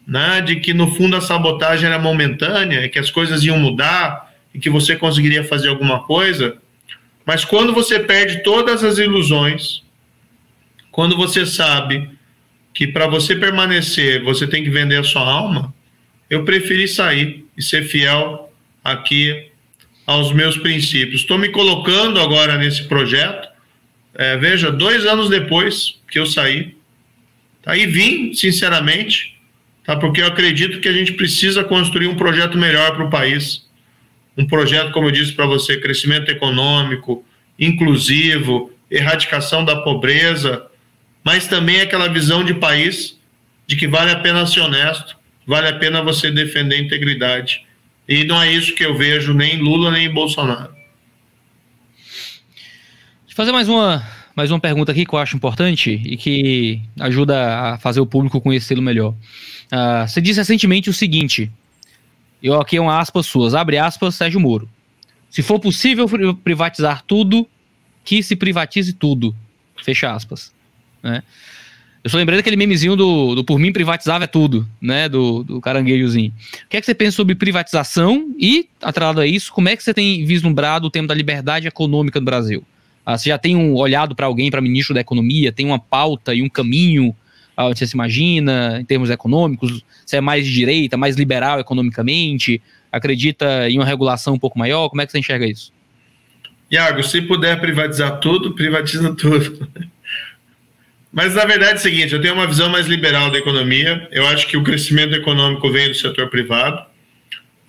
né, de que no fundo a sabotagem era momentânea, que as coisas iam mudar e que você conseguiria fazer alguma coisa. Mas quando você perde todas as ilusões, quando você sabe que para você permanecer você tem que vender a sua alma, eu preferi sair e ser fiel aqui aos meus princípios. Estou me colocando agora nesse projeto. É, veja, dois anos depois que eu saí, tá? e vim, sinceramente, tá? porque eu acredito que a gente precisa construir um projeto melhor para o país. Um projeto, como eu disse para você, crescimento econômico, inclusivo, erradicação da pobreza, mas também aquela visão de país de que vale a pena ser honesto, vale a pena você defender a integridade. E não é isso que eu vejo nem Lula nem Bolsonaro. Deixa eu fazer mais uma, mais uma pergunta aqui que eu acho importante e que ajuda a fazer o público conhecê-lo melhor. Uh, você disse recentemente o seguinte: eu aqui uma aspas suas, abre aspas, Sérgio Moro. Se for possível privatizar tudo, que se privatize tudo. Fecha aspas. Né? Eu só lembrei daquele memezinho do, do Por mim privatizava é tudo, né? Do, do caranguejozinho. O que é que você pensa sobre privatização e, atrelado a isso, como é que você tem vislumbrado o tema da liberdade econômica no Brasil? Ah, você já tem um olhado para alguém, para ministro da Economia, tem uma pauta e um caminho onde você se imagina, em termos econômicos? Você é mais de direita, mais liberal economicamente? Acredita em uma regulação um pouco maior? Como é que você enxerga isso? Iago, se puder privatizar tudo, privatiza tudo. Mas na verdade é o seguinte, eu tenho uma visão mais liberal da economia. Eu acho que o crescimento econômico vem do setor privado.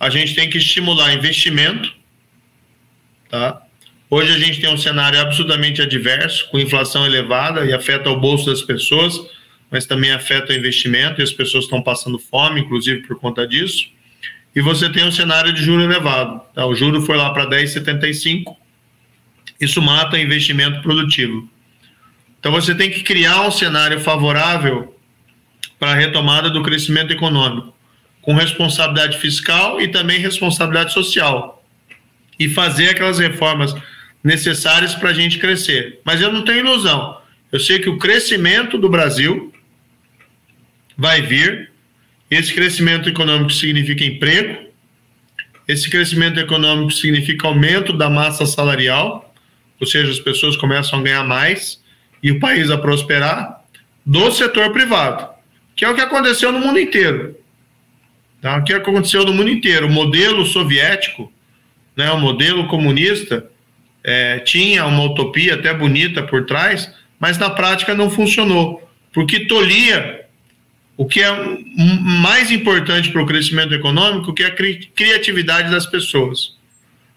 A gente tem que estimular investimento, tá? Hoje a gente tem um cenário absolutamente adverso, com inflação elevada e afeta o bolso das pessoas, mas também afeta o investimento e as pessoas estão passando fome, inclusive por conta disso. E você tem um cenário de juro elevado. Tá? O juro foi lá para 10,75. Isso mata o investimento produtivo. Então você tem que criar um cenário favorável para a retomada do crescimento econômico, com responsabilidade fiscal e também responsabilidade social. E fazer aquelas reformas necessárias para a gente crescer. Mas eu não tenho ilusão. Eu sei que o crescimento do Brasil vai vir. Esse crescimento econômico significa emprego. Esse crescimento econômico significa aumento da massa salarial, ou seja, as pessoas começam a ganhar mais e o país a prosperar do setor privado, que é o que aconteceu no mundo inteiro. Tá? O que aconteceu no mundo inteiro? O modelo soviético, né, o modelo comunista, é, tinha uma utopia até bonita por trás, mas na prática não funcionou, porque tolia o que é mais importante para o crescimento econômico, que é a cri criatividade das pessoas.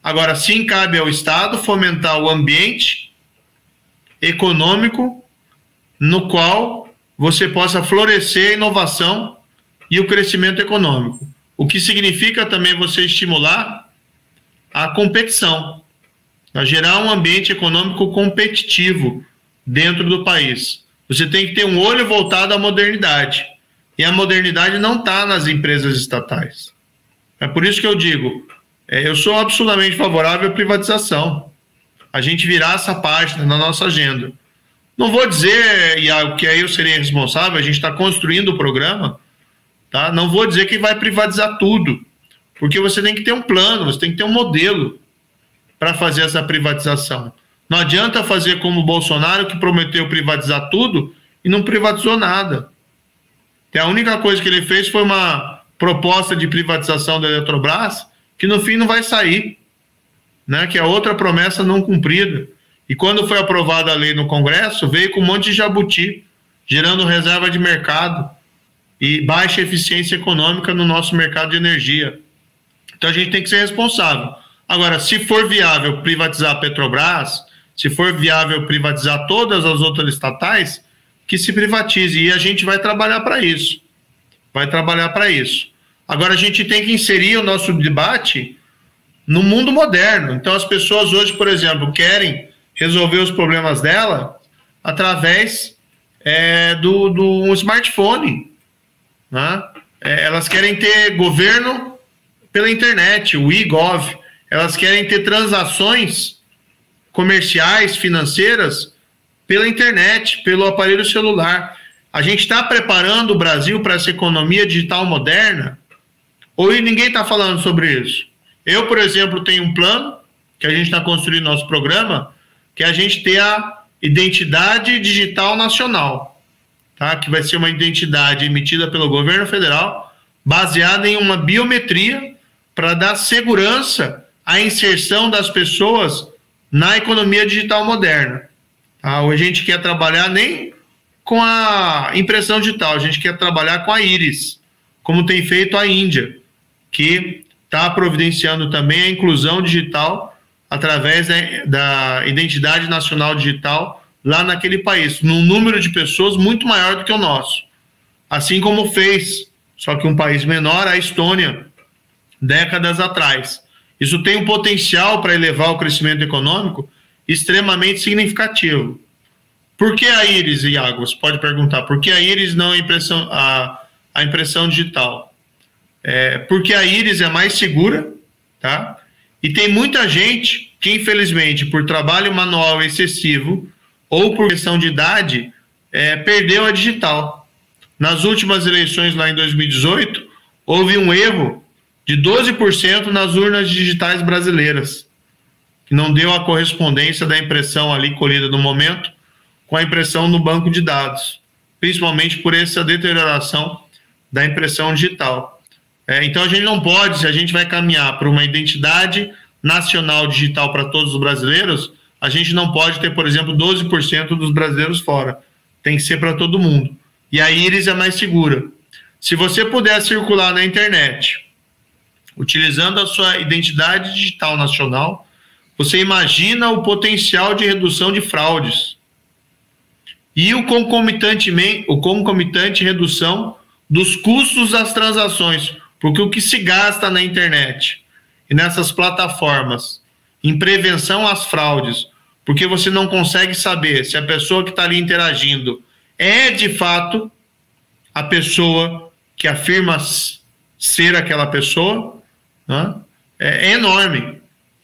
Agora, sim, cabe ao Estado fomentar o ambiente econômico no qual você possa florescer a inovação e o crescimento econômico. O que significa também você estimular a competição, a gerar um ambiente econômico competitivo dentro do país. Você tem que ter um olho voltado à modernidade. E a modernidade não está nas empresas estatais. É por isso que eu digo, é, eu sou absolutamente favorável à privatização. A gente virar essa página na nossa agenda. Não vou dizer, Iago, que aí eu seria responsável, a gente está construindo o programa, tá? Não vou dizer que vai privatizar tudo, porque você tem que ter um plano, você tem que ter um modelo para fazer essa privatização. Não adianta fazer como o Bolsonaro, que prometeu privatizar tudo e não privatizou nada. A única coisa que ele fez foi uma proposta de privatização da Eletrobras, que no fim não vai sair, né? Que é outra promessa não cumprida. E quando foi aprovada a lei no Congresso, veio com um monte de jabuti, gerando reserva de mercado e baixa eficiência econômica no nosso mercado de energia. Então a gente tem que ser responsável. Agora, se for viável privatizar a Petrobras, se for viável privatizar todas as outras estatais, que se privatize. E a gente vai trabalhar para isso. Vai trabalhar para isso. Agora a gente tem que inserir o nosso debate no mundo moderno. Então as pessoas hoje, por exemplo, querem resolver os problemas dela através é, do, do smartphone. Né? É, elas querem ter governo pela internet, o e-gov. Elas querem ter transações comerciais, financeiras, pela internet, pelo aparelho celular. A gente está preparando o Brasil para essa economia digital moderna? Ou ninguém está falando sobre isso? Eu, por exemplo, tenho um plano que a gente está construindo nosso programa que a gente tem a identidade digital nacional, tá? Que vai ser uma identidade emitida pelo governo federal, baseada em uma biometria para dar segurança à inserção das pessoas na economia digital moderna. Tá? a gente quer trabalhar nem com a impressão digital, a gente quer trabalhar com a íris, como tem feito a Índia, que está providenciando também a inclusão digital através da, da identidade nacional digital lá naquele país, num número de pessoas muito maior do que o nosso. Assim como fez, só que um país menor, a Estônia, décadas atrás. Isso tem um potencial para elevar o crescimento econômico extremamente significativo. Por que a íris, Iago? Você pode perguntar, por que a íris não a impressão, a, a impressão digital? É, porque a íris é mais segura, tá? E tem muita gente que, infelizmente, por trabalho manual excessivo ou por questão de idade, é, perdeu a digital. Nas últimas eleições, lá em 2018, houve um erro de 12% nas urnas digitais brasileiras, que não deu a correspondência da impressão ali colhida no momento com a impressão no banco de dados, principalmente por essa deterioração da impressão digital. É, então a gente não pode, se a gente vai caminhar para uma identidade nacional digital para todos os brasileiros, a gente não pode ter, por exemplo, 12% dos brasileiros fora. Tem que ser para todo mundo. E a íris é mais segura. Se você puder circular na internet, utilizando a sua identidade digital nacional, você imagina o potencial de redução de fraudes. E o concomitante, o concomitante redução dos custos das transações porque o que se gasta na internet e nessas plataformas em prevenção às fraudes, porque você não consegue saber se a pessoa que está ali interagindo é de fato a pessoa que afirma ser aquela pessoa, né? é, é enorme.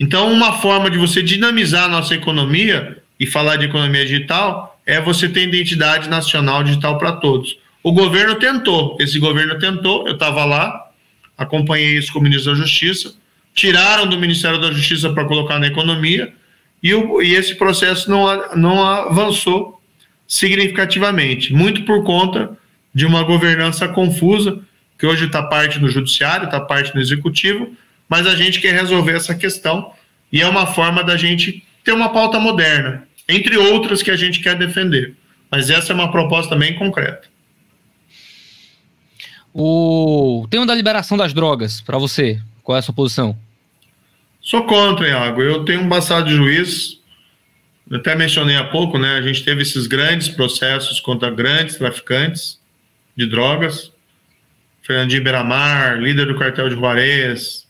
Então, uma forma de você dinamizar a nossa economia e falar de economia digital é você ter identidade nacional digital para todos. O governo tentou, esse governo tentou, eu estava lá, acompanhei isso com o ministro da Justiça, tiraram do Ministério da Justiça para colocar na economia, e, o, e esse processo não, não avançou significativamente, muito por conta de uma governança confusa, que hoje está parte no judiciário, está parte no executivo, mas a gente quer resolver essa questão e é uma forma da gente ter uma pauta moderna, entre outras que a gente quer defender. Mas essa é uma proposta bem concreta. O tema da liberação das drogas, para você, qual é a sua posição? Sou contra, Iago. Eu tenho um passado de juiz até mencionei há pouco, né? A gente teve esses grandes processos contra grandes traficantes de drogas. Fernandinho Beiramar, líder do cartel de Juarez,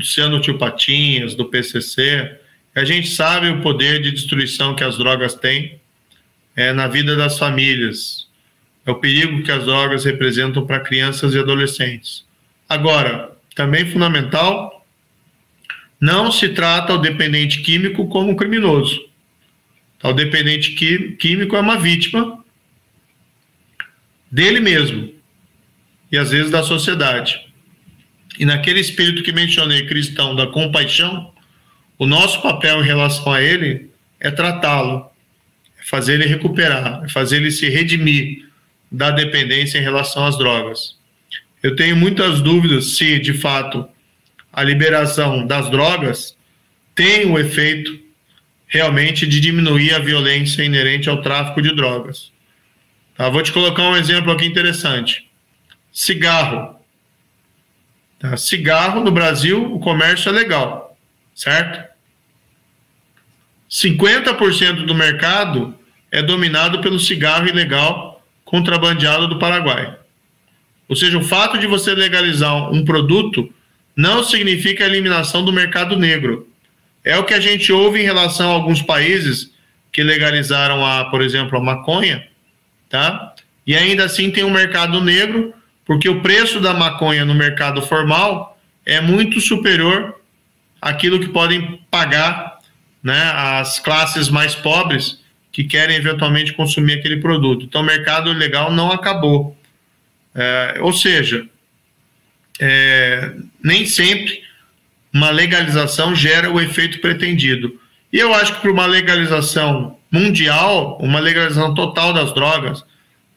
Luciano Tio Patinhas, do PCC. A gente sabe o poder de destruição que as drogas têm é, na vida das famílias. É o perigo que as drogas representam para crianças e adolescentes. Agora, também fundamental, não se trata o dependente químico como um criminoso. O dependente químico é uma vítima dele mesmo e às vezes da sociedade. E naquele espírito que mencionei, cristão, da compaixão, o nosso papel em relação a ele é tratá-lo, é fazer ele recuperar, é fazer ele se redimir da dependência em relação às drogas. Eu tenho muitas dúvidas se, de fato, a liberação das drogas tem o efeito realmente de diminuir a violência inerente ao tráfico de drogas. Tá? Vou te colocar um exemplo aqui interessante. Cigarro. Tá? Cigarro no Brasil, o comércio é legal, certo? 50% do mercado é dominado pelo cigarro ilegal contrabandeado do Paraguai. Ou seja, o fato de você legalizar um produto não significa a eliminação do mercado negro. É o que a gente ouve em relação a alguns países que legalizaram a, por exemplo, a maconha, tá? E ainda assim tem um mercado negro, porque o preço da maconha no mercado formal é muito superior àquilo que podem pagar, né, as classes mais pobres que querem eventualmente consumir aquele produto. Então, o mercado legal não acabou. É, ou seja, é, nem sempre uma legalização gera o efeito pretendido. E eu acho que para uma legalização mundial, uma legalização total das drogas,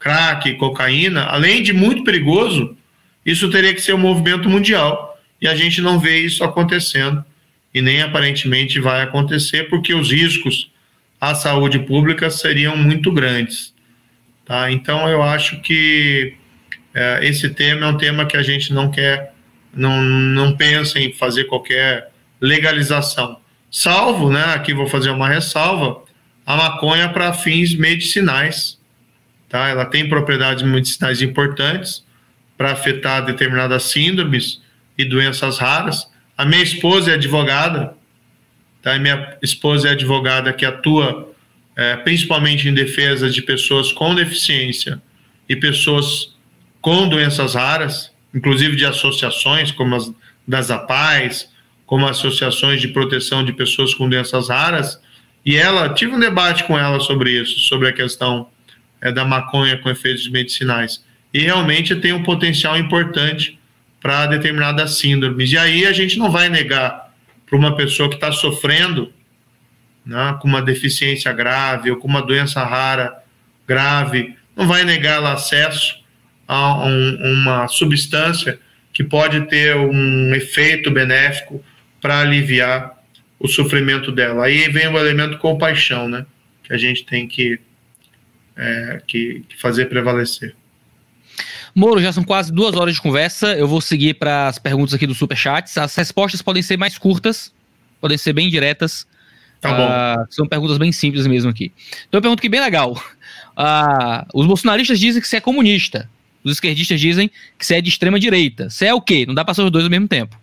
crack, cocaína, além de muito perigoso, isso teria que ser um movimento mundial. E a gente não vê isso acontecendo e nem aparentemente vai acontecer, porque os riscos à saúde pública seriam muito grandes. Tá? Então, eu acho que é, esse tema é um tema que a gente não quer não, não pensa em fazer qualquer legalização. Salvo, né, aqui vou fazer uma ressalva, a maconha para fins medicinais. Tá? Ela tem propriedades medicinais importantes para afetar determinadas síndromes e doenças raras. A minha esposa é advogada, tá? minha esposa é advogada que atua é, principalmente em defesa de pessoas com deficiência e pessoas com doenças raras inclusive de associações como as das APAES, como associações de proteção de pessoas com doenças raras, e ela, tive um debate com ela sobre isso, sobre a questão é, da maconha com efeitos medicinais, e realmente tem um potencial importante para determinadas síndromes, e aí a gente não vai negar para uma pessoa que está sofrendo né, com uma deficiência grave ou com uma doença rara grave, não vai negar ela acesso a um, uma substância que pode ter um efeito benéfico para aliviar o sofrimento dela. Aí vem o elemento compaixão, né? Que a gente tem que, é, que, que fazer prevalecer. Moro, já são quase duas horas de conversa. Eu vou seguir para as perguntas aqui do Superchat. As respostas podem ser mais curtas, podem ser bem diretas. Tá. Uh, são perguntas bem simples mesmo aqui. Então, eu pergunto que bem legal. Uh, os bolsonaristas dizem que você é comunista. Os esquerdistas dizem que você é de extrema direita. Você é o quê? Não dá para ser os dois ao mesmo tempo.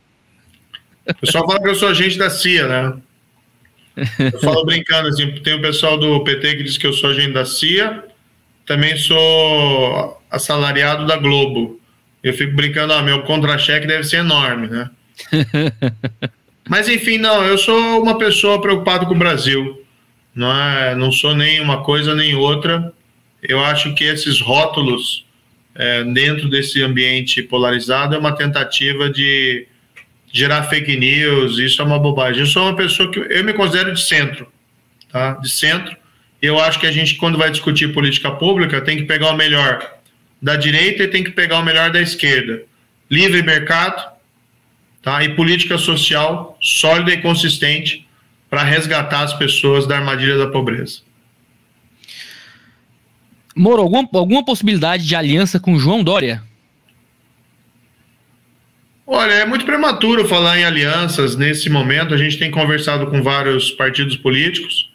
O pessoal fala que eu sou agente da CIA, né? Eu falo brincando, assim, tem o pessoal do PT que diz que eu sou agente da CIA, também sou assalariado da Globo. Eu fico brincando, ah, meu contra-cheque deve ser enorme, né? Mas enfim, não, eu sou uma pessoa preocupada com o Brasil. Não, é, não sou nem uma coisa nem outra. Eu acho que esses rótulos é, dentro desse ambiente polarizado é uma tentativa de gerar fake news, isso é uma bobagem. Eu sou uma pessoa que eu me considero de centro, tá? De centro. Eu acho que a gente, quando vai discutir política pública, tem que pegar o melhor da direita e tem que pegar o melhor da esquerda. Livre mercado, tá? E política social sólida e consistente para resgatar as pessoas da armadilha da pobreza. Moro, alguma, alguma possibilidade de aliança com João Dória? Olha, é muito prematuro falar em alianças nesse momento. A gente tem conversado com vários partidos políticos.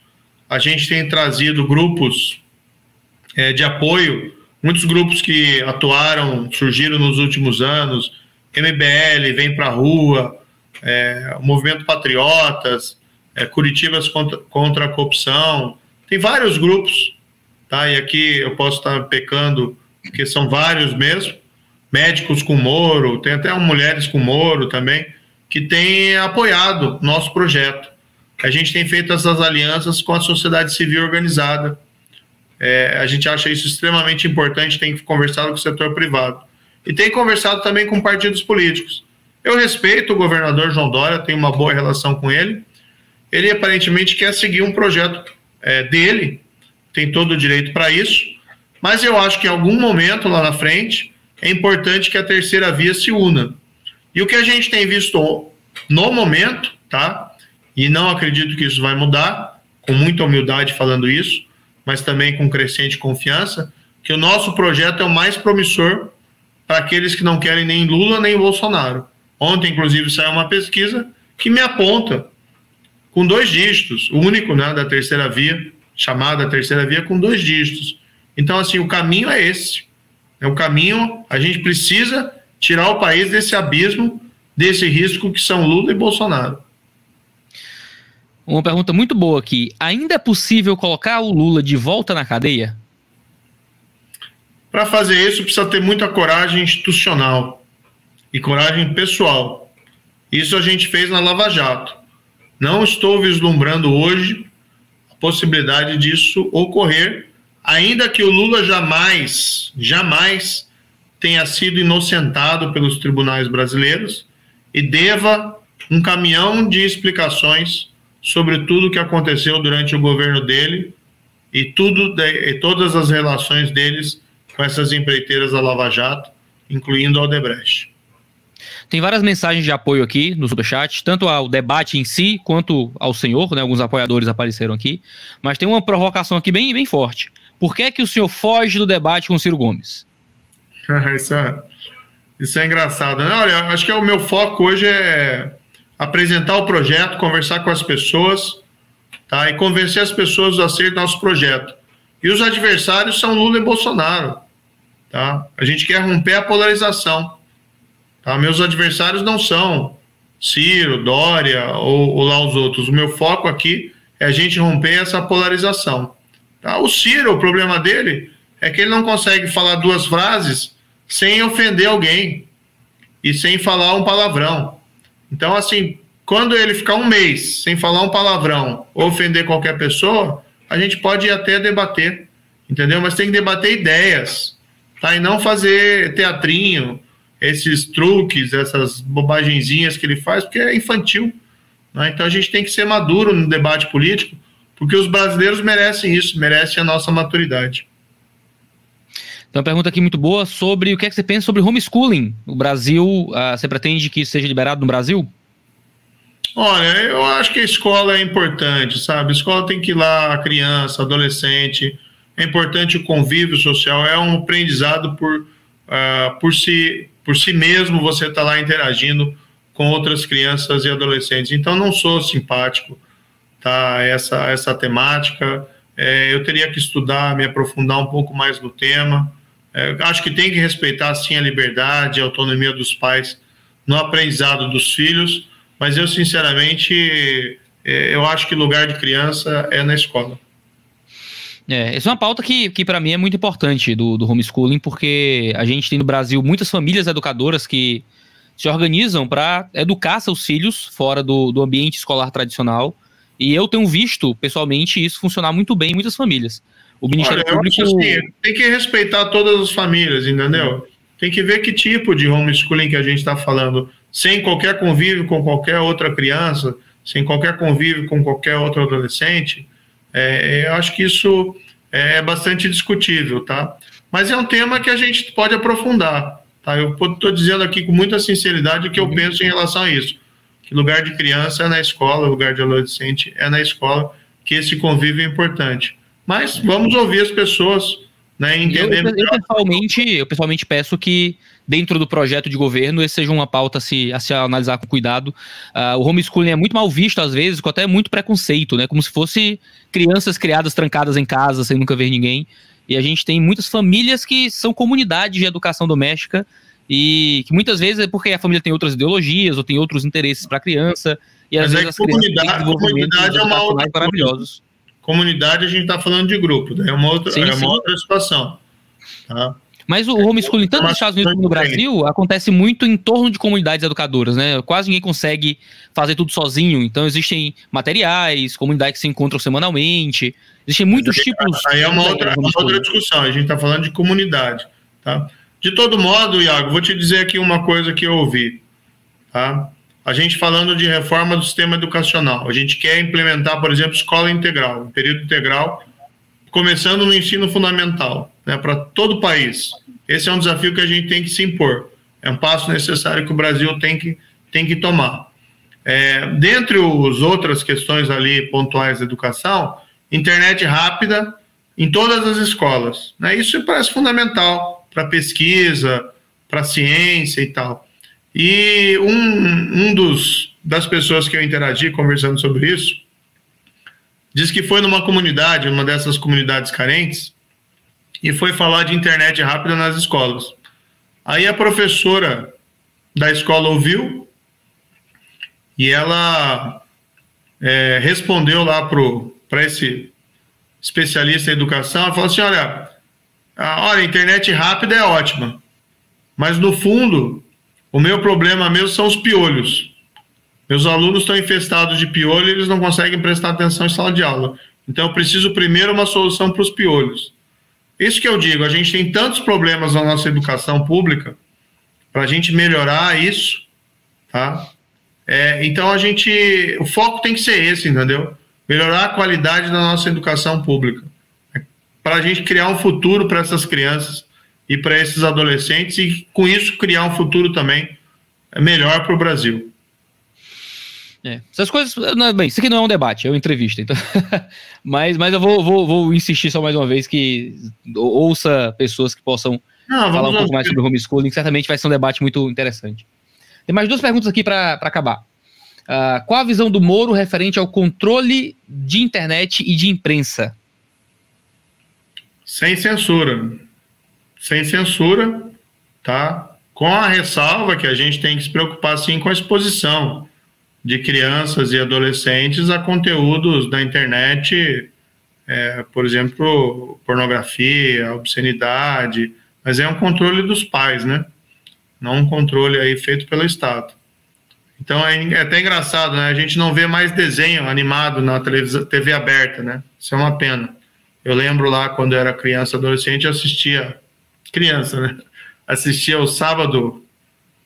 a gente tem trazido grupos é, de apoio, muitos grupos que atuaram, surgiram nos últimos anos, MBL vem para a rua, é, Movimento Patriotas, é, Curitivas contra, contra a Corrupção, tem vários grupos, tá? E aqui eu posso estar pecando, porque são vários mesmo, médicos com Moro, tem até mulheres com Moro também, que têm apoiado nosso projeto. A gente tem feito essas alianças com a sociedade civil organizada. É, a gente acha isso extremamente importante, tem conversado com o setor privado. E tem conversado também com partidos políticos. Eu respeito o governador João Dória, tenho uma boa relação com ele. Ele aparentemente quer seguir um projeto é, dele, tem todo o direito para isso, mas eu acho que em algum momento lá na frente é importante que a terceira via se una. E o que a gente tem visto no momento, tá? E não acredito que isso vai mudar, com muita humildade falando isso, mas também com crescente confiança, que o nosso projeto é o mais promissor para aqueles que não querem nem Lula nem Bolsonaro. Ontem, inclusive, saiu uma pesquisa que me aponta com dois dígitos, o único né, da terceira via, chamada terceira via, com dois dígitos. Então, assim, o caminho é esse. É o caminho, a gente precisa tirar o país desse abismo, desse risco que são Lula e Bolsonaro. Uma pergunta muito boa aqui. Ainda é possível colocar o Lula de volta na cadeia? Para fazer isso, precisa ter muita coragem institucional e coragem pessoal. Isso a gente fez na Lava Jato. Não estou vislumbrando hoje a possibilidade disso ocorrer, ainda que o Lula jamais, jamais tenha sido inocentado pelos tribunais brasileiros e deva um caminhão de explicações sobre tudo o que aconteceu durante o governo dele e tudo e todas as relações deles com essas empreiteiras da Lava Jato, incluindo a Odebrecht. Tem várias mensagens de apoio aqui no Superchat, tanto ao debate em si, quanto ao senhor, né? Alguns apoiadores apareceram aqui. Mas tem uma provocação aqui bem, bem forte. Por que é que o senhor foge do debate com o Ciro Gomes? isso, é, isso é engraçado. Né? Olha, acho que é o meu foco hoje é apresentar o projeto, conversar com as pessoas, tá? E convencer as pessoas a ser nosso projeto. E os adversários são Lula e Bolsonaro, tá? A gente quer romper a polarização, tá? Meus adversários não são Ciro, Dória ou, ou lá os outros. O meu foco aqui é a gente romper essa polarização, tá? O Ciro, o problema dele é que ele não consegue falar duas frases sem ofender alguém e sem falar um palavrão. Então, assim, quando ele ficar um mês sem falar um palavrão ou ofender qualquer pessoa, a gente pode até debater, entendeu? Mas tem que debater ideias, tá? E não fazer teatrinho, esses truques, essas bobagenzinhas que ele faz, porque é infantil. Né? Então a gente tem que ser maduro no debate político, porque os brasileiros merecem isso, merecem a nossa maturidade. Então, uma pergunta aqui muito boa sobre o que, é que você pensa sobre homeschooling. O Brasil, uh, você pretende que isso seja liberado no Brasil? Olha, eu acho que a escola é importante, sabe? A escola tem que ir lá, a criança, adolescente. É importante o convívio social, é um aprendizado por, uh, por, si, por si mesmo, você está lá interagindo com outras crianças e adolescentes. Então, não sou simpático, tá? Essa, essa temática. É, eu teria que estudar, me aprofundar um pouco mais no tema. É, acho que tem que respeitar, sim, a liberdade, a autonomia dos pais no aprendizado dos filhos, mas eu, sinceramente, é, eu acho que lugar de criança é na escola. É, essa é uma pauta que, que para mim é muito importante do, do homeschooling, porque a gente tem no Brasil muitas famílias educadoras que se organizam para educar seus filhos fora do, do ambiente escolar tradicional. E eu tenho visto, pessoalmente, isso funcionar muito bem em muitas famílias. O Ministério Olha, Público. Assim, tem que respeitar todas as famílias, entendeu? Tem que ver que tipo de homeschooling que a gente está falando, sem qualquer convívio com qualquer outra criança, sem qualquer convívio com qualquer outro adolescente. É, eu acho que isso é bastante discutível, tá? Mas é um tema que a gente pode aprofundar, tá? Eu estou dizendo aqui com muita sinceridade o que eu uhum. penso em relação a isso. Que lugar de criança é na escola, lugar de adolescente é na escola, que esse convívio é importante. Mas vamos ouvir as pessoas, né, entender eu, eu, pessoalmente, eu pessoalmente peço que dentro do projeto de governo esse seja uma pauta a se, a se analisar com cuidado. Uh, o homeschooling é muito mal visto às vezes, com até muito preconceito, né? Como se fosse crianças criadas trancadas em casa sem nunca ver ninguém. E a gente tem muitas famílias que são comunidades de educação doméstica e que muitas vezes é porque a família tem outras ideologias ou tem outros interesses para a criança. E às Mas vezes é as comunidade, comunidade é uma outra maravilhosos. Comunidade a gente está falando de grupo, né? é uma outra, sim, é uma outra situação. Tá? Mas o homeschooling, tanto nos Estados Unidos como no Brasil, acontece muito em torno de comunidades educadoras, né? Quase ninguém consegue fazer tudo sozinho. Então existem materiais, comunidades que se encontram semanalmente. Existem muitos aí, tipos. Aí é uma outra, uma outra discussão. A gente está falando de comunidade, tá? De todo modo, Iago, vou te dizer aqui uma coisa que eu ouvi, tá? A gente falando de reforma do sistema educacional. A gente quer implementar, por exemplo, escola integral, período integral, começando no ensino fundamental, né, para todo o país. Esse é um desafio que a gente tem que se impor. É um passo necessário que o Brasil tem que, tem que tomar. É, dentre as outras questões ali pontuais da educação, internet rápida em todas as escolas. Né? Isso parece fundamental para pesquisa, para ciência e tal. E um, um dos, das pessoas que eu interagi conversando sobre isso, diz que foi numa comunidade, uma dessas comunidades carentes, e foi falar de internet rápida nas escolas. Aí a professora da escola ouviu e ela é, respondeu lá para esse especialista em educação, ela falou assim, olha, olha, a internet rápida é ótima, mas no fundo o meu problema mesmo são os piolhos. Meus alunos estão infestados de piolho e eles não conseguem prestar atenção em sala de aula. Então, eu preciso primeiro uma solução para os piolhos. Isso que eu digo, a gente tem tantos problemas na nossa educação pública, para a gente melhorar isso, tá? É, então, a gente. O foco tem que ser esse, entendeu? Melhorar a qualidade da nossa educação pública. Para a gente criar um futuro para essas crianças e para esses adolescentes e com isso criar um futuro também melhor para o Brasil. É, essas coisas. Não, bem, isso aqui não é um debate, é uma entrevista. Então, mas, mas eu vou, vou, vou insistir só mais uma vez que ouça pessoas que possam não, falar um pouco mais sobre homeschooling, certamente vai ser um debate muito interessante. Tem mais duas perguntas aqui para acabar. Uh, qual a visão do Moro referente ao controle de internet e de imprensa? Sem censura sem censura, tá? Com a ressalva que a gente tem que se preocupar sim com a exposição de crianças e adolescentes a conteúdos da internet, é, por exemplo, pornografia, obscenidade, mas é um controle dos pais, né? Não um controle aí feito pelo Estado. Então é, é até engraçado, né? A gente não vê mais desenho animado na TV aberta, né? Isso é uma pena. Eu lembro lá quando eu era criança, adolescente, assistia criança, né? Assistia ao sábado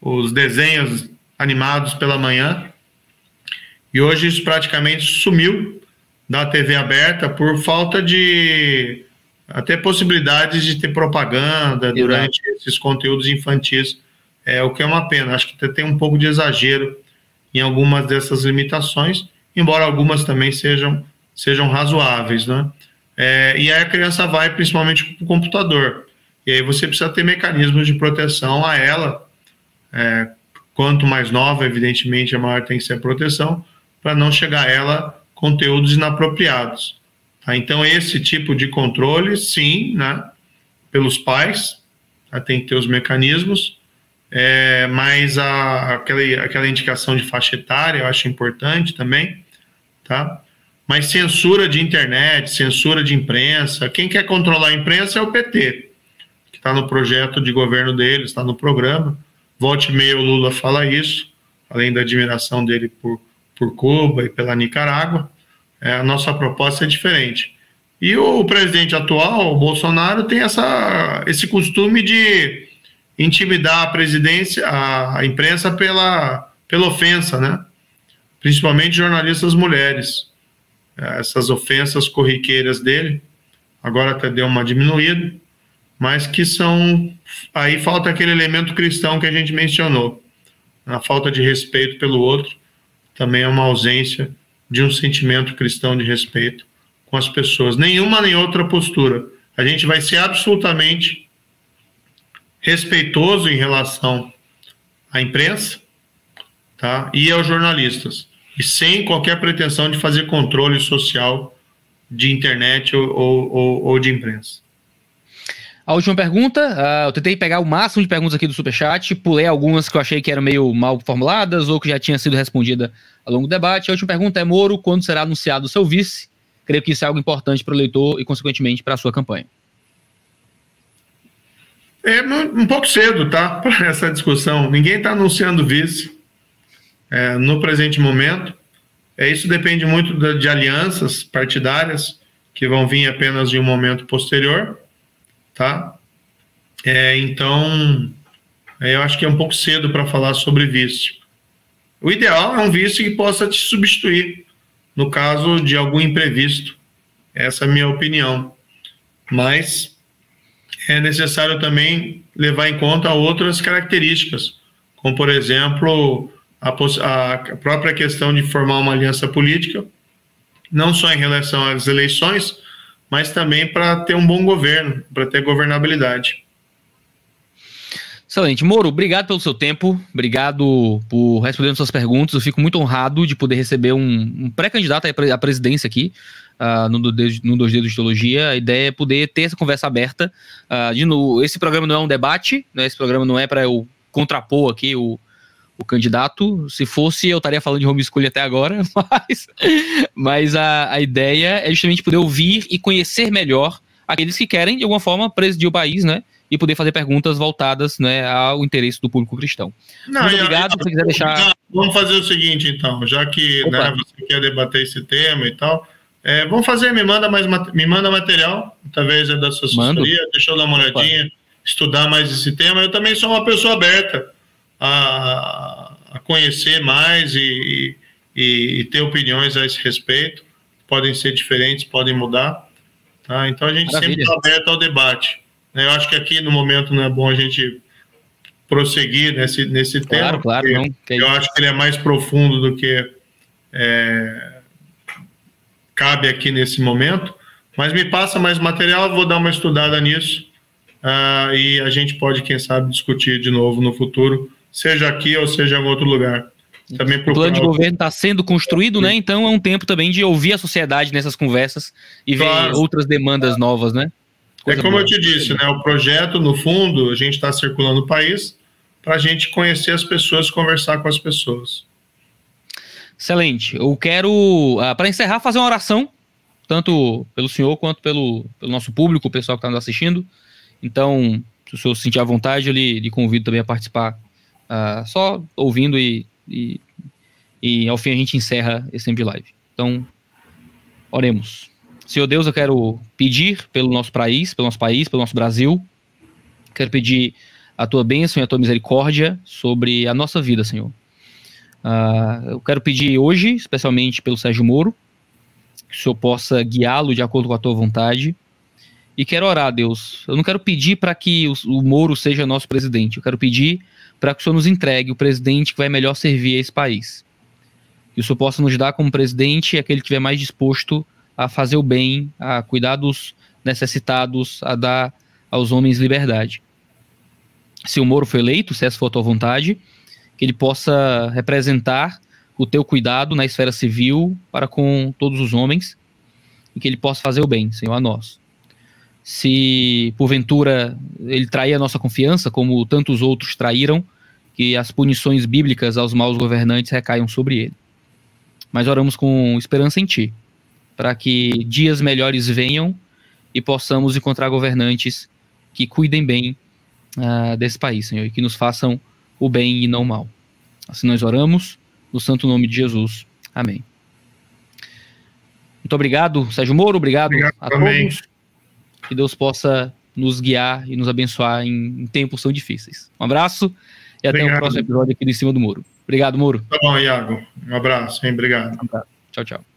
os desenhos animados pela manhã. E hoje isso praticamente sumiu da TV aberta por falta de até possibilidades de ter propaganda Exato. durante esses conteúdos infantis, é o que é uma pena. Acho que tem um pouco de exagero em algumas dessas limitações, embora algumas também sejam sejam razoáveis, né? É, e aí a criança vai principalmente para o computador. E aí você precisa ter mecanismos de proteção a ela. É, quanto mais nova, evidentemente, a maior tem que ser a proteção, para não chegar a ela conteúdos inapropriados. Tá? Então, esse tipo de controle, sim, né, pelos pais, tá? tem que ter os mecanismos, é, mas a, aquela, aquela indicação de faixa etária eu acho importante também, tá? Mas censura de internet, censura de imprensa, quem quer controlar a imprensa é o PT está no projeto de governo dele, está no programa. Volte e o Lula fala isso, além da admiração dele por, por Cuba e pela Nicarágua. É, a nossa proposta é diferente. E o, presidente atual, o Bolsonaro, tem essa, esse costume de intimidar a presidência, a imprensa pela, pela ofensa, né? Principalmente jornalistas mulheres. É, essas ofensas corriqueiras dele, agora até deu uma diminuída, mas que são. Aí falta aquele elemento cristão que a gente mencionou. A falta de respeito pelo outro também é uma ausência de um sentimento cristão de respeito com as pessoas. Nenhuma nem outra postura. a gente vai ser absolutamente respeitoso em relação à imprensa tá? e aos jornalistas, e sem qualquer pretensão de fazer controle social de internet ou, ou, ou de imprensa. A última pergunta, uh, eu tentei pegar o máximo de perguntas aqui do Superchat, pulei algumas que eu achei que eram meio mal formuladas ou que já tinham sido respondida ao longo do debate. A última pergunta é, Moro, quando será anunciado o seu vice? Creio que isso é algo importante para o eleitor e, consequentemente, para a sua campanha. É um pouco cedo, tá? Para essa discussão. Ninguém está anunciando vice é, no presente momento. É, isso depende muito de, alianças partidárias que vão vir apenas de um momento posterior, tá? É, então, é, eu acho que é um pouco cedo para falar sobre vice. O ideal é um vice que possa te substituir no caso de algum imprevisto. Essa é a minha opinião. Mas é necessário também levar em conta outras características, como, por exemplo, a, a própria questão de formar uma aliança política, não só em relação às eleições, mas também para ter um bom governo, para ter governabilidade. Excelente. Moro, obrigado pelo seu tempo, obrigado por responder suas perguntas. Eu fico muito honrado de poder receber um, um pré-candidato à presidência aqui uh, no, no Dois Dedos de Teologia. A ideia é poder ter essa conversa aberta. Uh, de novo, esse programa não é um debate, né? esse programa não é para eu contrapor aqui o, o candidato. Se fosse, eu estaria falando de homeschooling até agora, mas, mas a, a ideia é justamente poder ouvir e conhecer melhor aqueles que querem, de alguma forma, presidir o país, né? E poder fazer perguntas voltadas né, ao interesse do público cristão. Não, Muito obrigado. Se você quiser deixar. Vamos fazer o seguinte, então, já que né, você quer debater esse tema e tal. É, vamos fazer, me manda mais me manda material, talvez é da sua assessoria, deixa eu dar uma olhadinha, estudar mais esse tema. Eu também sou uma pessoa aberta a, a conhecer mais e, e, e, ter opiniões a esse respeito. Podem ser diferentes, podem mudar. Tá? Então a gente Maravilha. sempre está aberto ao debate. Né? Eu acho que aqui no momento não é bom a gente prosseguir nesse, nesse claro, tema. Claro, não, eu acho que ele é mais profundo do que é, cabe aqui nesse momento. Mas me passa mais material, vou dar uma estudada nisso. Uh, e a gente pode, quem sabe, discutir de novo no futuro seja aqui ou seja em outro lugar. Também o plano de governo está sendo construído, né? Então é um tempo também de ouvir a sociedade nessas conversas e claro. ver outras demandas novas, né? É Coisa é como boa. eu te disse, né? O projeto, no fundo, a gente está circulando o país para a gente conhecer as pessoas, conversar com as pessoas. Excelente. Eu quero, uh, para encerrar, fazer uma oração, tanto pelo senhor quanto pelo, pelo nosso público, o pessoal que está nos assistindo. Então, se o senhor se sentir à vontade, eu lhe, lhe convido também a participar uh, só ouvindo e, e, e, ao fim a gente encerra esse tempo de live. Então, oremos. Senhor Deus, eu quero pedir pelo nosso país, pelo nosso país, pelo nosso Brasil. Quero pedir a tua bênção e a tua misericórdia sobre a nossa vida, Senhor. Uh, eu quero pedir hoje, especialmente pelo Sérgio Moro, que o Senhor possa guiá-lo de acordo com a tua vontade. E quero orar, Deus. Eu não quero pedir para que o, o Moro seja nosso presidente. Eu quero pedir para que o Senhor nos entregue o presidente que vai melhor servir esse país. Que o Senhor possa nos dar como presidente aquele que estiver mais disposto a fazer o bem, a cuidar dos necessitados, a dar aos homens liberdade. Se o Moro foi eleito, se essa for a tua vontade, que ele possa representar o teu cuidado na esfera civil para com todos os homens e que ele possa fazer o bem, Senhor, a nós se porventura ele trair a nossa confiança, como tantos outros traíram, que as punições bíblicas aos maus governantes recaiam sobre ele. Mas oramos com esperança em Ti, para que dias melhores venham e possamos encontrar governantes que cuidem bem uh, desse país, Senhor, e que nos façam o bem e não o mal. Assim nós oramos, no santo nome de Jesus. Amém. Muito obrigado, Sérgio Moro, obrigado, obrigado a também. Que Deus possa nos guiar e nos abençoar em, em tempos tão difíceis. Um abraço e até o próximo episódio aqui do Em Cima do Muro. Obrigado, Muro. Tá bom, Iago. Um abraço, hein? Obrigado. Um abraço. Tchau, tchau.